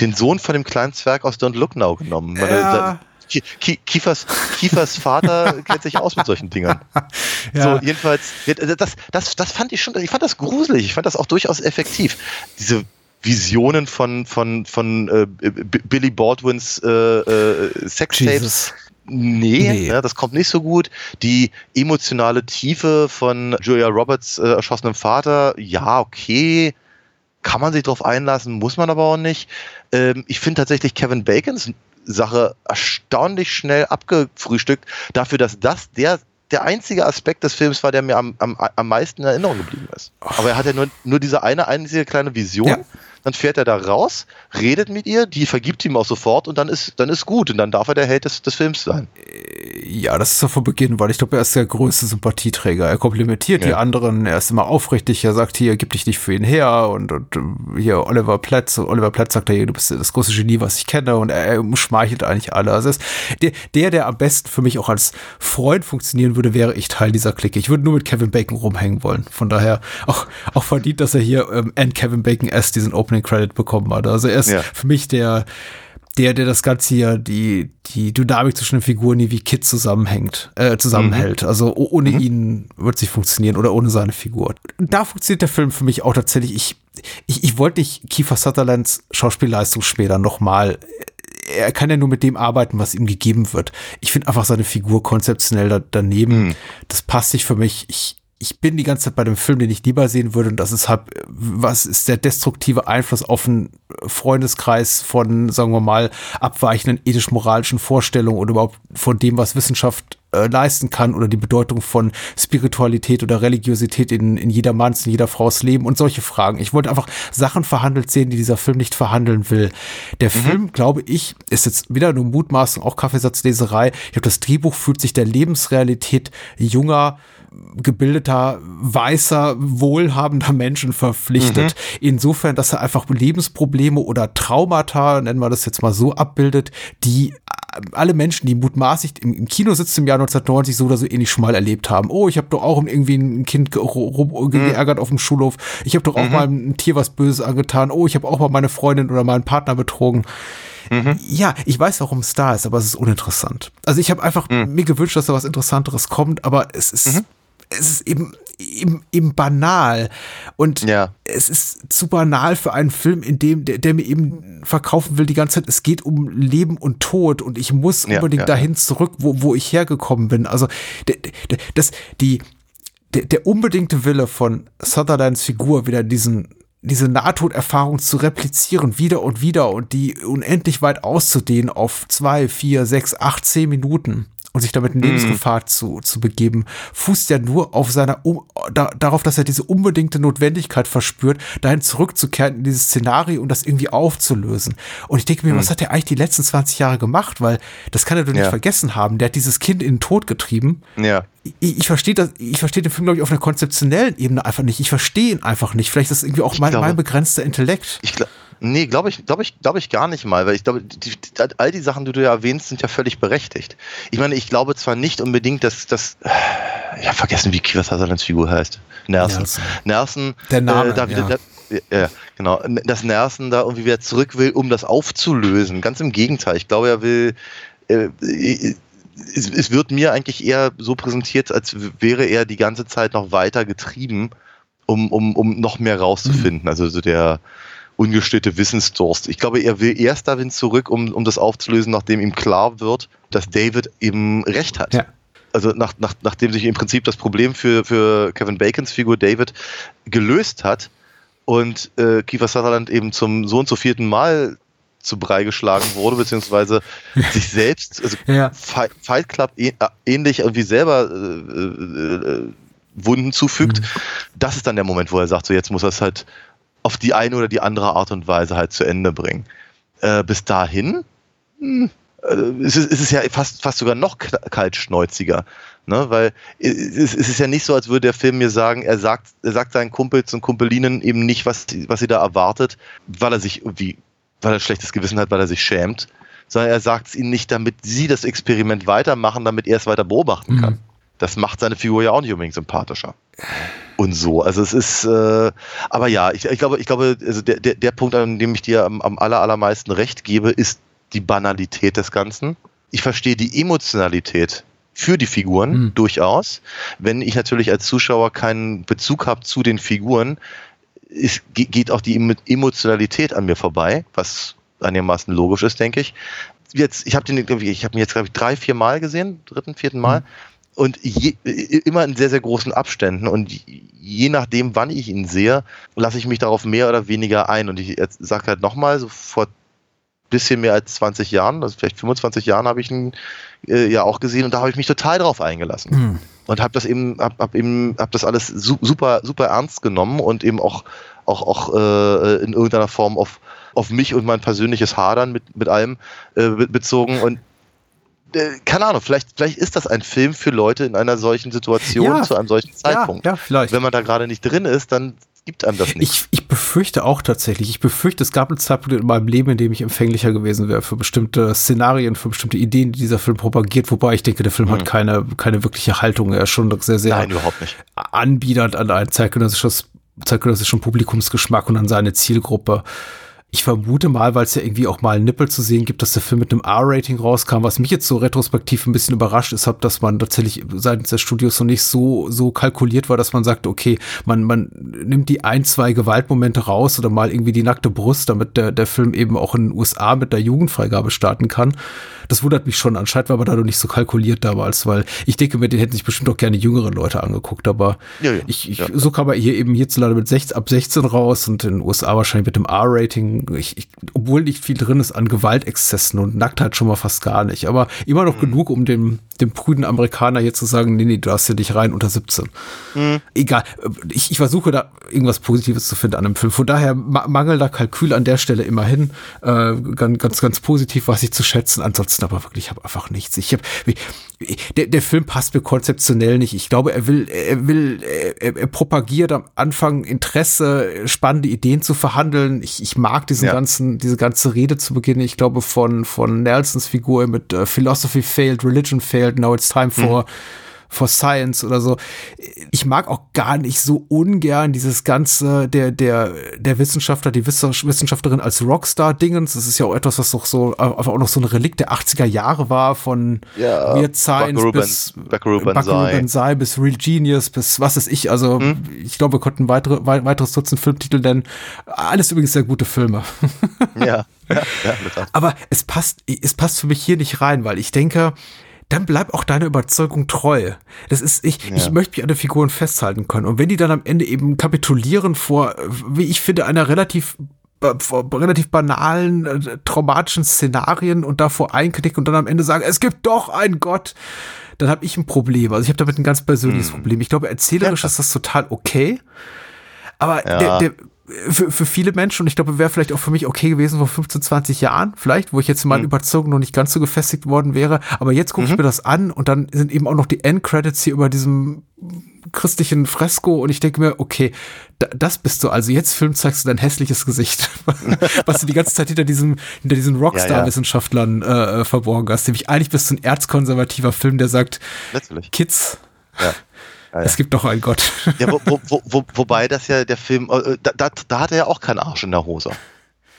den Sohn von dem kleinen Zwerg aus Don't Look Now genommen. Ja. Ki- Ki- Kiefers, Kiefers Vater kennt sich aus mit solchen Dingern. Ja. So, jedenfalls, das, das, das fand ich schon, ich fand das gruselig, ich fand das auch durchaus effektiv. Diese Visionen von, von, von äh, Billy Baldwins äh, äh, Sextapes. Nee, Nee. Ja, das kommt nicht so gut. Die emotionale Tiefe von Julia Roberts äh, erschossenem Vater, ja, okay. Kann man sich drauf einlassen, muss man aber auch nicht. Ähm, ich finde tatsächlich Kevin Bacons Sache erstaunlich schnell abgefrühstückt, dafür, dass das der, der einzige Aspekt des Films war, der mir am, am, am meisten in Erinnerung geblieben ist. Aber er hat ja nur, nur diese eine einzige kleine Vision. Ja. Dann fährt er da raus, redet mit ihr, die vergibt ihm auch sofort und dann ist, dann ist gut. Und dann darf er der Held des, des Films sein. Ja, das ist ja von Beginn, weil ich glaube, er ist der größte Sympathieträger. Er komplimentiert die Ja. anderen, er ist immer aufrichtig, er sagt hier, gib dich nicht für ihn her und, und äh, hier Oliver Pletz, Oliver Pletz sagt er hier, du bist das größte Genie, was ich kenne und er, er umschmeichelt eigentlich alle. Also der, der, der am besten für mich auch als Freund funktionieren würde, wäre ich Teil dieser Clique. Ich würde nur mit Kevin Bacon rumhängen wollen. Von daher auch, auch verdient, dass er hier ähm, and Kevin Bacon S diesen Opening Credit bekommen hat. Also er ist Ja. für mich der, der, der das Ganze hier, die, die Dynamik zwischen den Figuren nie wie Kid zusammenhängt, äh, zusammenhält. Also o- ohne ihn wird es nicht funktionieren oder ohne seine Figur. Da funktioniert der Film für mich auch tatsächlich. Ich, ich, ich wollte nicht Kiefer Sutherlands Schauspielleistung später nochmal. Er kann ja nur mit dem arbeiten, was ihm gegeben wird. Ich finde einfach seine Figur konzeptionell da, daneben. Das passt nicht für mich. Ich, ich bin die ganze Zeit bei dem Film, den ich lieber sehen würde, und das ist halt, was ist der destruktive Einfluss auf einen Freundeskreis von, sagen wir mal, abweichenden ethisch-moralischen Vorstellungen oder überhaupt von dem, was Wissenschaft äh, leisten kann oder die Bedeutung von Spiritualität oder Religiosität in, in jeder Manns, in jeder Frau's Leben und solche Fragen. Ich wollte einfach Sachen verhandelt sehen, die dieser Film nicht verhandeln will. Der Film, glaube ich, ist jetzt wieder nur Mutmaßung, auch Kaffeesatzleserei. Ich glaube, das Drehbuch fühlt sich der Lebensrealität junger, gebildeter, weißer, wohlhabender Menschen verpflichtet. Insofern, dass er einfach Lebensprobleme oder Traumata, nennen wir das jetzt mal so, abbildet, die alle Menschen, die mutmaßlich im, im Kino sitzen im Jahr 1990 so oder so ähnlich schon mal erlebt haben. Oh, ich habe doch auch irgendwie ein Kind ro- geärgert auf dem Schulhof. Ich habe doch auch mal ein Tier was Böses angetan. Oh, ich habe auch mal meine Freundin oder meinen Partner betrogen. Ja, ich weiß, warum es da ist, aber es ist uninteressant. Also ich habe einfach mir gewünscht, dass da was Interessanteres kommt, aber es ist, es ist eben, eben, eben banal. Und Ja. es ist zu banal für einen Film, in dem, der, der mir eben verkaufen will die ganze Zeit, es geht um Leben und Tod und ich muss Ja, unbedingt ja, dahin zurück, wo, wo ich hergekommen bin. Also der, der, das, die, der, der unbedingte Wille von Sutherlands Figur wieder diesen diese Nahtoderfahrung zu replizieren, wieder und wieder und die unendlich weit auszudehnen auf zwei, vier, sechs, acht, zehn Minuten und sich damit in Lebensgefahr zu, zu begeben, fußt ja nur auf seiner, um, da, darauf, dass er diese unbedingte Notwendigkeit verspürt, dahin zurückzukehren in dieses Szenario und das irgendwie aufzulösen. Und ich denke mir, was hat er eigentlich die letzten 20 Jahre gemacht? Weil das kann er doch nicht Ja. vergessen haben. Der hat dieses Kind in den Tod getrieben Ja. ich, ich verstehe das, ich verstehe den Film, glaube ich, auf einer konzeptionellen Ebene einfach nicht. Ich verstehe ihn einfach nicht. Vielleicht ist das irgendwie auch mein, glaube- mein begrenzter Intellekt. Ich glaube, nee, glaube ich, glaube ich, glaube ich gar nicht mal, weil ich glaube, die, all die Sachen, die du ja erwähnst, sind ja völlig berechtigt. Ich meine, ich glaube zwar nicht unbedingt, dass das, ich habe vergessen, wie Kiefer Sutherlands Figur heißt. Nersen. Nelson. Nersen. Der Name, äh, da ja. da, ja, genau. Dass Nersen da irgendwie wieder zurück will, um das aufzulösen. Ganz im Gegenteil. Ich glaube, er will, äh, es, es wird mir eigentlich eher so präsentiert, als wäre er die ganze Zeit noch weiter getrieben, um, um, um noch mehr rauszufinden. Also so der ungestillte Wissensdurst. Ich glaube, er will erst dahin zurück, um, um das aufzulösen, nachdem ihm klar wird, dass David eben recht hat. Ja. Also nach, nach, nachdem sich im Prinzip das Problem für, für Kevin Bacons Figur David gelöst hat und äh, Kiefer Sutherland eben zum so und so vierten Mal zu Brei geschlagen wurde, beziehungsweise sich selbst, also Ja. Fight, Club äh- äh, ähnlich irgendwie selber äh, äh, Wunden zufügt, Mhm. das ist dann der Moment, wo er sagt, so jetzt muss er es halt auf die eine oder die andere Art und Weise halt zu Ende bringen. Äh, bis dahin hm, äh, es ist, es ist ja fast, fast sogar noch kaltschnäuziger. Ne? Weil es, ist ja nicht so, als würde der Film mir sagen, er sagt, er sagt seinen Kumpels und Kumpelinen eben nicht, was, was sie da erwartet, weil er sich irgendwie, weil er schlechtes Gewissen hat, weil er sich schämt, sondern er sagt es ihnen nicht, damit sie das Experiment weitermachen, damit er es weiter beobachten kann. Das macht seine Figur ja auch nicht unbedingt sympathischer. Und so. Also es ist, äh, aber ja, ich, ich glaube, ich glaube, also der, der, der Punkt, an dem ich dir am, am aller, allermeisten recht gebe, ist die Banalität des Ganzen. Ich verstehe die Emotionalität für die Figuren Mhm. durchaus. Wenn ich natürlich als Zuschauer keinen Bezug habe zu den Figuren, ist, ge- geht auch die Emo- Emotionalität an mir vorbei, was einigermaßen logisch ist, denke ich. Jetzt, ich habe den, ich ich habe ihn jetzt glaube ich drei, vier Mal gesehen, dritten, vierten Mal. Und je, immer in sehr, sehr großen Abständen. Und je nachdem, wann ich ihn sehe, lasse ich mich darauf mehr oder weniger ein. Und ich sage halt nochmal, so vor bisschen mehr als 20 Jahren, also vielleicht 25 Jahren habe ich ihn äh, ja auch gesehen und da habe ich mich total drauf eingelassen Hm. und habe das eben hab, hab eben hab das alles su super super ernst genommen und eben auch auch auch äh, in irgendeiner Form auf auf mich und mein persönliches Hadern mit mit allem äh, be- bezogen und keine Ahnung, vielleicht, vielleicht ist das ein Film für Leute in einer solchen Situation Ja. zu einem solchen Zeitpunkt. Ja, ja, vielleicht. Wenn man da gerade nicht drin ist, dann gibt einem das nicht. Ich, ich befürchte auch tatsächlich, ich befürchte, es gab einen Zeitpunkt in meinem Leben, in dem ich empfänglicher gewesen wäre für bestimmte Szenarien, für bestimmte Ideen, die dieser Film propagiert, wobei ich denke, der Film hat keine, keine wirkliche Haltung. Er ist schon sehr, sehr Nein, überhaupt nicht. anbiedernd an ein zeitgenössisches, zeitgenössischen Publikumsgeschmack und an seine Zielgruppe. Ich vermute mal, weil es ja irgendwie auch mal Nippel zu sehen gibt, dass der Film mit einem R-Rating rauskam, was mich jetzt so retrospektiv ein bisschen überrascht ist, hab, dass man tatsächlich seitens der Studios so nicht so, so kalkuliert war, dass man sagt, okay, man, man nimmt die ein, zwei Gewaltmomente raus oder mal irgendwie die nackte Brust, damit der, der Film eben auch in den USA mit der Jugendfreigabe starten kann. Das wundert mich schon. Anscheinend war aber da noch nicht so kalkuliert damals, weil ich denke, mir den hätten sich bestimmt auch gerne jüngere Leute angeguckt, aber Ja, ja. ich, ich Ja. so kam er hier eben hierzulande mit 16, ab 16 raus und in den USA wahrscheinlich mit dem R-Rating. Ich, ich, obwohl nicht viel drin ist an Gewaltexzessen und Nacktheit schon mal fast gar nicht. Aber immer Mhm. noch genug, um dem, dem prüden Amerikaner hier zu sagen, nee, nee, du darfst hier nicht rein unter 17. Mhm. Egal. Ich, ich versuche da irgendwas Positives zu finden an dem Film. Von daher ma mangelnder Kalkül an der Stelle immerhin. Äh, ganz, ganz, ganz positiv, was ich zu schätzen. Ansonsten aber wirklich, ich habe einfach nichts. Ich habe der, der Film passt mir konzeptionell nicht. Ich glaube, er will, er will, er, er propagiert am Anfang Interesse, spannende Ideen zu verhandeln. Ich, ich mag diesen Ja. ganzen, diese ganze Rede zu Beginn. Ich glaube, von, von Nelsons Figur mit äh, Philosophy failed, Religion failed, now it's time for for Science oder so. Ich mag auch gar nicht so ungern dieses ganze der der der Wissenschaftler, die Wissens- Wissenschaftlerin als Rockstar Dingens. Das ist ja auch etwas, was doch so einfach auch noch so ein Relikt der 80er Jahre war von Ja, Weird Science Buckaroo bis Ben- Buckaroo Buckaroo Banzai. Banzai bis Real Genius bis was ist ich. Also ich glaube, wir konnten weitere wei- weiteres Dutzend Filmtitel nennen. Alles übrigens sehr gute Filme. Ja, ja, ja. Aber es passt, es passt für mich hier nicht rein, weil ich denke, dann bleib auch deiner Überzeugung treu. Das ist, ich, ich möchte mich an den Figuren festhalten können. Und wenn die dann am Ende eben kapitulieren vor, wie ich finde, einer relativ relativ banalen, äh, traumatischen Szenarien und davor einknicken und dann am Ende sagen, es gibt doch einen Gott, dann habe ich ein Problem. Also ich habe damit ein ganz persönliches Problem. Ich glaube, erzählerisch ist das total okay. Aber Ja. der, der, für, für viele Menschen, und ich glaube, wäre vielleicht auch für mich okay gewesen vor 15, 20 Jahren, vielleicht, wo ich jetzt in meinen Überzeugung noch nicht ganz so gefestigt worden wäre. Aber jetzt gucke ich mir das an und dann sind eben auch noch die Endcredits hier über diesem christlichen Fresko und ich denke mir, okay, da, das bist du. Also jetzt Film zeigst du dein hässliches Gesicht, was du die ganze Zeit hinter diesem, hinter diesen Rockstar-Wissenschaftlern äh, äh, verborgen hast. Nämlich eigentlich bist du ein erzkonservativer Film, der sagt, Letztlich. Kids, Ja. Ja, es gibt doch einen Gott. Ja, wo, wo, wo, wo, wobei das ja der Film, äh, da, da, da hat er ja auch keinen Arsch in der Hose.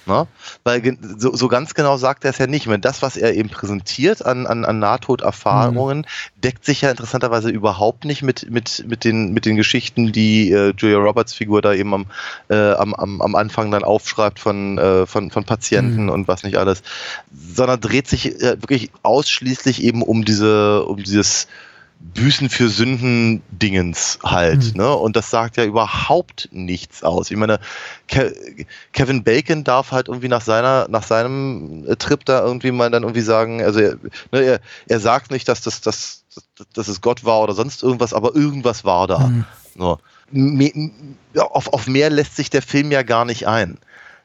Ne? Weil so, so ganz genau sagt er es ja nicht. Ich meine, das, was er eben präsentiert an, an, an Nahtoderfahrungen, deckt sich ja interessanterweise überhaupt nicht mit, mit, mit, den, mit den Geschichten, die äh, Julia Roberts Figur da eben am, äh, am, am, am Anfang dann aufschreibt von, äh, von, von Patienten und was nicht alles, sondern dreht sich äh, wirklich ausschließlich eben um diese, um dieses Büßen für Sünden Dingens halt, ne? Und das sagt ja überhaupt nichts aus. Ich meine, Ke Kevin Bacon darf halt irgendwie nach seiner, nach seinem äh, Trip da irgendwie mal dann irgendwie sagen, also er, ne, er, er sagt nicht, dass das, das, dass, dass es Gott war oder sonst irgendwas, aber irgendwas war da. So. Me, ja, auf, auf mehr lässt sich der Film ja gar nicht ein.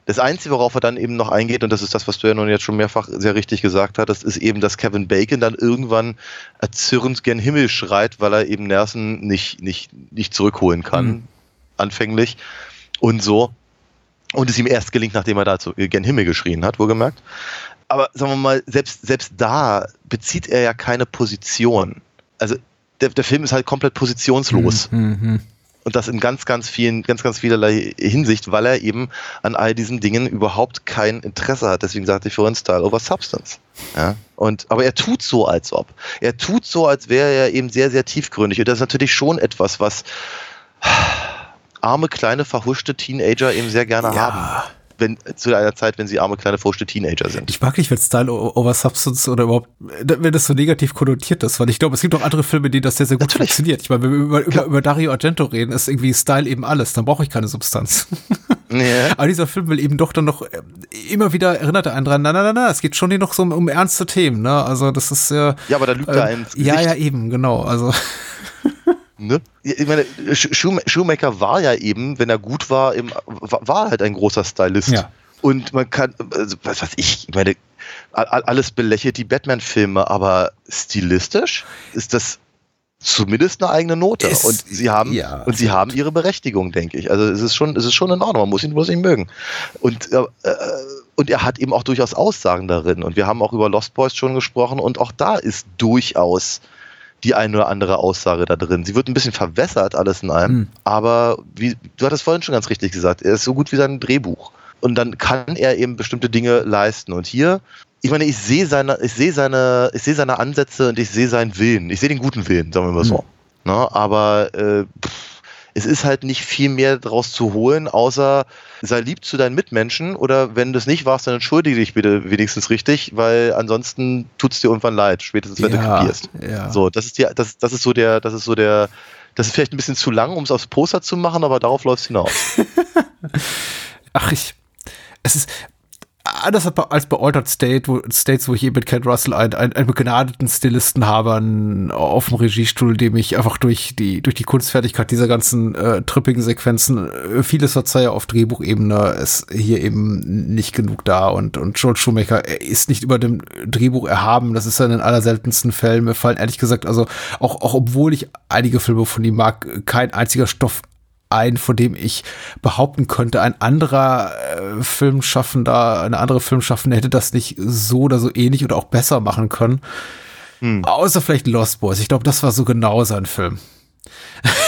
Das Einzige, worauf er dann eben noch eingeht, und das ist das, was du ja nun jetzt schon mehrfach sehr richtig gesagt hattest, ist eben, dass Kevin Bacon dann irgendwann erzürnt gen Himmel schreit, weil er eben Nersen nicht, nicht, nicht zurückholen kann, Mhm. anfänglich und so. Und es ihm erst gelingt, nachdem er da zu, gen Himmel geschrien hat, wohlgemerkt. Aber sagen wir mal, selbst, selbst da bezieht er ja keine Position. Also der, der Film ist halt komplett positionslos. Mhm. Und das in ganz, ganz vielen, ganz, ganz vielerlei Hinsicht, weil er eben an all diesen Dingen überhaupt kein Interesse hat. Deswegen sagte ich vorhin Style over Substance. Ja? Und, aber er tut so, als ob. Er tut so, als wäre er eben sehr, sehr tiefgründig. Und das ist natürlich schon etwas, was arme, kleine, verhuschte Teenager eben sehr gerne haben. Wenn, zu einer Zeit, wenn sie arme, kleine, verhuschte Teenager sind. Ich mag nicht, wenn Style over Substance oder überhaupt, wenn das so negativ konnotiert ist, weil ich glaube, es gibt auch andere Filme, die das sehr, sehr gut Natürlich. funktioniert. Ich meine, wenn wir über, über, über Dario Argento reden, ist irgendwie Style eben alles, dann brauche ich keine Substanz. Ja. Aber dieser Film will eben doch dann noch äh, immer wieder erinnert er einen dran, na, na, na, na, es geht schon hier noch so um, um ernste Themen, ne? Also das ist ja. Ja, aber da lügt er ähm, ins Ja, ja, eben, genau. Also Ne? Ich meine, Schumacher war ja eben, wenn er gut war, eben, war halt ein großer Stylist. Ja. Und man kann, also, was weiß ich, ich meine, alles belächelt die Batman-Filme, aber stilistisch ist das zumindest eine eigene Note. Es- und sie haben, ja, und sie haben ihre Berechtigung, denke ich. Also es ist schon, es ist schon in Ordnung. Man muss ihn bloß nicht mögen. Und, äh, äh, und er hat eben auch durchaus Aussagen darin. Und wir haben auch über Lost Boys schon gesprochen. Und auch da ist durchaus die eine oder andere Aussage da drin. Sie wird ein bisschen verwässert, alles in allem, Hm. aber wie, du hattest vorhin schon ganz richtig gesagt, er ist so gut wie sein Drehbuch. Und dann kann er eben bestimmte Dinge leisten. Und hier, ich meine, ich sehe seine, ich sehe seine, ich sehe seine Ansätze und ich sehe seinen Willen. Ich sehe den guten Willen, sagen wir mal so. Ne? Aber äh, pff, es ist halt nicht viel mehr daraus zu holen, außer sei lieb zu deinen Mitmenschen oder wenn du es nicht warst, dann entschuldige dich bitte wenigstens richtig, weil ansonsten tut es dir irgendwann leid, spätestens wenn du ja, kapierst. ja. So, das ist die, das, das ist so der, das ist so der, das ist vielleicht ein bisschen zu lang, um es aufs Poster zu machen, aber darauf läuft es hinaus. Ach, ich. Es ist anders als bei Altered State, wo, States, wo ich eben mit Ken Russell einen, einen, einen begnadeten Stilisten habe an, auf dem Regiestuhl, dem ich einfach durch die, durch die Kunstfertigkeit dieser ganzen äh, trippigen Sequenzen äh, vieles verzeihe auf Drehbuchebene, ist hier eben nicht genug da und, und Joel Schumacher er ist nicht über dem Drehbuch erhaben. Das ist ja in den allerseltensten Fällen. Mir fallen ehrlich gesagt, also auch, auch obwohl ich einige Filme von ihm mag, kein einziger Stoff ein, von dem ich behaupten könnte, ein anderer äh, Filmschaffender, eine andere Filmschaffende hätte das nicht so oder so ähnlich oder auch besser machen können. Außer vielleicht Lost Boys. Ich glaube, das war so genau sein Film.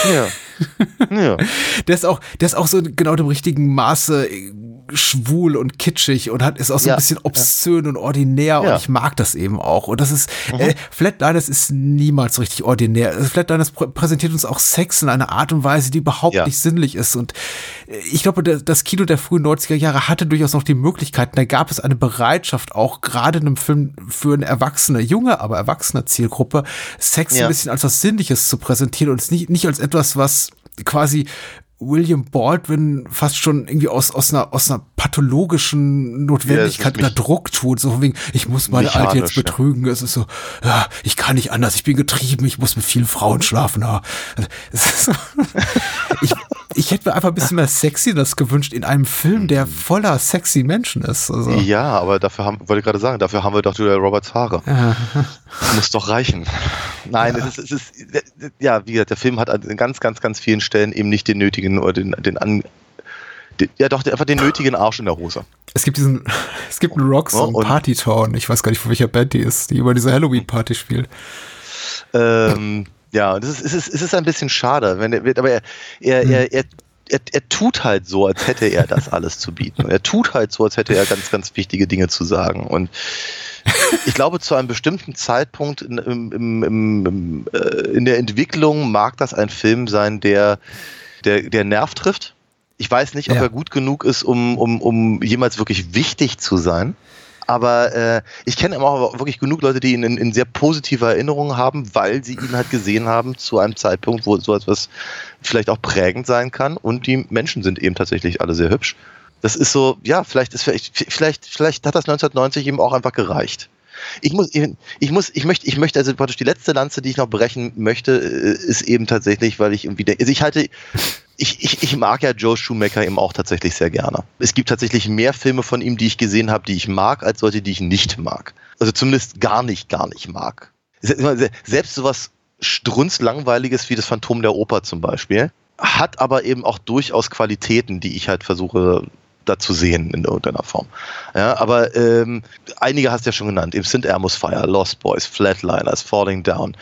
Ja. ja. Der ist auch, der ist auch so genau im richtigen Maße äh, schwul und kitschig und hat, ist auch so Ja, ein bisschen obszön und ordinär und Ja. ich mag das eben auch. Und das ist, äh, Flatliners ist niemals richtig ordinär. Also Flatliners prä präsentiert uns auch Sex in einer Art und Weise, die überhaupt Ja. nicht sinnlich ist. Und äh, ich glaube, das Kino der frühen 90er Jahre hatte durchaus noch die Möglichkeiten. Da gab es eine Bereitschaft, auch gerade in einem Film für eine erwachsene, junge, aber erwachsene Zielgruppe, Sex Ja. ein bisschen als was Sinnliches zu präsentieren und es nicht, nicht als etwas, was quasi William Baldwin fast schon irgendwie aus, aus, einer, aus einer pathologischen Notwendigkeit Ja, oder Druck tut. So von wegen, ich muss meine Alte jetzt Mechanisch, ja. betrügen. Es ist so, ja, ich kann nicht anders, ich bin getrieben, ich muss mit vielen Frauen schlafen. Ja. Es ist so, ich, ich hätte mir einfach ein bisschen mehr Sexiness gewünscht in einem Film, der voller sexy Menschen ist. Also, ja, aber dafür haben, wollte ich gerade sagen, dafür haben wir doch Julia Roberts Haare. Muss doch reichen. Nein, es ist, es ist, ja, wie gesagt, der Film hat an ganz, ganz, ganz vielen Stellen eben nicht den nötigen oder den, den an, ja doch, einfach den nötigen Arsch in der Hose. Es gibt diesen, es gibt einen Rocksong, Ja, und- Party Town, ich weiß gar nicht, von welcher Band die ist, die über diese Halloween-Party spielt. Ähm, ja, das ist, es, ist, es ist ein bisschen schade, wenn er, aber er, er, er, er, er, er tut halt so, als hätte er das alles zu bieten. Er tut halt so, als hätte er ganz, ganz wichtige Dinge zu sagen. Und ich glaube, zu einem bestimmten Zeitpunkt in, im, im, äh, in der Entwicklung mag das ein Film sein, der, der, der Nerv trifft. Ich weiß nicht, ob Ja. er gut genug ist, um, um, um jemals wirklich wichtig zu sein. Aber äh, ich kenne auch wirklich genug Leute, die ihn in, in sehr positive Erinnerungen haben, weil sie ihn halt gesehen haben zu einem Zeitpunkt, wo so etwas vielleicht auch prägend sein kann. Und die Menschen sind eben tatsächlich alle sehr hübsch. Das ist so, ja, vielleicht ist vielleicht, vielleicht, vielleicht hat das 1990 eben auch einfach gereicht. Ich muss, ich muss, ich möchte, ich möchte also praktisch die letzte Lanze, die ich noch brechen möchte, äh, ist eben tatsächlich, weil ich irgendwie, also ich halte, ich, ich, ich mag ja Joe Schumacher eben auch tatsächlich sehr gerne. Es gibt tatsächlich mehr Filme von ihm, die ich gesehen habe, die ich mag, als solche, die ich nicht mag. Also zumindest gar nicht, gar nicht mag. Se- Selbst sowas strunzlangweiliges wie das Phantom der Oper zum Beispiel, hat aber eben auch durchaus Qualitäten, die ich halt versuche da zu sehen in irgendeiner Form. Ja, aber ähm, einige hast du ja schon genannt, eben St. Elmo's Fire, Lost Boys, Flatliners, Falling Down.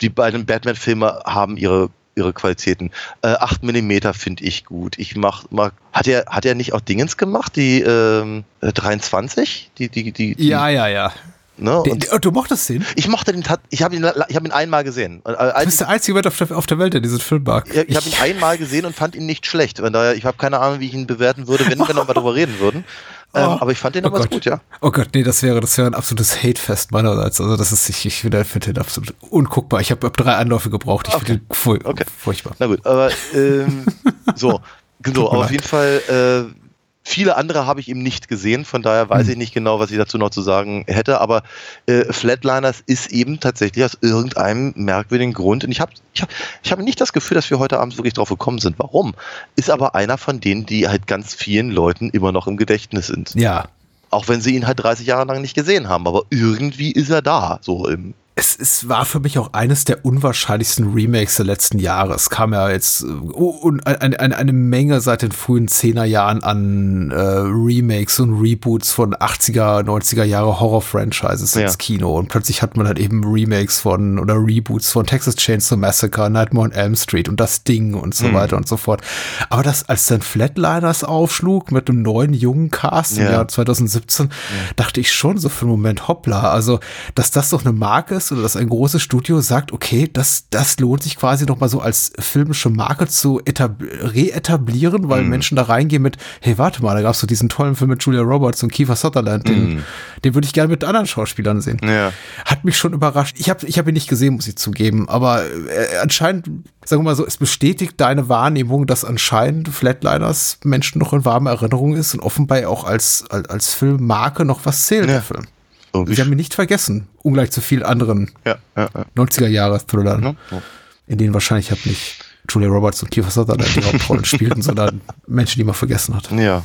Die beiden Batman-Filme haben ihre ihre Qualitäten. Äh, 8 mm finde ich gut. Ich mach, mag, hat er, hat er nicht auch Dingens gemacht, die ähm, äh, 23? Die, die, die, die, Ja, ja, ja. Ne? Den, oh, du mochtest den? ich mochte den, ich habe ihn, ich habe ihn einmal gesehen. Äh, Du bist der einzige Mensch auf der, auf der Welt, der diesen Film mag. ich ich habe ihn einmal gesehen und fand ihn nicht schlecht. Von daher, ich habe keine Ahnung, wie ich ihn bewerten würde, wenn wir noch mal drüber reden würden. Ähm, Oh. aber ich fand ihn Oh damals Gott. gut, ja. Oh Gott, nee, das wäre, das wäre ein absolutes Hatefest meinerseits. Also das ist, ich, ich finde find den absolut unguckbar. Ich habe hab drei Anläufe gebraucht. Ich finde den fur Okay. furchtbar. Na gut, aber ähm, so, aber auf leid. jeden Fall, äh, viele andere habe ich eben nicht gesehen, von daher weiß Hm. ich nicht genau, was ich dazu noch zu sagen hätte, aber äh, Flatliners ist eben tatsächlich aus irgendeinem merkwürdigen Grund, und ich habe ich hab, ich hab nicht das Gefühl, dass wir heute Abend wirklich drauf gekommen sind, warum, ist aber einer von denen, die halt ganz vielen Leuten immer noch im Gedächtnis sind. Ja. Auch wenn sie ihn halt 30 Jahre lang nicht gesehen haben, aber irgendwie ist er da, so im Es, es war für mich auch eines der unwahrscheinlichsten Remakes der letzten Jahre. Es kam ja jetzt oh, und eine, eine, eine Menge seit den frühen 10er Jahren an äh, Remakes und Reboots von 80er, 90er Jahre Horror-Franchises Ja. ins Kino. Und plötzlich hat man halt eben Remakes von oder Reboots von Texas Chainsaw Massacre, Nightmare on Elm Street und das Ding und so Mhm. weiter und so fort. Aber das, als dann Flatliners aufschlug mit einem neuen jungen Cast im Ja. Jahr 2017, dachte ich schon so für einen Moment, hoppla, also, dass das doch eine Marke ist oder dass ein großes Studio sagt, okay, das, das lohnt sich quasi noch mal so als filmische Marke zu etab reetablieren, weil Menschen da reingehen mit, hey, warte mal, da gab's so diesen tollen Film mit Julia Roberts und Kiefer Sutherland, den, den würde ich gerne mit anderen Schauspielern sehen. Ja. Hat mich schon überrascht. Ich habe ich hab ihn nicht gesehen, muss ich zugeben, aber äh, anscheinend, sagen wir mal so, es bestätigt deine Wahrnehmung, dass anscheinend Flatliners Menschen noch in warme Erinnerung ist und offenbar auch als, als, als Filmmarke noch was zählt, Ja. der Film. Irgendwie. Sie haben ihn nicht vergessen, ungleich zu vielen anderen ja, ja, ja. 90er-Jahre-Thrillern, Ne? Ja. in denen wahrscheinlich halt nicht Julia Roberts und Kiefer Sutherland die Hauptrollen spielten, sondern Menschen, die man vergessen hat. Ja.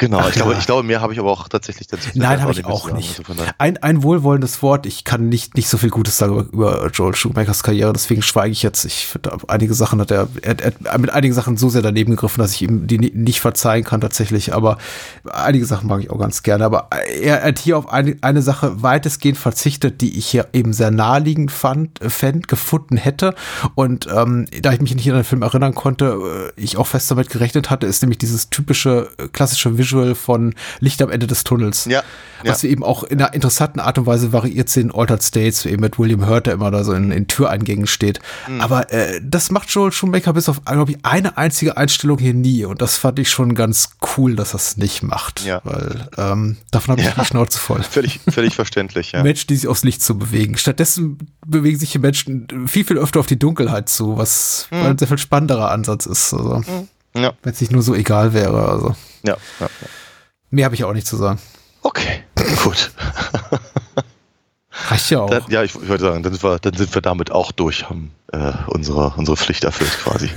Genau, Ach ich, glaube, ja. ich glaube, mehr habe ich aber auch tatsächlich dazu Nein, habe ich auch sagen. nicht. Also Ein, ein wohlwollendes Wort. Ich kann nicht, nicht so viel Gutes sagen über, Joel Schumachers Karriere, deswegen schweige ich jetzt. Ich finde, einige Sachen hat er, er, er hat mit einigen Sachen so sehr daneben gegriffen, dass ich ihm die ni- nicht verzeihen kann tatsächlich. Aber einige Sachen mag ich auch ganz gerne. Aber er hat hier auf eine, eine Sache weitestgehend verzichtet, die ich hier eben sehr naheliegend fand, fänd, gefunden hätte. Und ähm, da ich mich nicht an den Film erinnern konnte, äh, ich auch fest damit gerechnet hatte, ist nämlich dieses typische äh, klassische Visual von Licht am Ende des Tunnels Ja, was ja. wir eben auch in einer interessanten Art und Weise variiert sehen, Altered States, eben mit William Hurt, der immer da so in, in Türeingängen steht. Mhm. Aber äh, das macht Joel Schumacher bis auf, glaube ich, eine einzige Einstellung hier nie. Und das fand ich schon ganz cool, dass das nicht macht. Ja. Weil ähm, davon habe ich die Schnauze voll. Völlig, völlig verständlich, ja. Menschen, die sich aufs Licht zu bewegen. Stattdessen bewegen sich die Menschen viel, viel öfter auf die Dunkelheit zu, was Mhm. ein sehr viel spannenderer Ansatz ist. Also, Ja, wenn es nicht nur so egal wäre. Also, ja, ja. mehr habe ich auch nicht zu sagen. Okay, gut. Reicht ja auch. Dann, ja, ich, ich würde sagen, dann sind, wir, dann sind wir damit auch durch, haben äh, unsere, unsere Pflicht erfüllt quasi.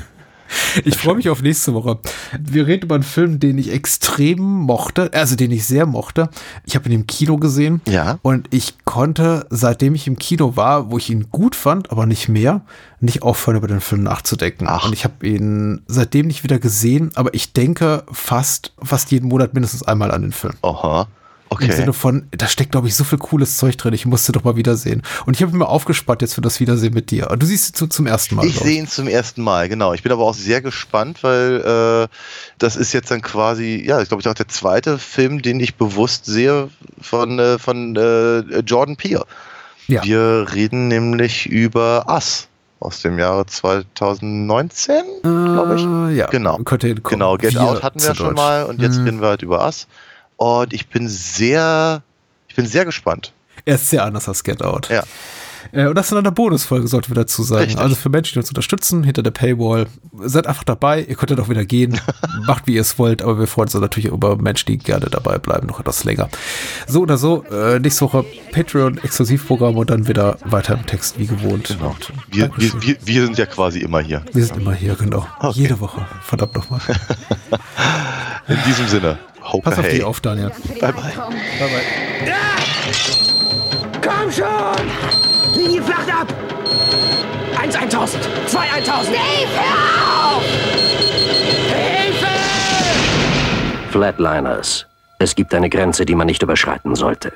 Ich freue mich auf nächste Woche. Wir reden über einen Film, den ich extrem mochte, also den ich sehr mochte. Ich habe ihn im Kino gesehen Ja. und ich konnte, seitdem ich im Kino war, wo ich ihn gut fand, aber nicht mehr, nicht aufhören, über den Film nachzudenken. Ach. Und ich habe ihn seitdem nicht wieder gesehen, aber ich denke fast, fast jeden Monat mindestens einmal an den Film. Aha. Okay. Im Sinne von, da steckt, glaube ich, so viel cooles Zeug drin. Ich musste doch mal wiedersehen. Und ich habe mir aufgespannt jetzt für das Wiedersehen mit dir. Du siehst ihn zu, zum ersten Mal. Ich sehe ihn zum ersten Mal, genau. Ich bin aber auch sehr gespannt, weil äh, das ist jetzt dann quasi, ja, ich glaube, ich auch der zweite Film, den ich bewusst sehe von, äh, von äh, Jordan Peele. Ja. Wir reden nämlich über Us aus dem Jahre 2019, glaube ich. Äh, ja, Genau. Könnte hinkommen. Genau, Get Wir Out hatten wir schon Deutsch. mal und jetzt Hm. reden wir halt über Us. Und ich bin sehr, ich bin sehr gespannt. Er ist sehr anders als Get Out. Ja. Äh, und das ist in einer Bonusfolge, sollten wir dazu sagen. Richtig. Also für Menschen, die uns unterstützen, hinter der Paywall, seid einfach dabei. Ihr könnt ja doch wieder gehen. Macht, wie ihr es wollt. Aber wir freuen uns natürlich über Menschen, die gerne dabei bleiben, noch etwas länger. So oder so, äh, nächste Woche Patreon-Exklusivprogramm und dann wieder weiter im Text, wie gewohnt. Genau. Wir, wir, wir, wir sind ja quasi immer hier. wir sind immer hier, genau. Okay. Jede Woche. Verdammt nochmal. In diesem Sinne, Hoka Pass auf hey. dich auf, Daniel. Für den Bye, bye. Albtraum. Komm schon! Linie flacht ab! 1 1000, 2 1000. Flatliners. Es gibt eine Grenze, die man nicht überschreiten sollte.